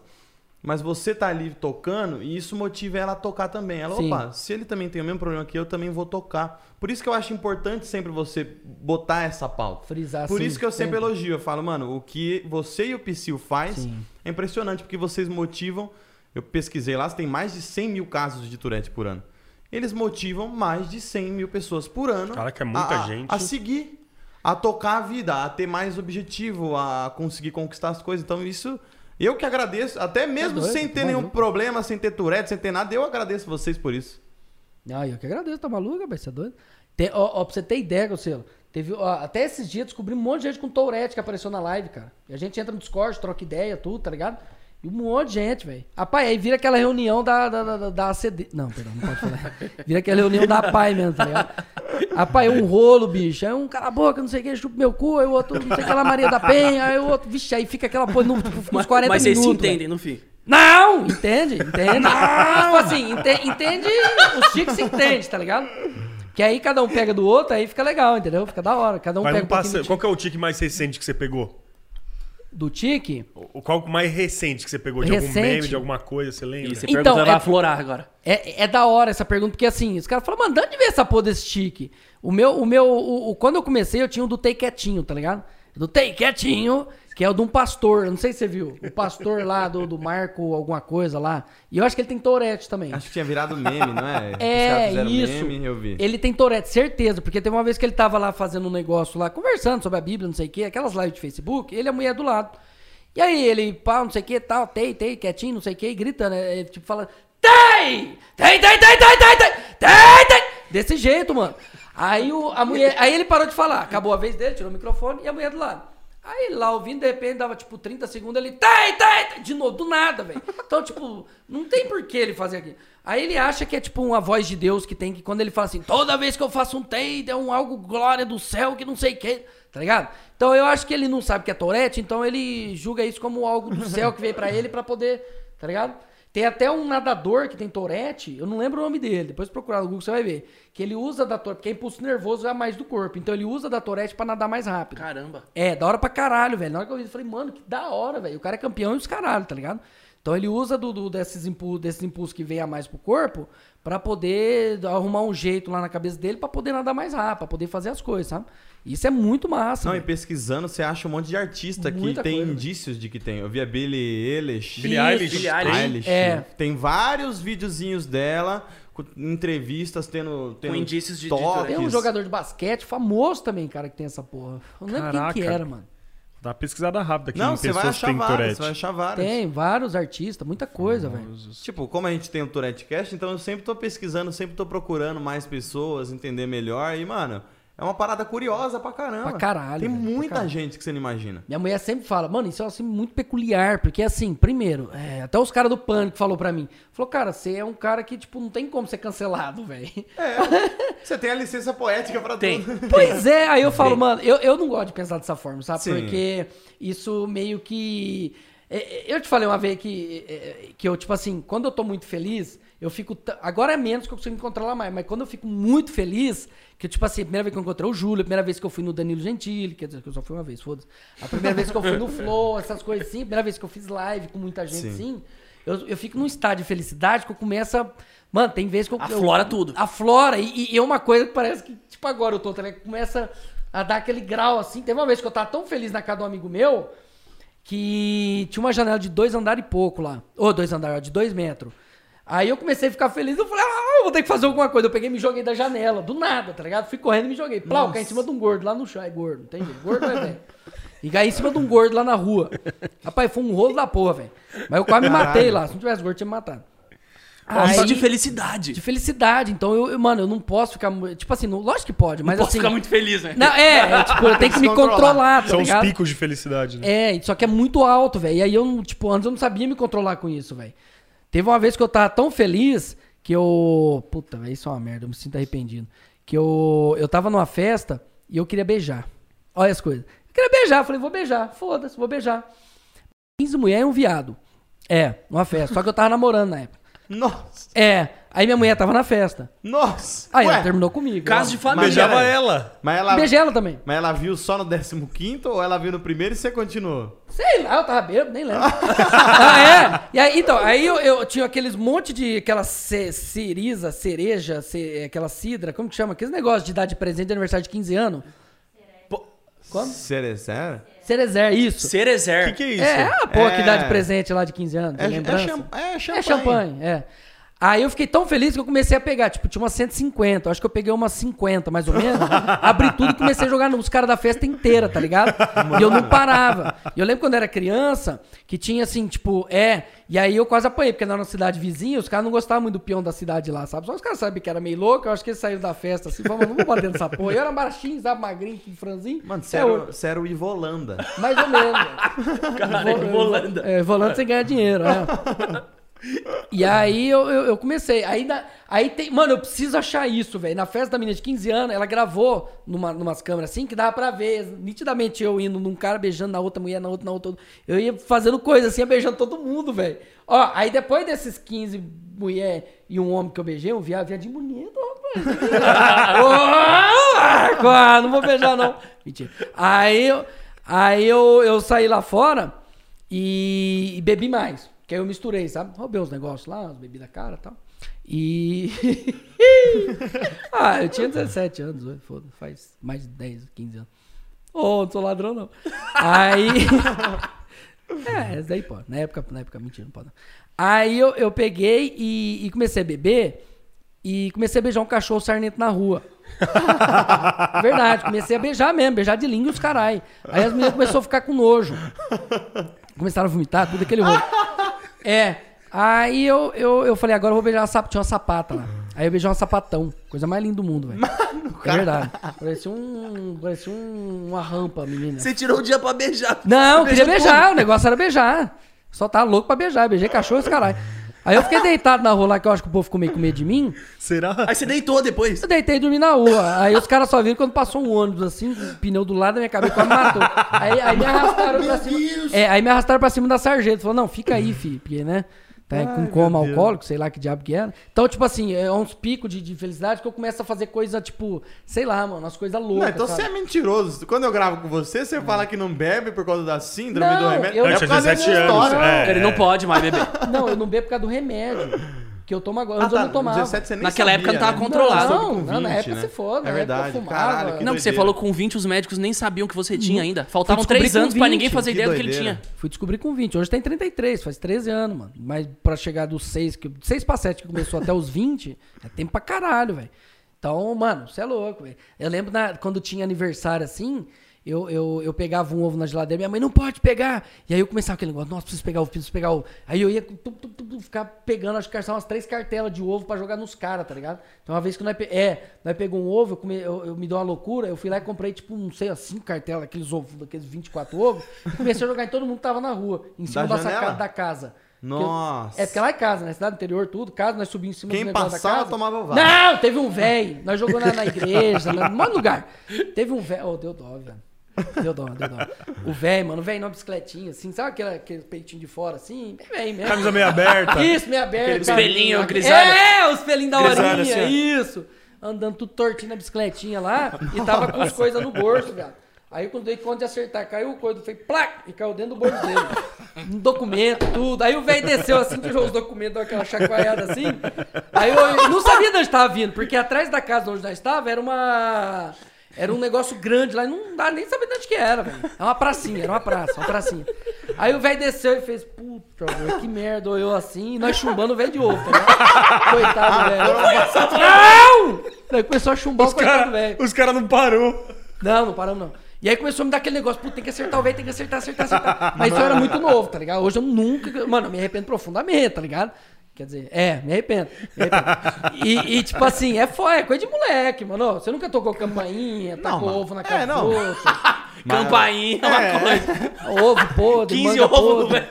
mas você tá ali tocando e isso motiva ela a tocar também. Ela, Sim. opa, se ele também tem o mesmo problema que eu, também vou tocar. Por isso que eu acho importante sempre você botar essa pauta. Frisar Por assim, isso que eu sempre elogio. Eu falo, mano, o que você e o Psyll faz Sim. é impressionante, porque vocês motivam. Eu pesquisei lá, você tem mais de 100 mil casos de Tourette por ano. Eles motivam mais de 100 mil pessoas por ano. Caraca, é muita a- gente. A seguir, a tocar a vida, a ter mais objetivo, a conseguir conquistar as coisas. Então, isso. Eu que agradeço, até mesmo doido, sem ter nenhum maluco. problema, sem ter Tourette, sem ter nada, eu agradeço vocês por isso. Ah, eu que agradeço, tá maluco, rapaz? Você é doido? Tem, ó, ó, pra você ter ideia, Gocelo, teve, ó, até esses dias descobri um monte de gente com Tourette que apareceu na live, cara. E a gente entra no Discord, troca ideia, tudo, tá ligado? E um monte de gente, velho. Rapaz, aí vira aquela reunião da, da, da, da ACD. Não, perdão, não pode falar. Vira aquela reunião da PAI mesmo, tá ligado? Rapaz, é um rolo, bicho. Aí um cala a boca, não sei o que, chupa meu cu. Aí o outro, não sei o que lá, Maria da Penha. Aí o outro, vixe, aí fica aquela porra, tipo, uns 40 Mas vocês minutos. se velho. entendem no fim. Não, entende, entende. tipo assim, ente- entende, os chicos se entende, tá ligado? Que aí cada um pega do outro, aí fica legal, entendeu? Fica da hora. Cada um Mas pega não um pouquinho passa... Qual que é o tique mais recente que você pegou? Do tique. O qual o mais recente que você pegou? De algum Recente? meme, de alguma coisa, você lembra? E você Então, pergunta, vai é- aflorar agora. É, é da hora essa pergunta, porque assim, os caras falam, mano, de onde veio essa porra desse tique? O meu, o meu, o, o- quando eu comecei, eu tinha o do Tei Quietinho, tá ligado? Do Tei Quietinho, que é o de um pastor, eu não sei se você viu. O pastor lá do, do Marco, alguma coisa lá. E eu acho que ele tem Tourette também. Acho que tinha virado meme, não é? É, isso. Meme, eu vi. Ele tem Tourette, certeza, porque teve uma vez que ele tava lá fazendo um negócio lá, conversando sobre a Bíblia, não sei o quê, aquelas lives de Facebook, ele e a mulher do lado. E aí ele, pá, não sei o que, tal, tei, tei, quietinho, não sei o que, gritando, ele tipo fala, tem! Tem, tem, tem, tem, tem, tem, tem, tem! Desse jeito, mano. Aí o, a mulher, aí ele parou de falar, acabou a vez dele, tirou o microfone e a mulher do lado. Aí lá ouvindo, de repente dava tipo 30 segundos, ele tem, tem, tem, de novo, do nada, velho. Então, tipo, não tem por que ele fazer aquilo. Aí ele acha que é tipo uma voz de Deus que tem que, quando ele fala assim, toda vez que eu faço um tem, é um algo glória do céu que não sei o que, tá ligado? Então eu acho que ele não sabe que é Tourette, então ele julga isso como algo do céu que veio pra ele pra poder, tá ligado? Tem até um nadador que tem Tourette, eu não lembro o nome dele, depois procurar no Google você vai ver. Que ele usa da Tourette, porque é impulso nervoso é mais do corpo, então ele usa da Tourette pra nadar mais rápido. Caramba. É, da hora pra caralho, velho. Na hora que eu vi, eu falei, mano, que da hora, velho. O cara é campeão e os caralho, tá ligado? Então ele usa do, do- desses, impulsos, desses impulsos que vem a mais pro corpo pra poder arrumar um jeito lá na cabeça dele pra poder nadar mais rápido, pra poder fazer as coisas, sabe? Isso é muito massa. Não, e velho. pesquisando, você acha um monte de artista que Muita tem coisa, indícios de que tem. Eu vi a Billie Eilish. Billie. Eilish. Billie tem? Eilish. É. Tem vários videozinhos dela, com entrevistas, tendo, tendo Com indícios de- de toques. Tem um jogador de basquete famoso também, cara, que tem essa porra. Eu não lembro quem que era, mano. Dá uma pesquisada rápida aqui Não, você vai pessoas que achar têm vários, Tourette. você vai achar vários. Tem vários artistas, muita coisa, velho. Tipo, como a gente tem o Tourette Cast, então eu sempre tô pesquisando, sempre tô procurando mais pessoas, entender melhor. E, mano, é uma parada curiosa pra caramba. Pra caralho, Tem velho, muita caralho. gente que você não imagina. Minha mulher sempre fala, mano, isso é assim muito peculiar, porque assim, primeiro, é, até os caras do Pânico falou pra mim, falou, cara, você é um cara que, tipo, não tem como ser cancelado, velho. Você tem a licença poética pra Tem. tudo. Pois é, aí eu falo, mano, eu, eu não gosto de pensar dessa forma, sabe? Sim. Porque isso meio que. é, é, Eu te falei uma vez que, é, que eu, tipo assim, quando eu tô muito feliz, eu fico. t- Agora é menos que eu consigo me controlar mais, mas quando eu fico muito feliz, que tipo assim, a primeira vez que eu encontrei o Júlio, a primeira vez que eu fui no Danilo Gentili, quer dizer, que eu só fui uma vez, foda-se. A primeira vez que eu fui no Flow, essas coisas assim, a primeira vez que eu fiz live com muita gente Sim. assim, eu, eu fico num estado de felicidade que eu começo a. Mano, tem vezes que eu. Aflora eu- tudo. Aflora. E, e é uma coisa que parece que, tipo, agora eu tô, tá ligado? Começa a dar aquele grau assim. Teve uma vez que eu tava tão feliz na casa de um amigo meu que tinha uma janela de dois andares e pouco lá. Ou dois andares, de dois metros. Aí eu comecei a ficar feliz, eu falei, ah, eu vou ter que fazer alguma coisa. Eu peguei e me joguei da janela, do nada, tá ligado? Fui correndo e me joguei. Plau, caí em cima de um gordo lá no chão. É gordo, não tem jeito. Gordo é velho. E caí em cima de um gordo lá na rua. Rapaz, foi um rolo da porra, velho. Mas eu quase me matei lá. Se não tivesse gordo, tinha me matado. Só Aí- de felicidade. de felicidade. Então, eu, eu- mano, eu não posso ficar. Tipo assim, não- lógico que pode, mas Posso assim. ficar muito feliz, né? Não, é, é, tipo, eu tenho que me controlar. controlar, tá São os ligado? picos de felicidade, né? É, só que é muito alto, velho. E aí eu, não- tipo, antes eu não sabia me controlar com isso, velho. Teve uma vez que eu tava tão feliz que eu. Puta, isso é uma merda, eu me sinto arrependido. Que eu, eu tava numa festa e eu queria beijar. Olha as coisas. Eu queria beijar, falei, vou beijar, foda-se, vou beijar. 15 mulheres e um viado. É, numa festa. Só que eu tava namorando na época. Nossa, É, aí minha mulher tava na festa. nossa. Aí Ué, ela terminou comigo. Caso de família. Beijava peraí. ela. Mas ela, Beijei ela também. mas ela viu só no 15 ou ela viu no primeiro e você continuou? Sei lá, eu tava bêbado, nem lembro. ah, é? E aí, então, aí eu, eu tinha aqueles monte de aquelas ce, ceriza, cereja, ce- aquela cidra, como que chama? Aqueles negócios de dar de presente de aniversário de 15 anos. Como? Cerezer? Cerezer, isso. O Cerezer. que, que é isso? É, a porra que dá É. de presente lá de 15 anos, É, é, cham- é champanhe. É champanhe, é. Aí eu fiquei tão feliz que eu comecei a pegar, tipo, tinha umas 150, eu acho que eu peguei umas 50, mais ou menos. abri tudo e comecei a jogar nos caras da festa inteira, tá ligado? E eu não parava. E eu lembro quando era criança, que tinha assim, tipo, é, e aí eu quase apanhei, porque na nossa cidade vizinha, os caras não gostavam muito do peão da cidade lá, sabe? Só os caras sabiam que era meio louco, eu acho que eles saíram da festa assim, falaram, não vou bater nessa porra. E eu era baixinho, sabe, magrinho, franzinho. Mano, você É, era, eu- o- você era o Ivolanda. mais ou menos. Caralho, volanda. É, volando sem ganhar dinheiro, é. E aí eu, eu, eu comecei. Aí, na- aí tem. Mano, eu preciso achar isso, velho. Na festa da menina de 15 anos, ela gravou numa, numas câmeras assim que dava pra ver. Nitidamente eu indo num cara beijando na outra mulher, na outra, na outra. Eu ia fazendo coisa assim, beijando todo mundo, velho. Ó, aí depois desses 15 mulher e um homem que eu beijei, um viado, viadinho bonito, rapaz. Ah, não vou beijar, não. Mentira. Aí. Aí eu, eu saí lá fora e, e bebi mais. Que aí eu misturei, sabe? Roubei os negócios lá, as bebidas cara e tal. E. ah, eu tinha 17 anos, foda, faz mais de 10, 15 anos. Ô, não sou ladrão, não. Aí. é, daí pode. Na época, na época, mentira, não pode. Não. Aí eu, eu peguei e, e comecei a beber e comecei a beijar um cachorro sarnento na rua. Verdade, comecei a beijar mesmo, beijar de língua os carai. Aí as meninas começaram a ficar com nojo. Começaram a vomitar, tudo aquele rolo. É. Aí eu, eu, eu falei, agora eu vou beijar uma sapata. Tinha uma sapata lá. Aí eu beijei uma sapatão. Coisa mais linda do mundo, velho. É verdade. Parecia um. Parecia um, uma rampa, menina. Você tirou o dia pra beijar. Não, eu queria beijar. O negócio era beijar. Só tava louco pra beijar. Beijei cachorro e os caralho. Aí eu fiquei deitado na rua lá, que eu acho que o povo ficou meio com medo de mim. Será? Aí você deitou depois. Eu deitei e dormi na rua. Aí os caras só viram quando passou um ônibus assim, com o pneu do lado da minha cabeça, quase matou. Aí, aí me arrastaram pra cima. É, aí me arrastaram pra cima da sargento. Falou, não, fica aí, filho. Porque, né? Tá com coma alcoólico, sei lá que diabo que era. Então, tipo assim, é uns picos de, de felicidade que eu começo a fazer coisa, tipo, sei lá, mano, umas coisas loucas. Não, então sabe? você é mentiroso. Quando eu gravo com você, você fala que não bebe por causa da síndrome Não, do remédio. eu- é por causa da 17 minha anos, história. é. Ele não pode mais beber. Não, eu não bebo por causa do remédio. Que eu tomo agora. Ah, Antes eu tá. não tomava. 17 você nem Naquela época sabia, não tava né? controlado. Não, Com não, na 20, época né? se foda. É na verdade. época. Caralho, que Não, que você falou com 20, os médicos nem sabiam que você tinha ainda. Faltavam descobrir 3 com anos pra 20, ninguém fazer que ideia do que ele tinha. Fui descobrir com 20. Hoje tem 33, faz 13 anos, mano. Mas pra chegar dos 6, que, 6 pra 7 que começou até os 20, é tempo pra caralho, velho. Então, mano, você é louco, velho. Eu lembro na- quando tinha aniversário assim, eu, eu, eu pegava um ovo na geladeira, minha mãe não pode pegar. E aí eu começava aquele negócio, nossa, preciso pegar ovo, preciso pegar ovo. Aí eu ia tum, tum, tum, tum, ficar pegando, acho que são umas três cartelas de ovo pra jogar nos caras, tá ligado? Então uma vez que nós, pe- é, nós pegou um ovo, eu, come- eu- eu me deu uma loucura, eu fui lá e comprei, tipo, não sei, cinco cartelas, aqueles ovos, daqueles 24 ovos, e comecei a jogar em todo mundo que tava na rua, em cima Da da, sacada da casa. Nossa. É porque lá é casa, né? Cidade interior, tudo. Casa, nós subimos em cima Quem do negócio passava, da casa. tomava vaso. Não, teve um velho. Nós jogamos na, na igreja, no de lugar. Teve um velho. Oh, deu dó, velho. Deu dó, deu dó. O velho, mano, o velho numa bicicletinha, assim, sabe aquele, aquele peitinho de fora, assim? Bem mesmo. Camisa meio aberta. Isso, meio aberto. Aquele cara. espelhinho grisalho. É, o espelhinho da Grisalho, horinha, assim, isso. Andando tudo tortinho na bicicletinha lá e tava com as coisas no bolso, velho. Aí quando dei conta de acertar, caiu o coisa, foi plac, e caiu dentro do bolso dele. Um documento, tudo. Aí o velho desceu assim, tirou os documentos, deu aquela chacoalhada assim. Aí eu, eu não sabia de onde estava vindo, porque atrás da casa onde nós estava era uma. Era um negócio grande lá, e não dá nem saber de onde que era, velho. É uma pracinha, era uma praça, uma pracinha. Aí o velho desceu e fez, puta, que merda, ou eu assim, e nós chumbando o velho de ovo, tá ligado? Coitado, velho. Não! Aí começou a chumbar o Os coitado caras do velho. os cara não parou. Não, não paramos não. E aí começou a me dar aquele negócio, puta, tem que acertar o velho, tem que acertar, acertar, acertar. Mas isso eu era muito novo, tá ligado? Hoje eu nunca. Mano, eu me arrependo profundamente, tá ligado? Quer dizer, é, me arrependo. Me arrependo. E, e, tipo assim, é foda, é coisa de moleque, mano. Você nunca tocou campainha, tacou mano. ovo na É, casa não. do outro. Campainha, uma É. coisa. Ovo podre, 15 manga ovos no podre. velho.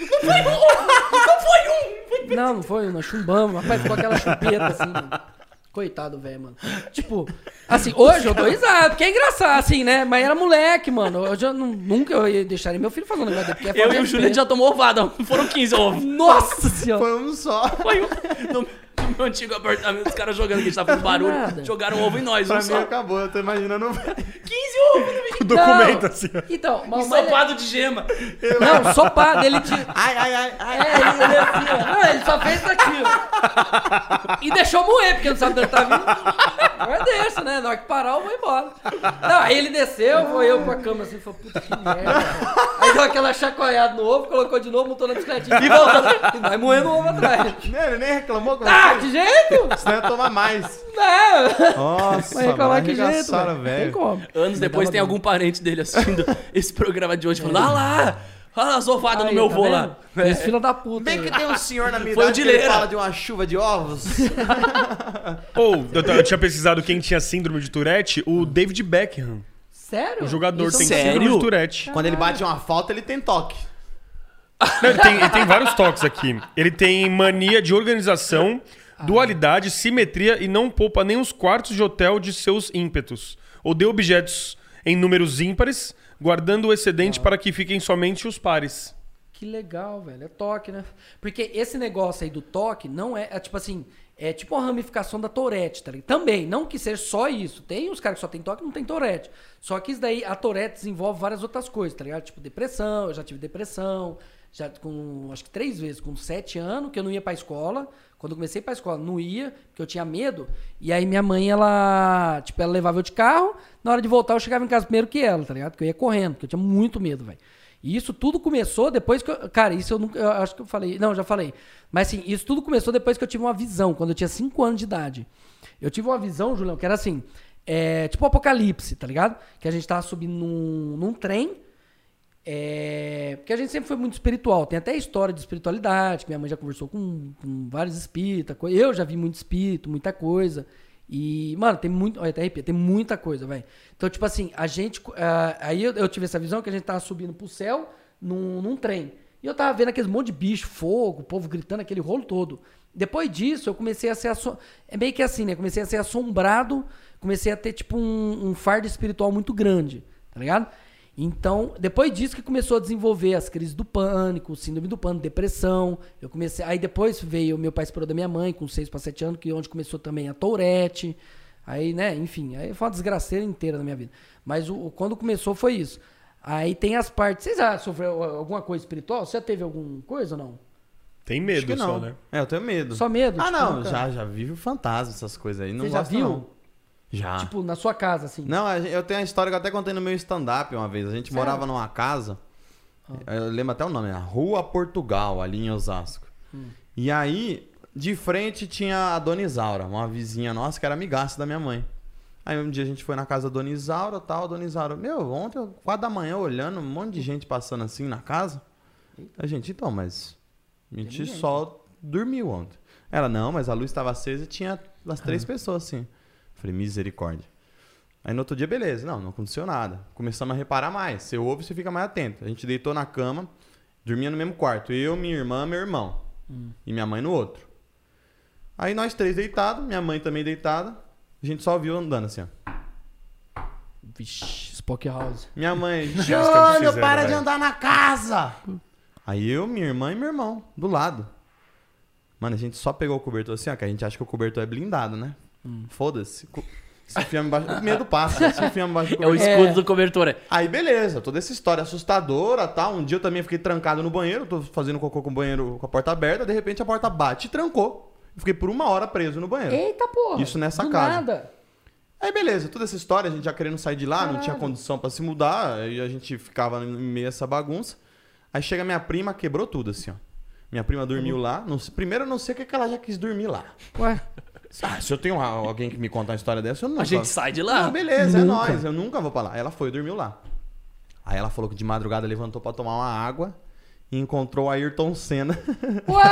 Não foi um ovo, não foi um. Não, não foi, nós chumbamos. Rapaz, ficou aquela chupeta assim, mano. Coitado, velho, mano. Tipo, assim, hoje eu dou risada, porque é engraçado, assim, né? Mas era moleque, mano. Hoje eu não- nunca eu ia deixar meu filho fazer um negócio dele, porque é Eu e o de Júlio já tomou ovada, foram 15 ovos. Nossa senhora. Foi um só. Foi um. No, no meu antigo apartamento, os caras jogando, que a gente tava fazendo barulho, Nada. jogaram ovo em nós, Pra um mim só. acabou, eu tô imaginando o velho. 15 ovos, né, O documento Não. assim, ó. Então, mas, mas ensopado de gema. Não, sopado, ele tinha. Ai, ai, ai, ai. É, ele, ele assim, ó. Não, ele só fez isso aqui, ó. E deixou moer, porque não sabe de onde tá vindo. Mas deixa, né? Na hora que parar, eu vou embora. Não, aí ele desceu, foi eu pra cama assim, falou, puta que merda. cara. Aí deu aquela chacoalhada no ovo, colocou de novo, montou na bicicletinha e voltou. E nós moendo o ovo atrás. Não, Ele nem reclamou com Ah, que jeito? Senão ia tomar mais. Não. Nossa, Vai reclamar que jeito, velho. Tem como. Anos depois tem algum parente dele assistindo esse programa de hoje falando: Ah lá! Olha as ovadas do meu tá vô lá. Fez fila da puta. Bem que tem um senhor na minha Foi o idade que fala de uma chuva de ovos. Ou, eu, eu tinha pesquisado quem tinha síndrome de Tourette, o David Beckham. Sério? O jogador Isso tem sério? síndrome de Tourette. Quando ele bate uma falta, ele tem toque. Não, ele, tem, ele tem vários toques aqui. Ele tem mania de organização, dualidade, simetria e não poupa nem os quartos de hotel de seus ímpetos. Odeia objetos em números ímpares, guardando o excedente para que fiquem somente os pares. Que legal, velho. É toque, né? Porque esse negócio aí do toque não é, é tipo assim, É tipo uma ramificação da Tourette, tá ligado? Também, não que seja só isso. Tem os caras que só tem toque não tem Tourette. Só que isso daí, a Tourette desenvolve várias outras coisas, tá ligado? Tipo depressão, eu já tive depressão, já com, acho que três vezes, com sete anos, que eu não ia pra escola. Quando eu comecei pra escola, não ia, porque eu tinha medo. E aí minha mãe, ela, tipo, ela levava eu de carro, na hora de voltar eu chegava em casa primeiro que ela, tá ligado? Porque eu ia correndo, porque eu tinha muito medo, velho. E isso tudo começou depois que eu. Cara, isso eu nunca. Eu acho que eu falei. Não, já falei. Mas assim, isso tudo começou depois que eu tive uma visão, quando eu tinha 5 anos de idade. Eu tive uma visão, Julião, que era assim. É, tipo um apocalipse, tá ligado? Que a gente tava subindo num, num trem. É, porque a gente sempre foi muito espiritual. Tem até história de espiritualidade, que minha mãe já conversou com, com vários espíritas. Eu já vi muito espírito, muita coisa. E, mano, tem muito. Olha, até arrepia, tem muita coisa, velho. Então, tipo assim, a gente. ah, aí eu, eu tive essa visão que a gente tava subindo pro céu num, num trem. E eu tava vendo aqueles monte de bicho, fogo, o povo gritando, aquele rolo todo. Depois disso, eu comecei a ser. É meio que assim, né? Comecei a ser assombrado, comecei a ter, tipo, um, um fardo espiritual muito grande, tá ligado? Então, depois disso que começou a desenvolver as crises do pânico, síndrome do pânico, depressão. Eu comecei, aí depois veio o meu pai separou da minha mãe com 6 para 7 anos, que é onde começou também a Tourette. Aí, né, enfim, aí foi uma desgraceira inteira na minha vida. Mas o, o- quando começou foi isso. Aí tem as partes. Vocês já sofreu alguma coisa espiritual? Você já teve alguma coisa ou não? Tem medo que só, não. né? É, eu tenho medo. Só medo? Ah, Tipo, não, nunca- já, já vive fantasma, essas coisas aí. Não Você já viu? não. Já. Tipo, na sua casa, assim. Não, eu tenho uma história que eu até contei no meu stand-up uma vez. A gente Sério? morava numa casa, eu lembro até o nome, a Rua Portugal, ali em Osasco. E aí, de frente tinha a Dona Isaura, uma vizinha nossa que era amigaça da minha mãe. Aí um dia a gente foi na casa da Dona Isaura tal, a Dona Isaura, meu, ontem, quatro da manhã, olhando, um monte de gente passando assim na casa. A gente, então, mas a gente só dormiu ontem. Ela, não, mas a luz estava acesa e tinha as três pessoas assim. Falei, misericórdia. Aí no outro dia, beleza. Não, não aconteceu nada. Começamos a reparar mais. Você ouve, você fica mais atento. A gente deitou na cama, dormia no mesmo quarto. Eu, minha irmã, meu irmão. E minha mãe no outro. Aí nós três deitados, minha mãe também deitada. A gente só viu andando assim, ó. Vixe, Spock House. Minha mãe, Júlio, para de velho?" andar na casa! Aí eu, minha irmã e meu irmão, do lado. Mano, a gente só pegou o cobertor assim, ó, que a gente acha que o cobertor é blindado, né? Foda-se. Co- Se enfiamos embaixo... O medo passa, se enfiamos embaixo do É o cobertor. escudo É. do cobertor. é. Aí beleza, toda essa história assustadora tal. Um dia eu também fiquei trancado no banheiro, tô fazendo cocô com o banheiro com a porta aberta, de repente a porta bate e trancou. Eu fiquei por uma hora preso no banheiro. Eita porra! Isso nessa do casa. Nada. Aí beleza, toda essa história, a gente já querendo sair de lá, não tinha condição pra se mudar, aí a gente ficava em meio a essa bagunça. Aí chega minha prima, quebrou tudo assim, ó. Minha prima dormiu lá. Não sei- primeiro eu não sei o que que ela já quis dormir lá. Ué, Ah, se eu tenho a- alguém que me contar uma história dessa, eu não A gente sai de lá. Não, beleza, é Nunca. nóis, eu nunca vou pra lá. Ela foi, dormiu lá. Aí ela falou que de madrugada levantou pra tomar uma água e encontrou o Ayrton Senna. ué.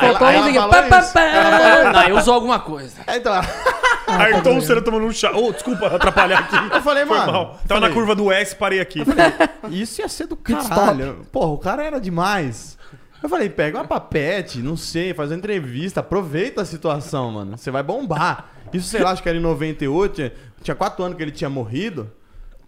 Faltou a aí ela musiquinha. Pá, pá, pá. Não, eu usou alguma coisa. Aí então, ela- Ayrton Senna tomando um chá. Ô, desculpa atrapalhar aqui. eu falei, Foi mano. mal. Tava falei, na curva do S, parei aqui. Isso ia ser do caralho. Porra, o cara era demais. Eu falei, pega uma papete, não sei, faz uma entrevista, aproveita a situação, mano. Você vai bombar. Isso, sei lá, acho que era em 98, tinha, tinha quatro anos que ele tinha morrido.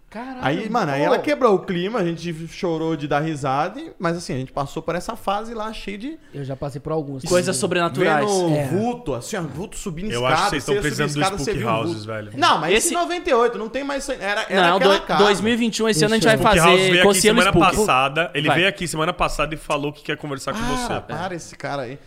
Caralho. Aí, mano, aí pô. ela quebrou o clima, a gente chorou de dar risada, mas assim, a gente passou por essa fase lá cheia de. Eu já passei por alguns. Coisas sobrenaturais. Vendo É. vulto, assim, ó, vulto subindo Eu escada. acho que vocês estão precisando subir do escada, você Spook um Houses, velho. Não, mas esse Esse- em 98, não tem mais. aí. Era, era Não, aquela do, casa. 2021, esse ano a gente vai. Spook House fazer veio aqui semana Spook. passada. Ele Vai. veio aqui semana passada e falou que quer conversar com Ah, você. para esse cara aí.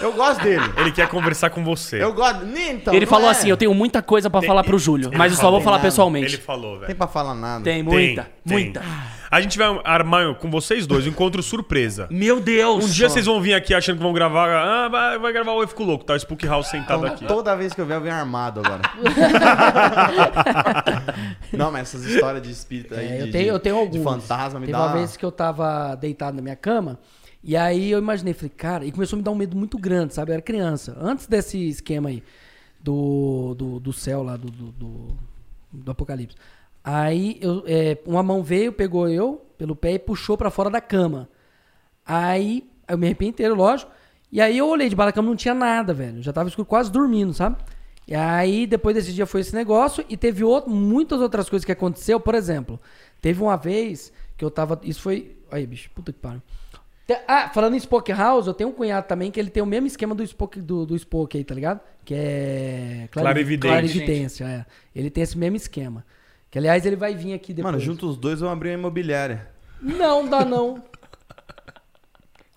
Eu gosto dele. Ele quer conversar com você. Eu gosto. Nem então. Ele falou é. assim: eu tenho muita coisa pra falar pro Júlio, mas eu só vou falar pessoalmente. Ele falou, Tem velho. pra falar nada. Tem muita, tem. muita. A gente vai armar com vocês dois um encontro surpresa. Meu Deus! Um dia vocês vão vir aqui achando que vão gravar. Ah, vai, vai gravar o Eu Fico Louco, tá? O Spook House sentado aqui. Toda vez que eu ver, eu venho armado agora. não, mas essas histórias de espírito aí. É, de, eu, tenho, eu tenho de alguns. fantasma me Teve dá. uma vez que eu tava deitado na minha cama, e aí eu imaginei, falei, cara, e começou a me dar um medo muito grande, sabe? Eu era criança. Antes desse esquema aí do, do, do céu lá, do, do, do, do apocalipse. Aí eu, é, uma mão veio, pegou eu pelo pé e puxou pra fora da cama. Aí eu me arrepiei inteiro, lógico. E aí eu olhei debaixo da cama, não tinha nada, velho. Já tava escuro, quase dormindo, sabe? E aí depois desse dia foi esse negócio e teve outro, muitas outras coisas que aconteceu. Por exemplo, teve uma vez que eu tava. Isso foi. Aí, bicho, puta que pariu. Ah, falando em Spoke House, eu tenho um cunhado também que ele tem o mesmo esquema do Spoke, do, do Spoke aí, tá ligado? Que é. Clarividente. Clarividência, é. Ele tem esse mesmo esquema. Que aliás ele vai vir aqui depois. Mano, junto os dois vão abrir uma imobiliária. Não dá não.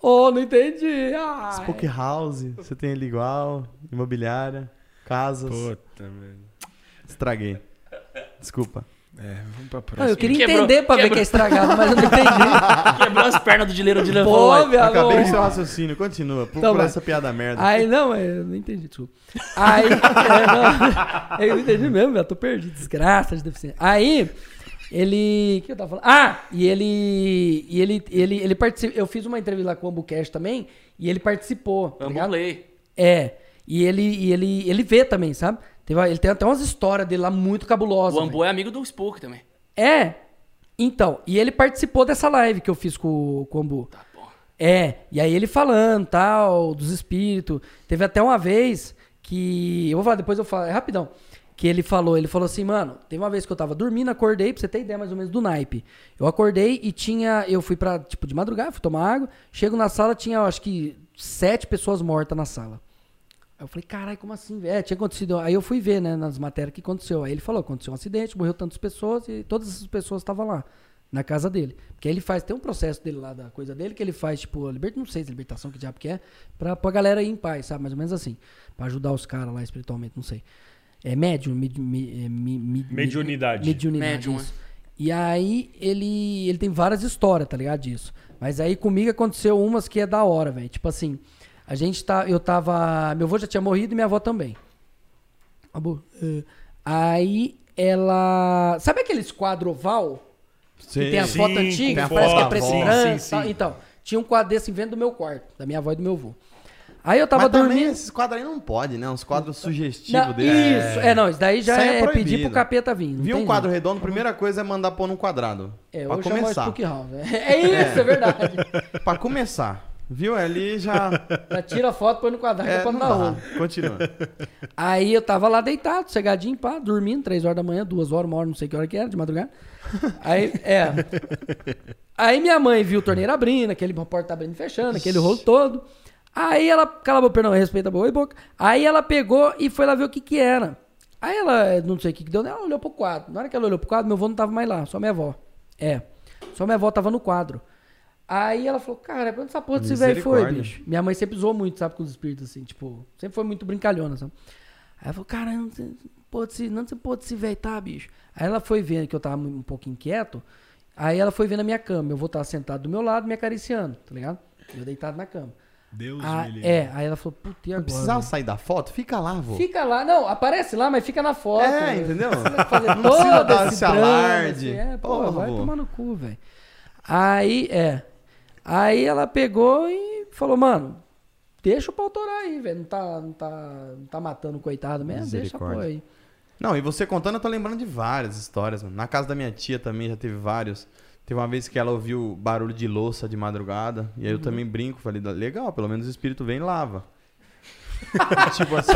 oh, não entendi. Ai. Spoke House, você tem ele igual, imobiliária, casas. Puta, velho. Estraguei. Desculpa. É, vamos pra Ah, próxima. eu queria Quebrou- entender pra ver quebrou. que é estragado, mas eu não entendi. Quebrou as pernas do dileiro de. Pô. Acabei com seu raciocínio, continua. Por, Então por essa piada merda. Aí, não, eu não entendi, desculpa. Aí, é, não, eu não entendi mesmo, eu tô perdido, desgraça de deficiência. Aí, ele, o que eu tava falando? Ah, e ele, e ele, ele, ele participou, eu fiz uma entrevista lá com o Ambucast também, e ele participou, tá ligado? Play. É, e ele, e ele, ele vê também, sabe? Ele tem até umas histórias dele lá muito cabulosas. O. Ambu é amigo do Spook também. É, então, e ele participou dessa live que eu fiz com, com o Ambu. Tá bom. É, e aí ele falando, tal, dos espíritos. Teve até uma vez que. Eu vou falar, depois eu falo, é rapidão. Que ele falou, ele falou assim, mano, teve uma vez que eu tava dormindo, acordei, pra você ter ideia mais ou menos do naipe. Eu acordei e tinha. Eu fui pra, tipo, de madrugada, fui tomar água. Chego na sala, tinha, acho que, sete pessoas mortas na sala. Eu falei, caralho, como assim? velho? É, tinha acontecido. Aí eu fui ver, né, nas matérias o que aconteceu. Aí ele falou: aconteceu um acidente, morreu tantas pessoas e todas essas pessoas estavam lá, na casa dele. Porque aí ele faz, tem um processo dele lá, da coisa dele, que ele faz, tipo, liber... não sei se libertação, que diabo que é, pra, pra galera ir em paz, sabe? Mais ou menos assim. Pra ajudar os caras lá espiritualmente, não sei. É médium, mid, mi- é, mi- mi- Mediunidade. Mediunidade. Médium, isso. E aí ele, ele tem várias histórias, tá ligado? Disso. Mas aí comigo aconteceu umas que é da hora, velho. Tipo assim, a gente tá. Eu tava. Meu avô já tinha morrido e minha avó também. Abu, eh, Aí ela. Sabe aqueles quadro oval? Sim. Que tem as Sim, fotos antigas, foto parece que é preto e branco. Sim, tal. sim. Então, tinha um quadro desse vendo do meu quarto, da minha avó e do meu avô. Aí eu tava Mas também dormindo. esses quadros aí não pode, né? Uns quadros Não, sugestivos dele. isso, é, não, isso daí já é é, pedir pro capeta vir. não Viu um quadro jeito. redondo, primeira coisa é mandar pôr num quadrado. É, pra eu chamo começar. House. É isso, é, verdade. Pra começar. Viu? Ali já. Já tira a foto, põe no quadrado É, não dar dá. rolo. Continua. Aí eu tava lá deitado, cegadinho, pá, dormindo, três horas da manhã, duas horas, uma hora, não sei que hora que era, de madrugada. Aí, é. Aí minha mãe viu o torneiro abrindo, aquele porta abrindo e fechando, aquele rolo todo. Aí ela, cala a boca, perdão, respeita a boa e boca. Aí ela pegou e foi lá ver o que que era. Aí ela, não sei o que que deu, ela olhou pro quadro. Na hora que ela olhou pro quadro, meu avô não tava mais lá, só minha avó. É, só minha avó tava no quadro. Aí ela falou, cara, pra onde essa porra desse velho foi, bicho? Minha mãe sempre zoou muito, sabe, com os espíritos, assim, tipo, sempre foi muito brincalhona, sabe? Aí ela falou, cara, não sei pode se, não sei pode se velho tá, bicho. Aí ela foi vendo que eu tava um pouco inquieto, aí ela foi vendo a minha cama. Eu vou estar sentado do meu lado, me acariciando, tá ligado? Eu deitado na cama. Deus Ah, me livre. é, aí ela falou, puta, e agora? Precisava velho? sair da foto? Fica lá, vô. Fica lá, não, aparece lá, mas fica na foto. É, entendeu? Precisa fazer Não precisa todo dar esse alarde. assim, é, pô, Porra, vai vô. tomar no cu, velho. Aí, é. Aí ela pegou e falou, mano, deixa o pau torar aí, velho. Não tá, não, tá, não tá matando o coitado mesmo, deixa porra aí. Não, e você contando, eu tô lembrando de várias histórias, mano. Na casa da minha tia também já teve vários. Teve uma vez que ela ouviu barulho de louça de madrugada. E aí Uhum. eu também brinco. Falei, legal, pelo menos o espírito vem e lava. tipo assim.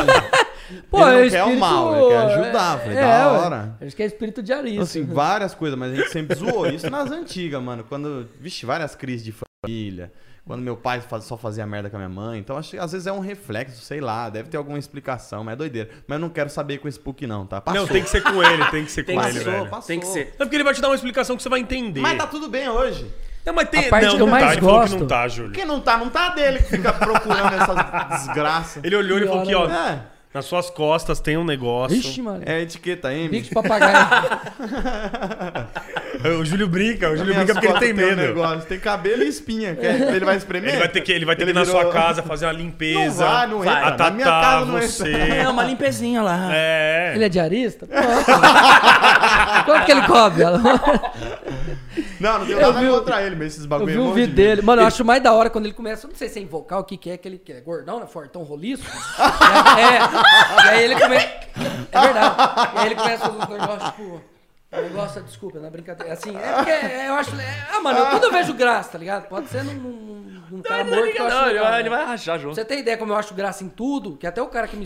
Pô, ele não é quer o espírito- mal, ele quer ajudar. Falei, é, da hora. Acho que é espírito diarista. Assim, várias coisas, mas a gente sempre zoou isso nas antigas, mano. Quando, vixe, várias crises de família. Quando meu pai faz- só fazia merda com a minha mãe. Então, acho que às vezes é um reflexo, sei lá. Deve ter alguma explicação, mas é doideira. Mas eu não quero saber com esse Spook, não, tá? Passou. Não, tem que ser com ele, tem que ser com que ele, velho. passou. Tem que ser. É porque ele vai te dar uma explicação que você vai entender. Mas tá tudo bem hoje. Não, mas tem... A parte não, que eu não mais tá. Ele falou que gosto- não tá, Júlio. Quem não tá, não tá dele que fica procurando essas desgraças. Ele olhou e falou que, ó, É, nas suas costas tem um negócio. Ixi, mano. é a etiqueta M. Bico de papagaio. O Júlio brinca, o Júlio brinca porque ele costas tem um medo. negócio. Tem cabelo e espinha. Quer- Ele vai espremer? Ele vai ter que, ele vai ter que ir Ele na virou- sua casa fazer uma limpeza. Não vai, não Vai. entra. Minha casa não você. entra. É, uma limpezinha lá. É. Ele é diarista? Quanto que ele cobra? Não, não tenho Eu nada vi contra ele, mas esses Eu bagulho vi é um de vídeo medo. dele. Mano, eu acho mais da hora quando ele começa. eu Não sei se é invocar o que, que é, que ele que é gordão, né? Fortão roliço. é, é. E aí ele começa. É verdade. E aí ele começa a fazer uns negócios, tipo. Negócio, desculpa, não é brincadeira. Assim, é porque eu acho. é- ah, mano, eu, tudo eu vejo graça, tá ligado? Pode ser num, num, num cara Não, morto que eu acho não, ele, legal, né? ele vai rachar junto. você ter ideia como eu acho graça em tudo, que até o cara que me.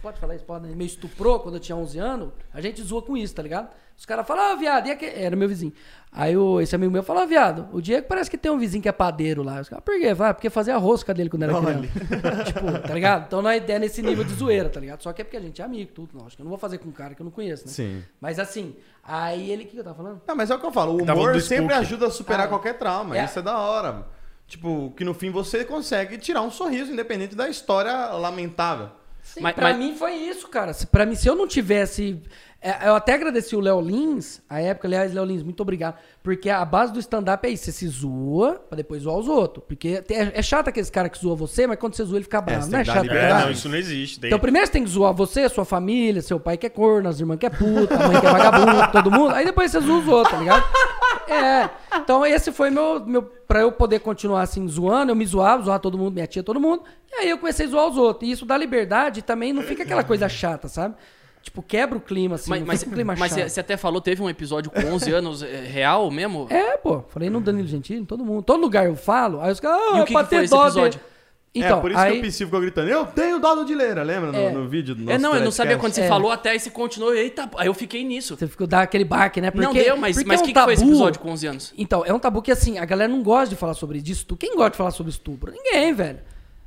Pode falar isso, pode, né? me estuprou quando eu tinha 11 anos, a gente zoa com isso, tá ligado? Os caras falam, ah, viado, e aquele... era meu vizinho. Aí o, esse amigo meu falou, ah, viado, o Diego parece que tem um vizinho que é padeiro lá. Os caras, por quê? Vai, porque fazia a rosca dele quando era Olha. criança. tipo, tá ligado? Então não é ideia nesse nível de zoeira, tá ligado? Só que é porque a gente é amigo, tudo, lógico. Eu não vou fazer com um cara que eu não conheço, né? Sim. Mas assim, aí ele, o que eu tava falando? Não, mas é o que eu falo, o Tava humor do sempre Spook. ajuda a superar Ah, qualquer trauma. é. Isso é da hora. Tipo, que no fim você consegue tirar um sorriso, independente da história lamentável. Sim, Mas- pra mas- mim foi isso, cara. Se- Pra mim, se eu não tivesse. é, Eu até agradeci o Léo Lins, a época, aliás, Léo Lins, muito obrigado. Porque a base do stand-up é isso: você se zoa pra depois zoar os outros. Porque é, é chato aqueles cara que zoa você, mas quando você zoa ele fica bravo. você não é chato, É, liberdade. não, isso não existe. Tem- Então, primeiro você tem que zoar você, sua família, seu pai que é corno, as irmãs que é puta, a mãe que é vagabundo, todo mundo. Aí depois você zoa os outros, tá ligado? É. Então, esse foi meu, meu. Pra eu poder continuar assim zoando, eu me zoava, zoava todo mundo, minha tia, todo mundo. E aí eu comecei a zoar os outros. E isso dá liberdade e também não fica aquela coisa chata, sabe? Tipo, quebra o clima, assim. Mas, mas, clima mas chato. você você até falou, teve um episódio com 11 anos é, real mesmo? É, pô. Falei no Danilo Gentili, todo mundo. Todo lugar eu falo, aí os caras. Ah, E o que que foi esse episódio? dele. Então, é, por isso aí... que o Psy ficou gritando, eu tenho dó do Dileira, lembra? No, É. no vídeo do nosso É, não, eu não sabia quando você É. falou, até aí você continuou, eita, aí eu fiquei nisso. Você ficou dar aquele baque, né? não deu, mas porque mas é o um que, que foi esse episódio com 11 anos? Então, é um tabu que assim, a galera não gosta de falar sobre de estupro. Quem gosta de falar sobre estupro? Ninguém, velho.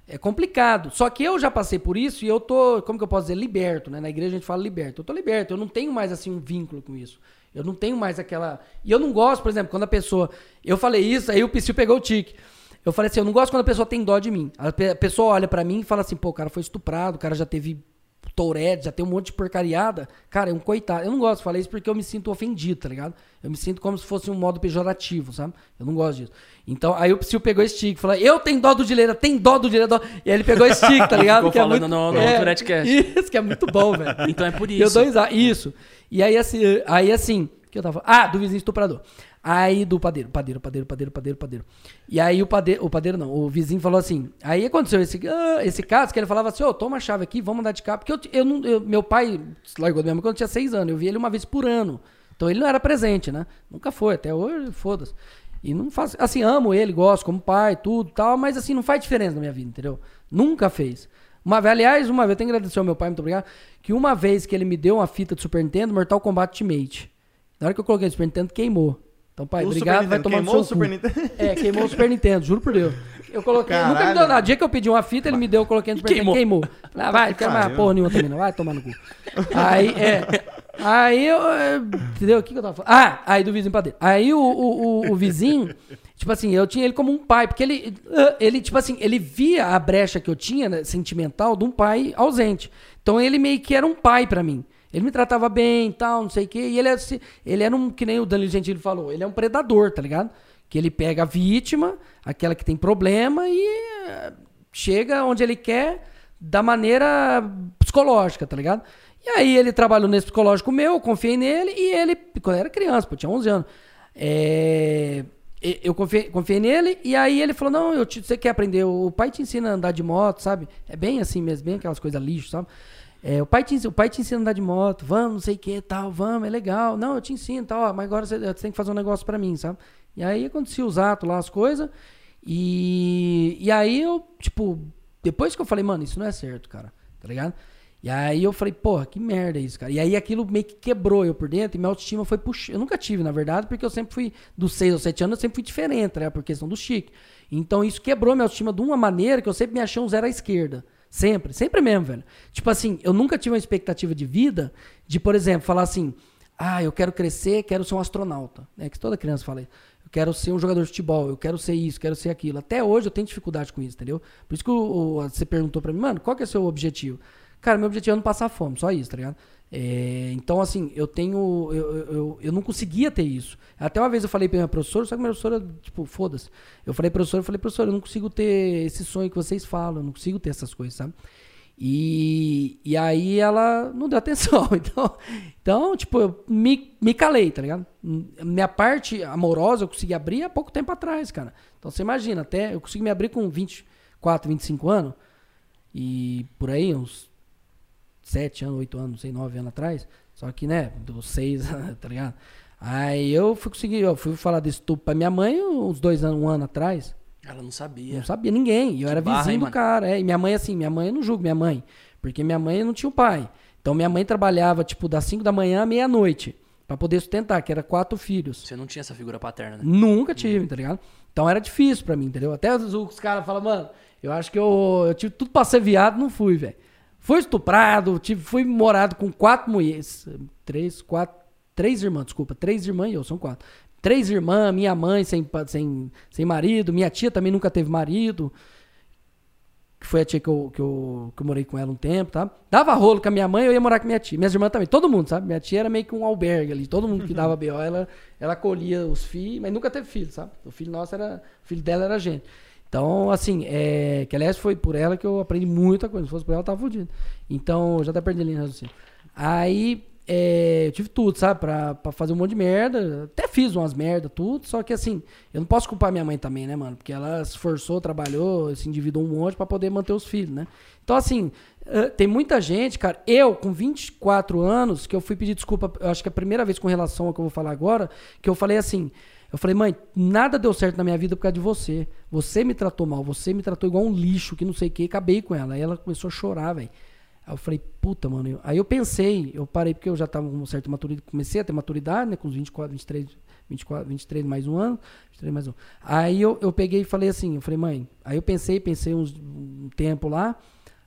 É complicado. Só que eu já passei por isso e eu tô, como que eu posso dizer, liberto, né? Na igreja a gente fala liberto. Eu tô liberto, eu não tenho mais assim um vínculo com isso. Eu não tenho mais aquela. E eu não gosto, por exemplo, quando a pessoa. Eu falei isso, aí o Psyu pegou o tique. Eu falei assim, eu não gosto quando a pessoa tem dó de mim. A pe- a pessoa olha pra mim e fala assim, pô, o cara foi estuprado, o cara já teve Tourette, já tem um monte de porcariada. Cara, é um coitado. Eu não gosto de falar isso porque eu me sinto ofendido, tá ligado? Eu me sinto como se fosse um modo pejorativo, sabe? Eu não gosto disso. Então, aí o Psyu pegou esse tique, falou, eu tenho dó do Dileira, tem dó do Dileira, dó. E aí ele pegou esse tique, tá ligado? Ficou Que é falando muito- no- no é. Isso, que é muito bom, velho. Então é por E Eu isso. dou. Isso. E aí assim, aí assim, o que eu tava falando? Ah, do vizinho estuprador. Aí do padeiro, padeiro, padeiro, padeiro, padeiro, padeiro. E aí o padeiro, o padeiro não, o vizinho falou assim. Aí aconteceu esse, ah, esse caso que ele falava assim: Ô, toma a chave aqui, vamos andar de carro. Porque eu, eu não, eu- meu pai largou do mãe quando eu tinha seis anos. Eu vi ele uma vez por ano. Então ele não era presente, né? Nunca foi, até hoje, foda-se. E não faz. Assim, amo ele, gosto como pai, tudo tal, mas assim, não faz diferença na minha vida, entendeu? Nunca fez. Uma vez, aliás, uma vez, tenho que agradecer ao meu pai, muito obrigado, que uma vez que ele me deu uma fita de Super Nintendo, Mortal Kombat Ultimate. Na hora que eu coloquei o Super Nintendo, queimou. Então, pai, O obrigado, vai tomar queimou o cu. Super Nintendo? É, queimou o Super Nintendo, juro por Deus. Eu coloquei, nunca me Caralho. deu nada. O dia que eu pedi uma fita, ele me deu, eu coloquei no Super Nintendo, queimou. Falei, Ah, vai, não quero mais porra nenhuma também, não. Vai tomar no cu. Aí, é. Aí eu. é, Entendeu? O que, que eu tava falando? Ah, aí do vizinho pra dentro. Aí o, o, o, o vizinho, tipo assim, eu tinha ele como um pai, porque ele, ah, ele, tipo assim, ele via a brecha que eu tinha, né, sentimental, de um pai ausente. Então ele meio que era um pai pra mim. Ele me tratava bem e tal, não sei o quê. E ele, assim- ele era um, que nem o Danilo Gentili falou, ele é um predador, tá ligado? Que ele pega a vítima, aquela que tem problema, e eh, chega onde ele quer da maneira psicológica, tá ligado? E aí ele trabalhou nesse psicológico meu, eu confiei nele, e ele, quando eu era criança, pô, tinha 11 anos, é, eu confiei, confiei nele, e aí ele falou, não, eu te- você quer aprender, o pai te ensina a andar de moto, sabe? É bem assim mesmo, bem aquelas coisas lixo, sabe? É, o, pai te, o pai te ensina a andar de moto, vamos, não sei o que, tal, vamos, é legal. Não, eu te ensino, tal, mas agora você, você tem que fazer um negócio pra mim, sabe? E aí acontecia os atos lá, as coisas, e, e aí eu, tipo, depois que eu falei, mano, isso não é certo, cara, tá ligado? E aí eu falei, porra, que merda é isso, cara. E aí aquilo meio que quebrou eu por dentro e minha autoestima foi puxando. Eu nunca tive, na verdade, porque eu sempre fui, dos 6 aos 7 anos, eu sempre fui diferente, né? Por questão do chique. Então isso quebrou minha autoestima de uma maneira que eu sempre me achei um zero à esquerda. Sempre, sempre mesmo, velho. Tipo assim, eu nunca tive uma expectativa de vida de, por exemplo, falar assim, ah, eu quero crescer, quero ser um astronauta. É que toda criança fala isso. Eu quero ser um jogador de futebol, eu quero ser isso, quero ser aquilo. Até hoje eu tenho dificuldade com isso, entendeu? Por isso que o- o- você perguntou pra mim, mano, qual que é o seu objetivo? Cara, meu objetivo é não passar fome, só isso, tá ligado? É, então, assim, eu tenho. Eu, eu, eu, não conseguia ter isso. Até uma vez eu falei pra minha professora, só que minha professora, tipo, foda-se. Eu falei, professora, eu falei, professora, eu não consigo ter esse sonho que vocês falam, eu não consigo ter essas coisas, sabe? E, e aí ela não deu atenção. Então, então tipo, eu me, me calei, tá ligado? Minha parte amorosa eu consegui abrir há pouco tempo atrás, cara. Então você imagina, até eu consegui me abrir com 24, 25 anos. E por aí, uns 7 anos, 8 anos, não sei, 9 anos atrás. Só que, né, dos 6, tá ligado? Aí eu fui conseguir, eu fui falar desse estupro pra minha mãe uns dois anos, um ano atrás. Ela não sabia. Não sabia ninguém. E eu era barra, vizinho hein, do mano? cara. É. E minha mãe, assim, minha mãe eu não julgo minha mãe. Porque minha mãe não tinha o pai. Então minha mãe trabalhava, tipo, das 5 da manhã à meia-noite. Pra poder sustentar, que era quatro filhos. Você não tinha essa figura paterna, né? Nunca tive, tá ligado? Então era difícil pra mim, entendeu? Até os, os caras falam, mano, eu acho que eu, eu tive tudo pra ser viado, não fui, velho. Fui estuprado, tive, fui morado com quatro mulheres. Três, quatro. Três irmãs, desculpa. Três irmãs e eu, são quatro. Três irmãs, minha mãe sem, sem, sem marido, minha tia também nunca teve marido. Que foi a tia que eu, que, eu, que eu morei com ela um tempo, tá? Dava rolo com a minha mãe, eu ia morar com minha tia. Minhas irmãs também, todo mundo, sabe? Minha tia era meio que um albergue ali. Todo mundo que dava B.O., ela, ela acolhia os filhos, mas nunca teve filho, sabe? O filho nosso era. O filho dela era gente. Então, assim, é, que aliás foi por ela que eu aprendi muita coisa. Se fosse por ela, eu tava fudido. Então, já até perdi a linha de raciocínio. Aí, é, eu tive tudo, sabe? Pra, pra fazer um monte de merda. Até fiz umas merda, tudo. Só que, assim, eu não posso culpar minha mãe também, né, mano? Porque ela se esforçou, trabalhou, se endividou um monte pra poder manter os filhos, né? Então, assim, tem muita gente, cara. Eu, com 24 anos, que eu fui pedir desculpa, eu acho que é a primeira vez com relação ao que eu vou falar agora, que eu falei assim. Eu falei, mãe, nada deu certo na minha vida por causa de você. Você me tratou mal, você me tratou igual um lixo, que não sei o que, acabei com ela. Aí ela começou a chorar, velho. Aí eu falei, puta, mano. Aí eu pensei, eu parei porque eu já tava com uma certa maturidade, comecei a ter maturidade, né, com uns 24, 23, 24, 23 mais um ano, 23 mais um. Aí eu, eu peguei e falei assim, eu falei, mãe, aí eu pensei, pensei uns, um tempo lá,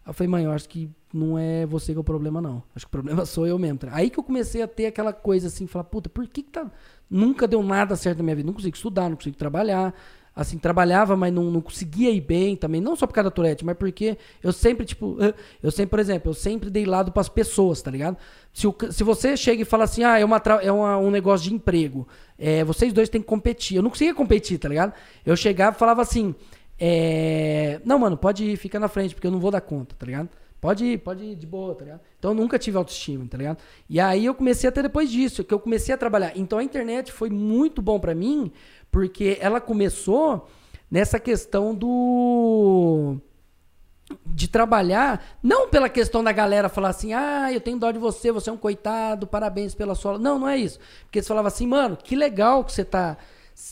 aí eu falei, mãe, eu acho que não é você que é o problema, não. Acho que o problema sou eu mesmo. Aí que eu comecei a ter aquela coisa assim, falar, puta, por que que tá... Nunca deu nada certo na minha vida, não consigo estudar, não consigo trabalhar, assim, trabalhava, mas não, não conseguia ir bem também, não só por causa da Tourette, mas porque eu sempre, tipo, eu sempre, por exemplo, eu sempre dei lado pras pessoas, tá ligado? Se, o se você chega e fala assim, ah, é, uma, é uma- um negócio de emprego, é, vocês dois têm que competir. Eu não conseguia competir, tá ligado? Eu chegava e falava assim, é, não, mano, pode ir, fica na frente, porque eu não vou dar conta, tá ligado? Pode ir, pode ir de boa, tá ligado? Então eu nunca tive autoestima, tá ligado? E aí eu comecei a ter depois disso, que eu comecei a trabalhar. Então a internet foi muito bom pra mim, porque ela começou nessa questão do de trabalhar, não pela questão da galera falar assim, ah, eu tenho dó de você, você é um coitado, parabéns pela sua. Não, não é isso. Porque eles falavam assim, mano, que legal que você tá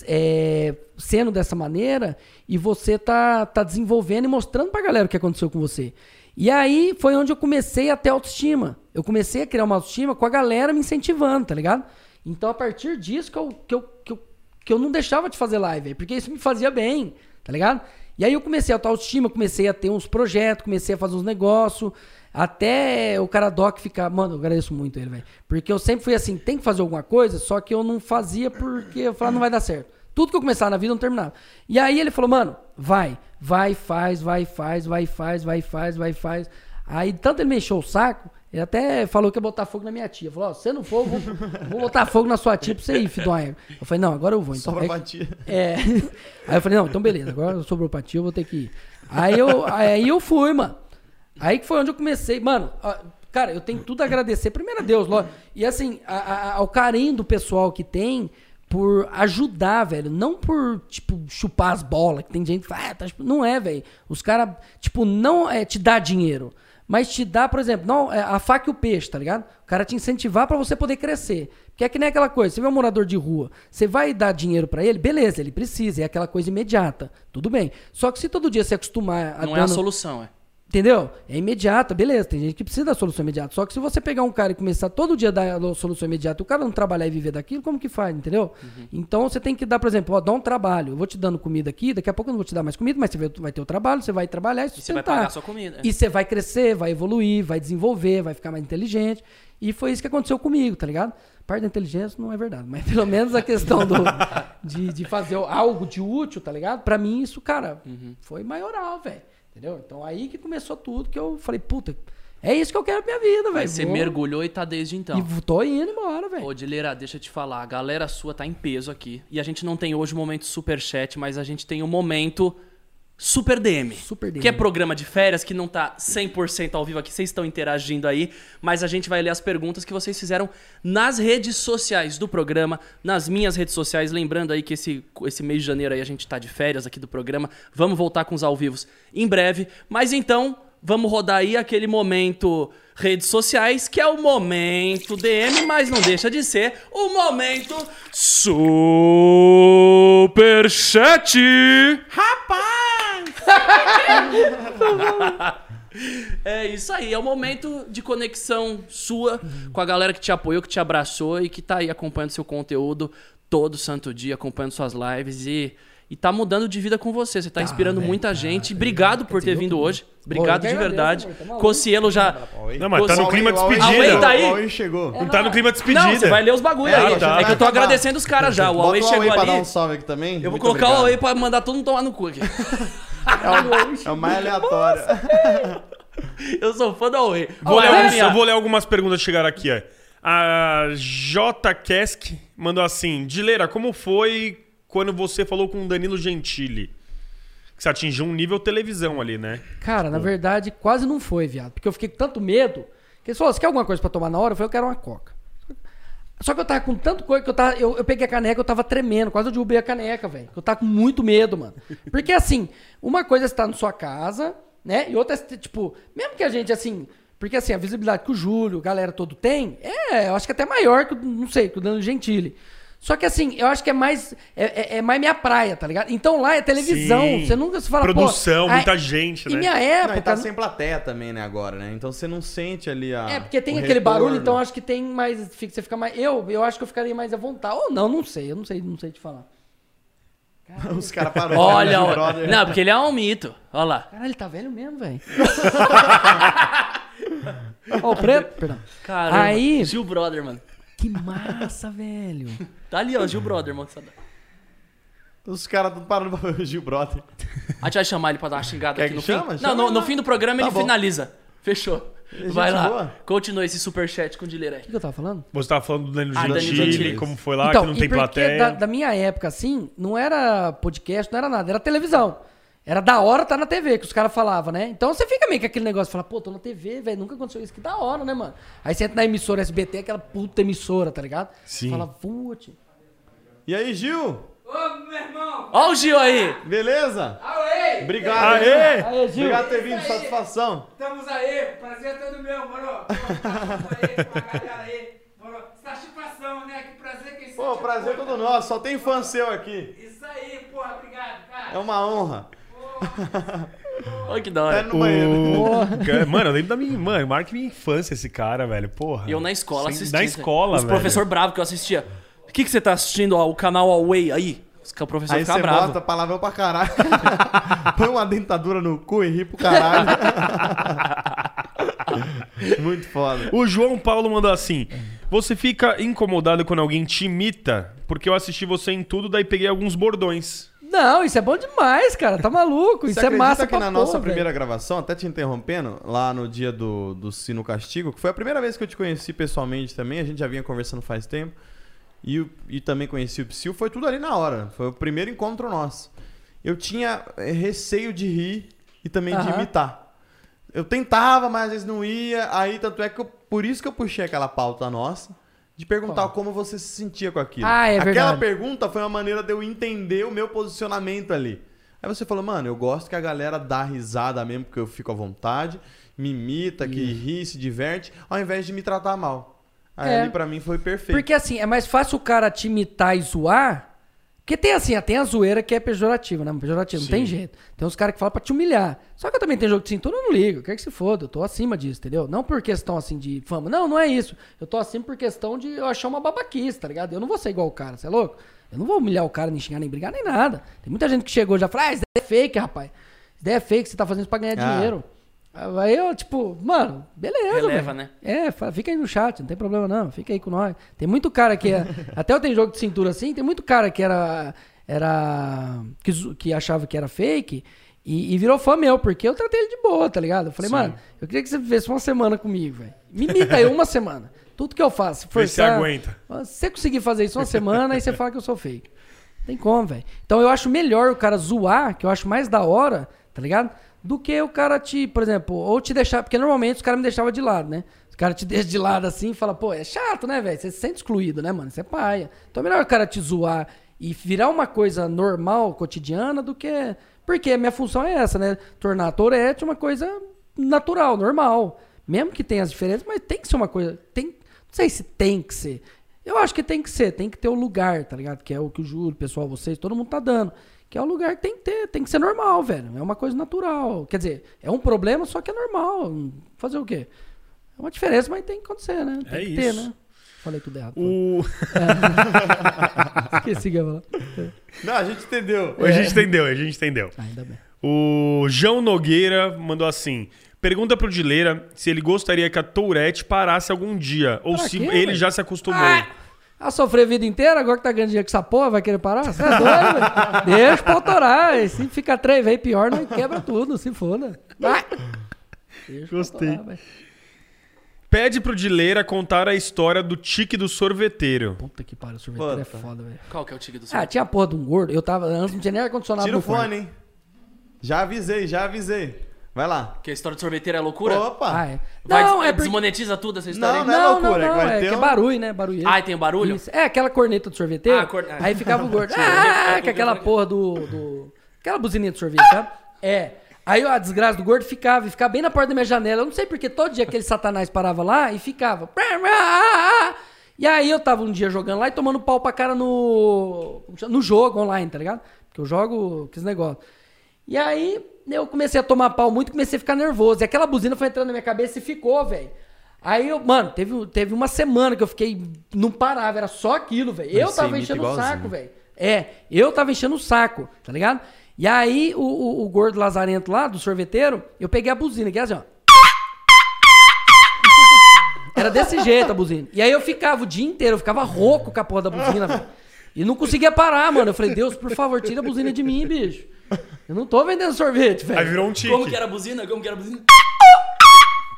é, sendo dessa maneira e você tá, tá desenvolvendo e mostrando pra galera o que aconteceu com você. E aí foi onde eu comecei a ter autoestima. Eu comecei a criar uma autoestima com a galera me incentivando, tá ligado? Então a partir disso que eu, que eu, que eu, que eu não deixava de fazer live, porque isso me fazia bem, tá ligado? E aí eu comecei a ter autoestima, comecei a ter uns projetos, comecei a fazer uns negócios, até o cara Doc ficar. Mano, eu agradeço muito ele, velho. Porque eu sempre fui assim, tem que fazer alguma coisa, só que eu não fazia porque eu falava, não vai dar certo. Tudo que eu começava na vida eu não terminava. E aí ele falou, mano, vai, vai, faz, vai, faz, vai, faz, vai, faz, vai, faz. Aí tanto ele me encheu o saco, ele até falou que ia botar fogo na minha tia. Falou, ó, se você não for, eu vou, vou botar fogo na sua tia pra você ir, Fidonha. Eu falei, não, agora eu vou. Então. Só pra batia. é. Aí eu falei, não, então beleza, agora sobrou pra ti, eu vou ter que ir. Aí eu, aí eu fui, mano. Aí que foi onde eu comecei. Mano, cara, eu tenho tudo a agradecer. Primeiro a Deus, lógico. E assim, a- a- ao carinho do pessoal que tem por ajudar, velho. Não por, tipo, chupar as bolas, que tem gente que fala, ah, tá chupando." não é, velho. Os caras, tipo, não é te dar dinheiro. Mas te dá, por exemplo, não, é a faca e o peixe, tá ligado? O cara te incentivar pra você poder crescer. Porque é que nem aquela coisa, você vê um morador de rua, você vai dar dinheiro pra ele, beleza, ele precisa, é aquela coisa imediata. Tudo bem. Só que se todo dia você acostumar a Não é a dando- solução, é. Entendeu? É imediata, beleza. Tem gente que precisa da solução imediata. Só que se você pegar um cara e começar todo dia a dar a solução imediata e o cara não trabalhar e viver daquilo, como que faz, entendeu? Uhum. Então você tem que dar, por exemplo, ó, dá um trabalho. Eu vou te dando comida aqui, daqui a pouco eu não vou te dar mais comida, mas você vai, ter o trabalho, você vai trabalhar e E você vai pagar a sua comida. E você vai crescer, vai evoluir, vai desenvolver, vai ficar mais inteligente. E foi isso que aconteceu comigo, tá ligado? Parte da inteligência não é verdade, mas pelo menos a questão do, de, de fazer algo de útil, tá ligado? Pra mim isso, cara, Uhum. foi maioral, velho. Entendeu? Então aí que começou tudo, que eu falei, puta, é isso que eu quero pra minha vida, velho. você Vou- mergulhou e tá desde então. E tô indo embora, velho. Ô, Dileira, deixa eu te falar, a galera sua tá em peso aqui. E a gente não tem hoje o momento superchat, mas a gente tem o momento Super DM. Super DM. Que é programa de férias, que não tá 100% ao vivo aqui, vocês estão interagindo aí, mas a gente vai ler as perguntas que vocês fizeram nas redes sociais do programa, nas minhas redes sociais. Lembrando aí que esse, esse mês de janeiro aí a gente tá de férias aqui do programa. Vamos voltar com os ao vivos em breve. Mas então, vamos rodar aí aquele momento redes sociais, que é o momento DM, mas não deixa de ser o momento Superchat! Rapaz! É isso aí, é o momento de conexão sua com a galera que te apoiou, que te abraçou e que tá aí acompanhando seu conteúdo todo santo dia, acompanhando suas lives e, e tá mudando de vida com você. Você tá, inspirando velho, muita tá, gente. tá, Obrigado tá, por ter tá, vindo tá. hoje. Obrigado de verdade. tá. Cocielo já. Não, mas tá no clima de despedida. Tá aí? O Huawei chegou. Não tá no clima de despedida. Não, você vai ler os bagulho É, aí. tá. É que eu tô agradecendo os caras já. O Huawei chegou ali. Eu vou colocar o. Huawei pra mandar todo mundo tomar no cu aqui. É o mais aleatório. Eu sou fã do Huawei. Vou ler eu vou ler algumas perguntas que chegaram aqui. Ó. A J. Kesk mandou assim: Dileira, como foi quando você falou com o Danilo Gentili? Que você atingiu um nível televisão ali, né? Cara, na verdade, quase não foi, viado. Porque eu fiquei com tanto medo. Que eles falaram, você quer alguma coisa pra tomar na hora? Eu falei, eu quero uma coca. Só que eu tava com tanto coisa que eu tava. Eu, eu peguei a caneca, eu tava tremendo, quase eu derrubei a caneca, velho. Eu tava com muito medo, mano. Porque assim, uma coisa é estar na sua casa, né? E outra é, tipo, mesmo que a gente, assim. Porque assim, a visibilidade que o Júlio, a galera todo tem, é, eu acho que até maior que, não sei, que o Dano Gentili. Só que assim, eu acho que é mais. É, é- é mais minha praia, tá ligado? Então lá é televisão. Sim. Você nunca se fala. Produção, muita gente, Em né? minha Não, época. e tá sem plateia também, né, agora, né? Então você não sente ali a. É, porque tem o aquele retorno. barulho, então acho que tem mais. fica- Você fica mais. Eu, eu acho que eu ficaria mais à vontade. Ou não, não sei. Eu não sei, não sei te falar. Os caras pararam. Olha, olha. Brother. Não, porque ele é um mito. Olha lá. Caralho, ele tá velho mesmo, velho. Ó, o preto. Perdão. Caramba. Aí- Gil Brother, mano. Que massa, velho. Tá ali, ó, Gil Brother, moçada. Os caras tudo parando pra ver o Gil Brother. A gente vai chamar ele pra dar uma xingada Quer aqui que no chama? fim. Chama Não, no, no fim do programa Tá ele bom. finaliza. Fechou. Gente Vai lá. boa. Continua esse superchat com o Dileira aí. O que, que eu tava falando? Você tava falando do Danilo Ah, Danilo Gentili, Gentili. como foi lá, então, que não e tem plateia. da, da minha época, assim, não era podcast, não era nada, era televisão. Era da hora tá na TV, que os caras falavam, né? Então você fica meio com aquele negócio, fala, pô, tô na TV, velho, nunca aconteceu isso, que da hora, né, mano? Aí você entra na emissora SBT, aquela puta emissora, tá ligado? Sim. Fala, putz. E aí, Gil? Ô, meu irmão! Ó o Gil aí. Beleza? Aê! Obrigado. Aê! hein? Aê, Gil. Obrigado por ter vindo, satisfação. Estamos aí, prazer é todo meu, moro. Tá aí com a galera aí, moro. Satisfação, né? Que prazer que Pô, prazer é todo nosso. Só tem fã seu aqui. Isso aí, porra, obrigado, É cara. uma honra. Olha que da É hora. no banheiro. O... Cara, Mano, eu lembro da minha. Mano, marca minha infância esse cara, velho. Porra. E eu na escola Sem- assistia. Na escola, Os velho. professor bravo que eu assistia. O que, que você tá assistindo? ó, o canal Away aí? O professor Aí ficava você bravo. bota palavrão pra caralho. Põe uma dentadura no cu e ri pro caralho. Muito foda. O João Paulo mandou assim: Você fica incomodado quando alguém te imita? Porque eu assisti você em tudo, daí peguei alguns bordões. Não, isso é bom demais, cara. Tá maluco? Você isso é massa que pra na nossa primeira gravação, até te interrompendo, lá no dia do, do Sino Castigo, que foi a primeira vez que eu te conheci pessoalmente também, a gente já vinha conversando faz tempo, e, e também conheci o Psyu, foi tudo ali na hora, foi o primeiro encontro nosso. Eu tinha eh, receio de rir e também de imitar. Eu tentava, mas às vezes não ia, aí tanto é que eu, por isso que eu puxei aquela pauta nossa, de perguntar como você se sentia com aquilo. Ah, é Aquela verdade. pergunta foi uma maneira de eu entender o meu posicionamento ali. Aí você falou, mano, eu gosto que a galera dá risada mesmo, porque eu fico à vontade, me imita, que ri, se diverte, ao invés de me tratar mal. Aí É. ali pra mim foi perfeito. Porque assim, é mais fácil o cara te imitar e zoar. Porque tem assim, tem a zoeira que é pejorativa, né? Pejorativa, não tem jeito. Tem uns caras que falam pra te humilhar. Só que eu também tenho jogo de cintura, eu não ligo. Eu quero que se foda, eu tô acima disso, entendeu? Não por questão assim de fama. Não, não é isso. Eu tô acima por questão de eu achar uma babaquice, tá ligado? Eu não vou ser igual o cara, você é louco? Eu não vou humilhar o cara, nem xingar, nem brigar, nem nada. Tem muita gente que chegou e já fala, ah, isso daí é fake, rapaz. Isso daí é fake, você tá fazendo isso pra ganhar Ah. dinheiro. Aí eu, tipo, mano, beleza, Releva, né? É, fala, fica aí no chat, não tem problema não, fica aí com nós. Tem muito cara que é. até eu tenho jogo de cintura assim, tem muito cara que era. era que, que achava que era fake e, e virou fã meu, porque eu tratei ele de boa, tá ligado? Eu falei, mano, eu queria que você vivesse uma semana comigo, velho. Me imita aí uma semana. Tudo que eu faço, se você forçar- aguenta. Se você conseguir fazer isso uma semana, aí você fala que eu sou fake. Tem como, velho. Então eu acho melhor o cara zoar, que eu acho mais da hora, tá ligado? Do que o cara te, por exemplo, ou te deixar. Porque normalmente os caras me deixavam de lado, né? Os caras te deixam de lado assim e falam, pô, é chato, né, velho? Você se sente excluído, né, mano? Você é paia. Então é melhor o cara te zoar e virar uma coisa normal, cotidiana, do que. Porque a minha função é essa, né? Tornar a Tourette uma coisa natural, normal. Mesmo que tenha as diferenças, mas tem que ser uma coisa. Tem, não sei se tem que ser. Eu acho que tem que ser, tem que ter o lugar, tá ligado? Que é o que o Júlio, pessoal, vocês, todo mundo tá dando. Que é o lugar que tem que ter, tem que ser normal, velho. É uma coisa natural. Quer dizer, é um problema, só que é normal. Fazer o quê? É uma diferença, mas tem que acontecer, né? Tem É que ter, isso. né? Falei tudo errado. O... Esqueci o que eu ia falar. Não, a gente entendeu. A gente entendeu, a gente entendeu. Ah, ainda bem. O João Nogueira mandou assim: pergunta pro Dileira se ele gostaria que a Tourette parasse algum dia, ou Pra se quê, ele velho? já se acostumou. Ah, sofrer a vida inteira, agora que tá ganhando dinheiro com essa porra, vai querer parar? Você é doido, velho? Deixa pra autorar. E Se fica três vezes pior, não quebra tudo, se foda. Vai. Deixa Gostei. autorar. Pede pro Dileira contar a história do tique do sorveteiro. Puta que pariu, sorveteiro é Puta. foda, velho. Qual que é o tigre do Ah, sorvete? tinha a porra de um gordo. Eu tava, antes não tinha nem ar-condicionado Tira o fone, hein? Já avisei, já avisei. Vai lá. Que a história do sorveteiro é loucura? Opa! Ah, é. Vai, Não, é porque... Desmonetiza tudo essa história Não, aí? não é loucura, não, é não, vai é ter que é um- barulho, né? Barulho. Ah, tem o barulho? Isso. É, aquela corneta do sorveteiro. Ah, cor- Aí ficava o gordo. ah, com aquela porra do, do... Aquela buzininha de sorvete, sabe? É. Aí a desgraça do gordo ficava, e ficava bem na porta da minha janela. Eu não sei porque todo dia aquele satanás parava lá e ficava. E aí eu tava um dia jogando lá e tomando pau pra cara no. no jogo online, tá ligado? Porque eu jogo aqueles negócios. E aí eu comecei a tomar pau muito, comecei a ficar nervoso. E aquela buzina foi entrando na minha cabeça e ficou, velho. Aí eu, mano, teve, teve uma semana que eu fiquei. Não parava, era só aquilo, velho. Eu tava enchendo o igualzinho. saco, velho. É, eu tava enchendo o saco, tá ligado? E aí o, o, o gordo lazarento lá, do sorveteiro, eu peguei a buzina, que era assim, ó. Era desse jeito a buzina. E aí eu ficava o dia inteiro, eu ficava rouco com a porra da buzina, velho. E não conseguia parar, mano. Eu falei, Deus, por favor, tira a buzina de mim, bicho. Eu não tô vendendo sorvete, Aí velho. virou um tique. Como que era a buzina? Como que era a buzina?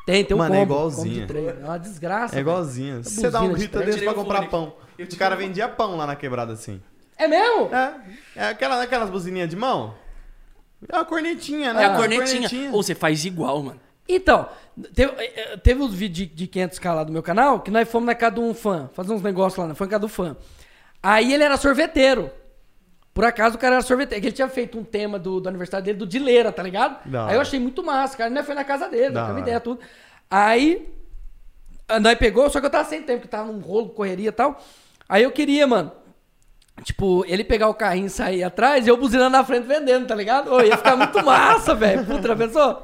Tem, tem um Mano, é combo, de três. É uma desgraça. É igualzinho. Se você dá um buzina de tirei pra comprar fone. pão. Eu O cara vendia pão lá na quebrada assim. É mesmo? É. É aquela, aquelas buzininhas de mão. É uma cornetinha, né? É a Uma cornetinha. Ou você faz igual, mano. Então, teve, eh, teve uns vídeos de, de 500k lá do meu canal que nós fomos na casa de um fã, fazer uns negócios lá, né? Foi na casa do fã. Aí ele era sorveteiro. Por acaso o cara era sorveteiro. que Ele tinha feito um tema do, do aniversário dele do Dileira, tá ligado? Da Aí eu achei muito massa, cara. Nós foi na casa dele, trocamos hora. ideia, tudo. Aí, nós pegou, só que eu tava sem tempo, que tava num rolo, correria e tal. Aí eu queria, mano, Tipo, ele pegar o carrinho e sair atrás e eu buzinando na frente vendendo, tá ligado? Ô, ia ficar muito massa, velho. Puta, pensou?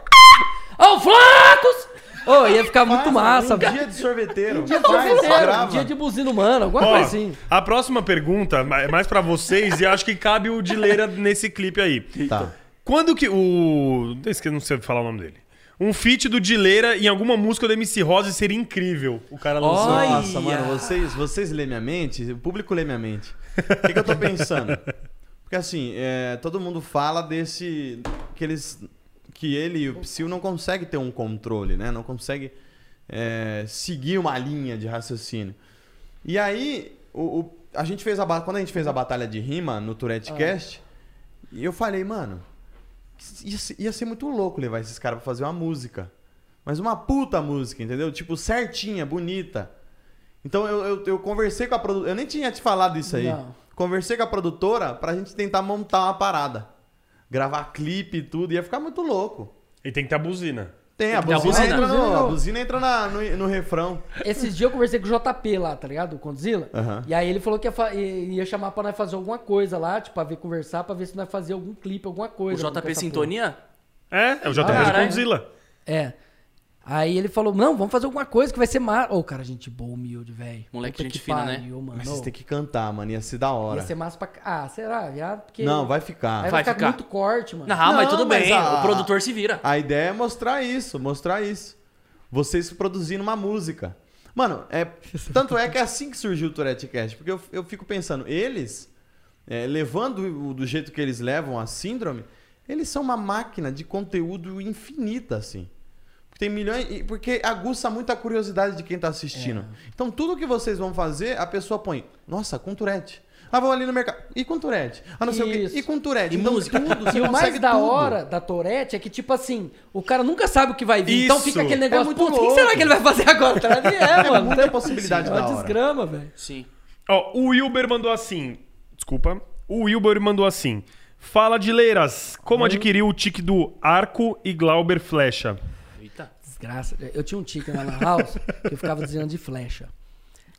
Ô, Flacos! Ô, ia ficar muito massa, um velho. dia de sorveteiro. Dia de sorveteiro, um dia de buzina humana, alguma Ó, coisa assim. a próxima pergunta é mais pra vocês e acho que cabe o Dileira nesse clipe aí. Tá. Quando que o. Não sei falar o nome dele. Um feat do Dileira em alguma música do MC Rose seria incrível. O cara lançou. Olha. Nossa, mano, vocês, vocês lêem minha mente, o público lê minha mente. O que, que eu tô pensando? Porque assim, é, todo mundo fala desse. Que eles. Que ele e o Psyu não conseguem ter um controle, né? Não consegue é, seguir uma linha de raciocínio. E aí, o, o- a gente fez a quando a gente fez a batalha de rima no Tourette Cast, e eu falei, mano, ia ser, ia ser muito louco levar esses caras pra fazer uma música. Mas uma puta música, entendeu? Tipo, certinha, bonita. Então eu, eu, eu conversei com a produtora. Eu nem tinha te falado isso aí. Não. Conversei com a produtora pra gente tentar montar uma parada. Gravar clipe e tudo. Ia ficar muito louco. E tem que ter a buzina. Tem, a buzina, buzina. entra, no, a no- buzina entra na- no, no refrão. Esses dias eu conversei com o JP lá, tá ligado? O Condzilla. Aham. E aí ele falou que ia, ia chamar pra nós fazer alguma coisa lá, tipo, pra ver conversar, pra ver se nós fazia algum clipe, alguma O coisa. com JP Sintonia? É, é o JP de Caralho. Condzilla. É. Aí ele falou, não, vamos fazer alguma coisa que vai ser massa. Ô, cara, gente boa, humilde, velho. Moleque, Puta gente fina, né? Mano. Mas vocês têm que cantar, mano. Ia ser da hora. Ia ser massa pra... Ah, será? Já, porque... Não, vai ficar. Vai, Vai ficar, ficar. muito corte, mano. Não, mas Não, tudo mas bem. a- O produtor se vira. A ideia é mostrar isso, mostrar isso. Vocês produzindo uma música. Mano, é, tanto é que é assim que surgiu o Tourette Cast. Porque eu, eu fico pensando, eles, é, levando o- do jeito que eles levam a síndrome, eles são uma máquina de conteúdo infinita, assim. Tem milhões. e- Porque aguça muito a curiosidade de quem tá assistindo. Então, tudo que vocês vão fazer, a pessoa põe, nossa, com Tourette. Ah, vou ali no mercado. E com Tourette? Ah, não sei o quê. E com Tourette? E então, música. tudo. E o mais da tudo. hora da Tourette é que, tipo assim, o cara nunca sabe o que vai vir. Então Isso. fica aquele É negócio, muito putz, o que será que ele vai fazer agora? Tá? E é, mano. muita Tem- possibilidade é da uma hora. desgrama, velho. Sim. Ó, o Wilber mandou assim. Desculpa. O Wilber mandou assim. Fala de Leiras. Como adquirir o tique do arco e Glauber Flecha? Desgraça. Eu tinha um tique na Lan House que eu ficava desenhando de flecha.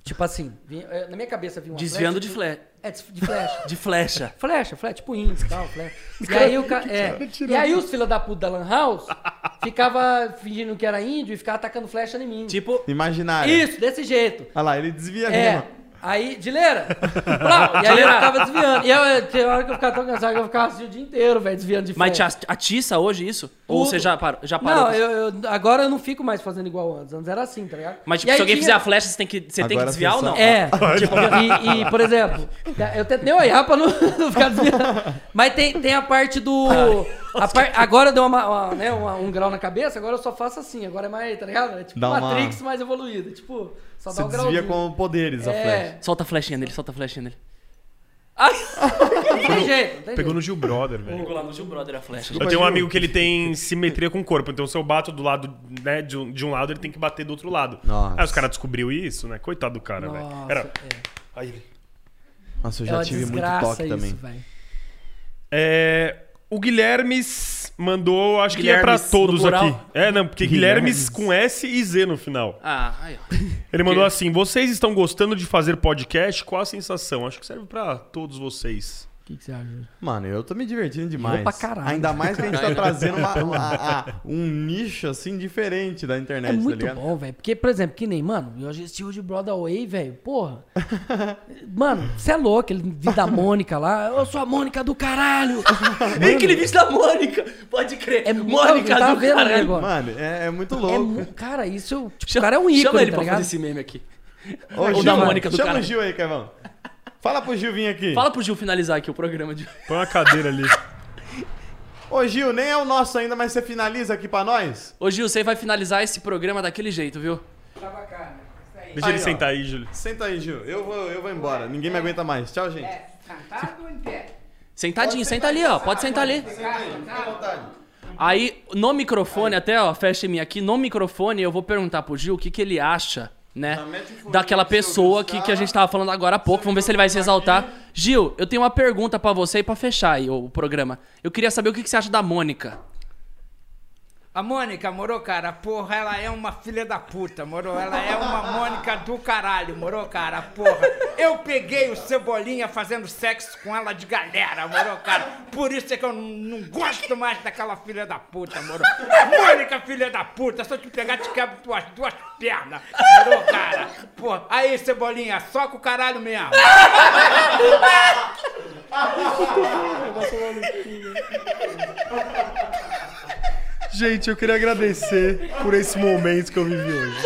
Tipo assim, vinha- eh, na minha cabeça vinha uma Desviando flecha, de, fle... É, de flecha. de flecha. Flecha, flecha, tipo índice e tal, flecha. E aí, o ca... é. e aí os filhos da puta da Lan House ficava fingindo que era índio e ficava atacando flecha em mim. Tipo, Imaginário. Isso, desse jeito. Olha lá, ele desvia É. mesmo. Aí, Dileira! E aí eu ficava desviando. E eu, tinha hora que eu ficava tão cansado que eu ficava assim o dia inteiro, velho, desviando de mas te atiça hoje isso? Ou Tudo. você já parou? Já parou Não, eu, eu- agora eu não fico mais fazendo igual antes. Antes era assim, tá ligado? Mas tipo, E aí se alguém tinha- fizer a flecha, você tem que, você tem que Agora desviar ou não? É, tipo, e, e, por exemplo, eu tentei olhar pra não, não ficar desviando. Mas tem, tem a parte do. A par- agora deu uma, uma, né, uma- um grau na cabeça, agora eu só faço assim. Agora é mais, tá ligado? É tipo Dá uma- Matrix mais evoluído. Tipo, só Você dá um desvia grauzinho. com poderes a flecha. É. Solta a flechinha nele, solta a flechinha nele. Jeito, tem Pegou jeito. no Gil Brother, velho. Pegou lá no Gil Brother a flecha. Eu tenho um amigo que ele tem simetria com o corpo, então se eu bato do lado, né, de um, de um lado, ele tem que bater do outro lado. Nossa. Aí os caras descobriu isso, né? Coitado do cara, velho. Nossa, Era... é. Aí. Nossa, eu É já uma tive muito toque isso, também. velho. É, o Guilhermes mandou, acho que é pra Guilhermes, todos aqui. É, não, porque Guilhermes. Guilhermes com S e Z no final. Ah, aí, ó. Ele mandou assim: vocês estão gostando de fazer podcast? Qual a sensação? Acho que serve pra todos vocês. O que, que você acha? Mano, eu tô me divertindo demais. pra caralho. Ainda mais que a gente tá trazendo uma- uma- a- um nicho, assim, diferente da internet, É tá muito ligado? bom, velho. Porque, por exemplo, que nem, mano, eu assisti hoje Broadway, velho. Porra. mano, você é louco, ele vi da Mônica lá. Eu sou a Mônica do caralho. Ei, aquele vídeo da Mônica! Pode crer. É Mônica tava do vendo caralho. agora. Mano, é, é muito É louco. mu- cara, isso. Tipo, o Chama, cara é um ícone, chama ele tá pra ligado? fazer esse meme aqui. Ô, O Gil, da Mônica do Chama caralho. o Gil aí, Kevão. Fala pro Gil vir aqui. Fala pro Gil finalizar aqui o programa de. Põe uma cadeira ali. Ô, Gil, nem é o nosso ainda, mas você finaliza aqui pra nós? Ô Gil, você vai finalizar esse programa daquele jeito, viu? Tá bacana. Isso aí. Deixa Aí, ele ó. sentar aí, Júlio. Senta aí, Gil. Eu vou, eu vou embora. Ninguém me aguenta mais. Tchau, gente. É, sentado ou em pé? Sentadinho, senta ali, ó. Pode sentar ali. Fica à vontade. Aí, no microfone, até, ó, fecha em mim aqui, no microfone eu vou perguntar pro Gil o que, que ele acha, né? Daquela pessoa que, que a gente tava falando agora há pouco. Vamos ver se ele vai se exaltar. Gil, eu tenho uma pergunta pra você e pra fechar aí o, o programa. Eu queria saber o que, que você acha da Mônica. A Mônica, moro, cara, porra, ela é uma filha da puta, moro? Ela é uma Mônica do caralho, moro, cara, porra. Eu peguei o Cebolinha fazendo sexo com ela de galera, moro, cara. Por isso é que eu não, gosto mais daquela filha da puta, moro. Mônica, filha da puta, se eu te pegar, te quebro tuas duas pernas, moro, cara. Porra, aí, Cebolinha, só com o caralho mesmo. Gente, eu queria agradecer por esse momento que eu vivi hoje.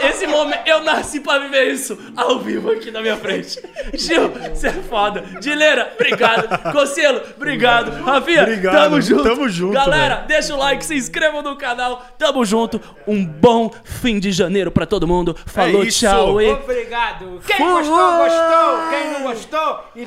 Esse momento, eu nasci pra viver isso ao vivo aqui na minha frente. Gil, você é foda. Dileira, obrigado. Conselho, obrigado. Rafinha, obrigado. tamo junto. Tamo junto. Galera, velho. deixa o like, se inscrevam no canal. Tamo junto. Um bom fim de janeiro pra todo mundo. Falou, é tchau e. Obrigado. Quem gostou, gostou. Quem não gostou. E...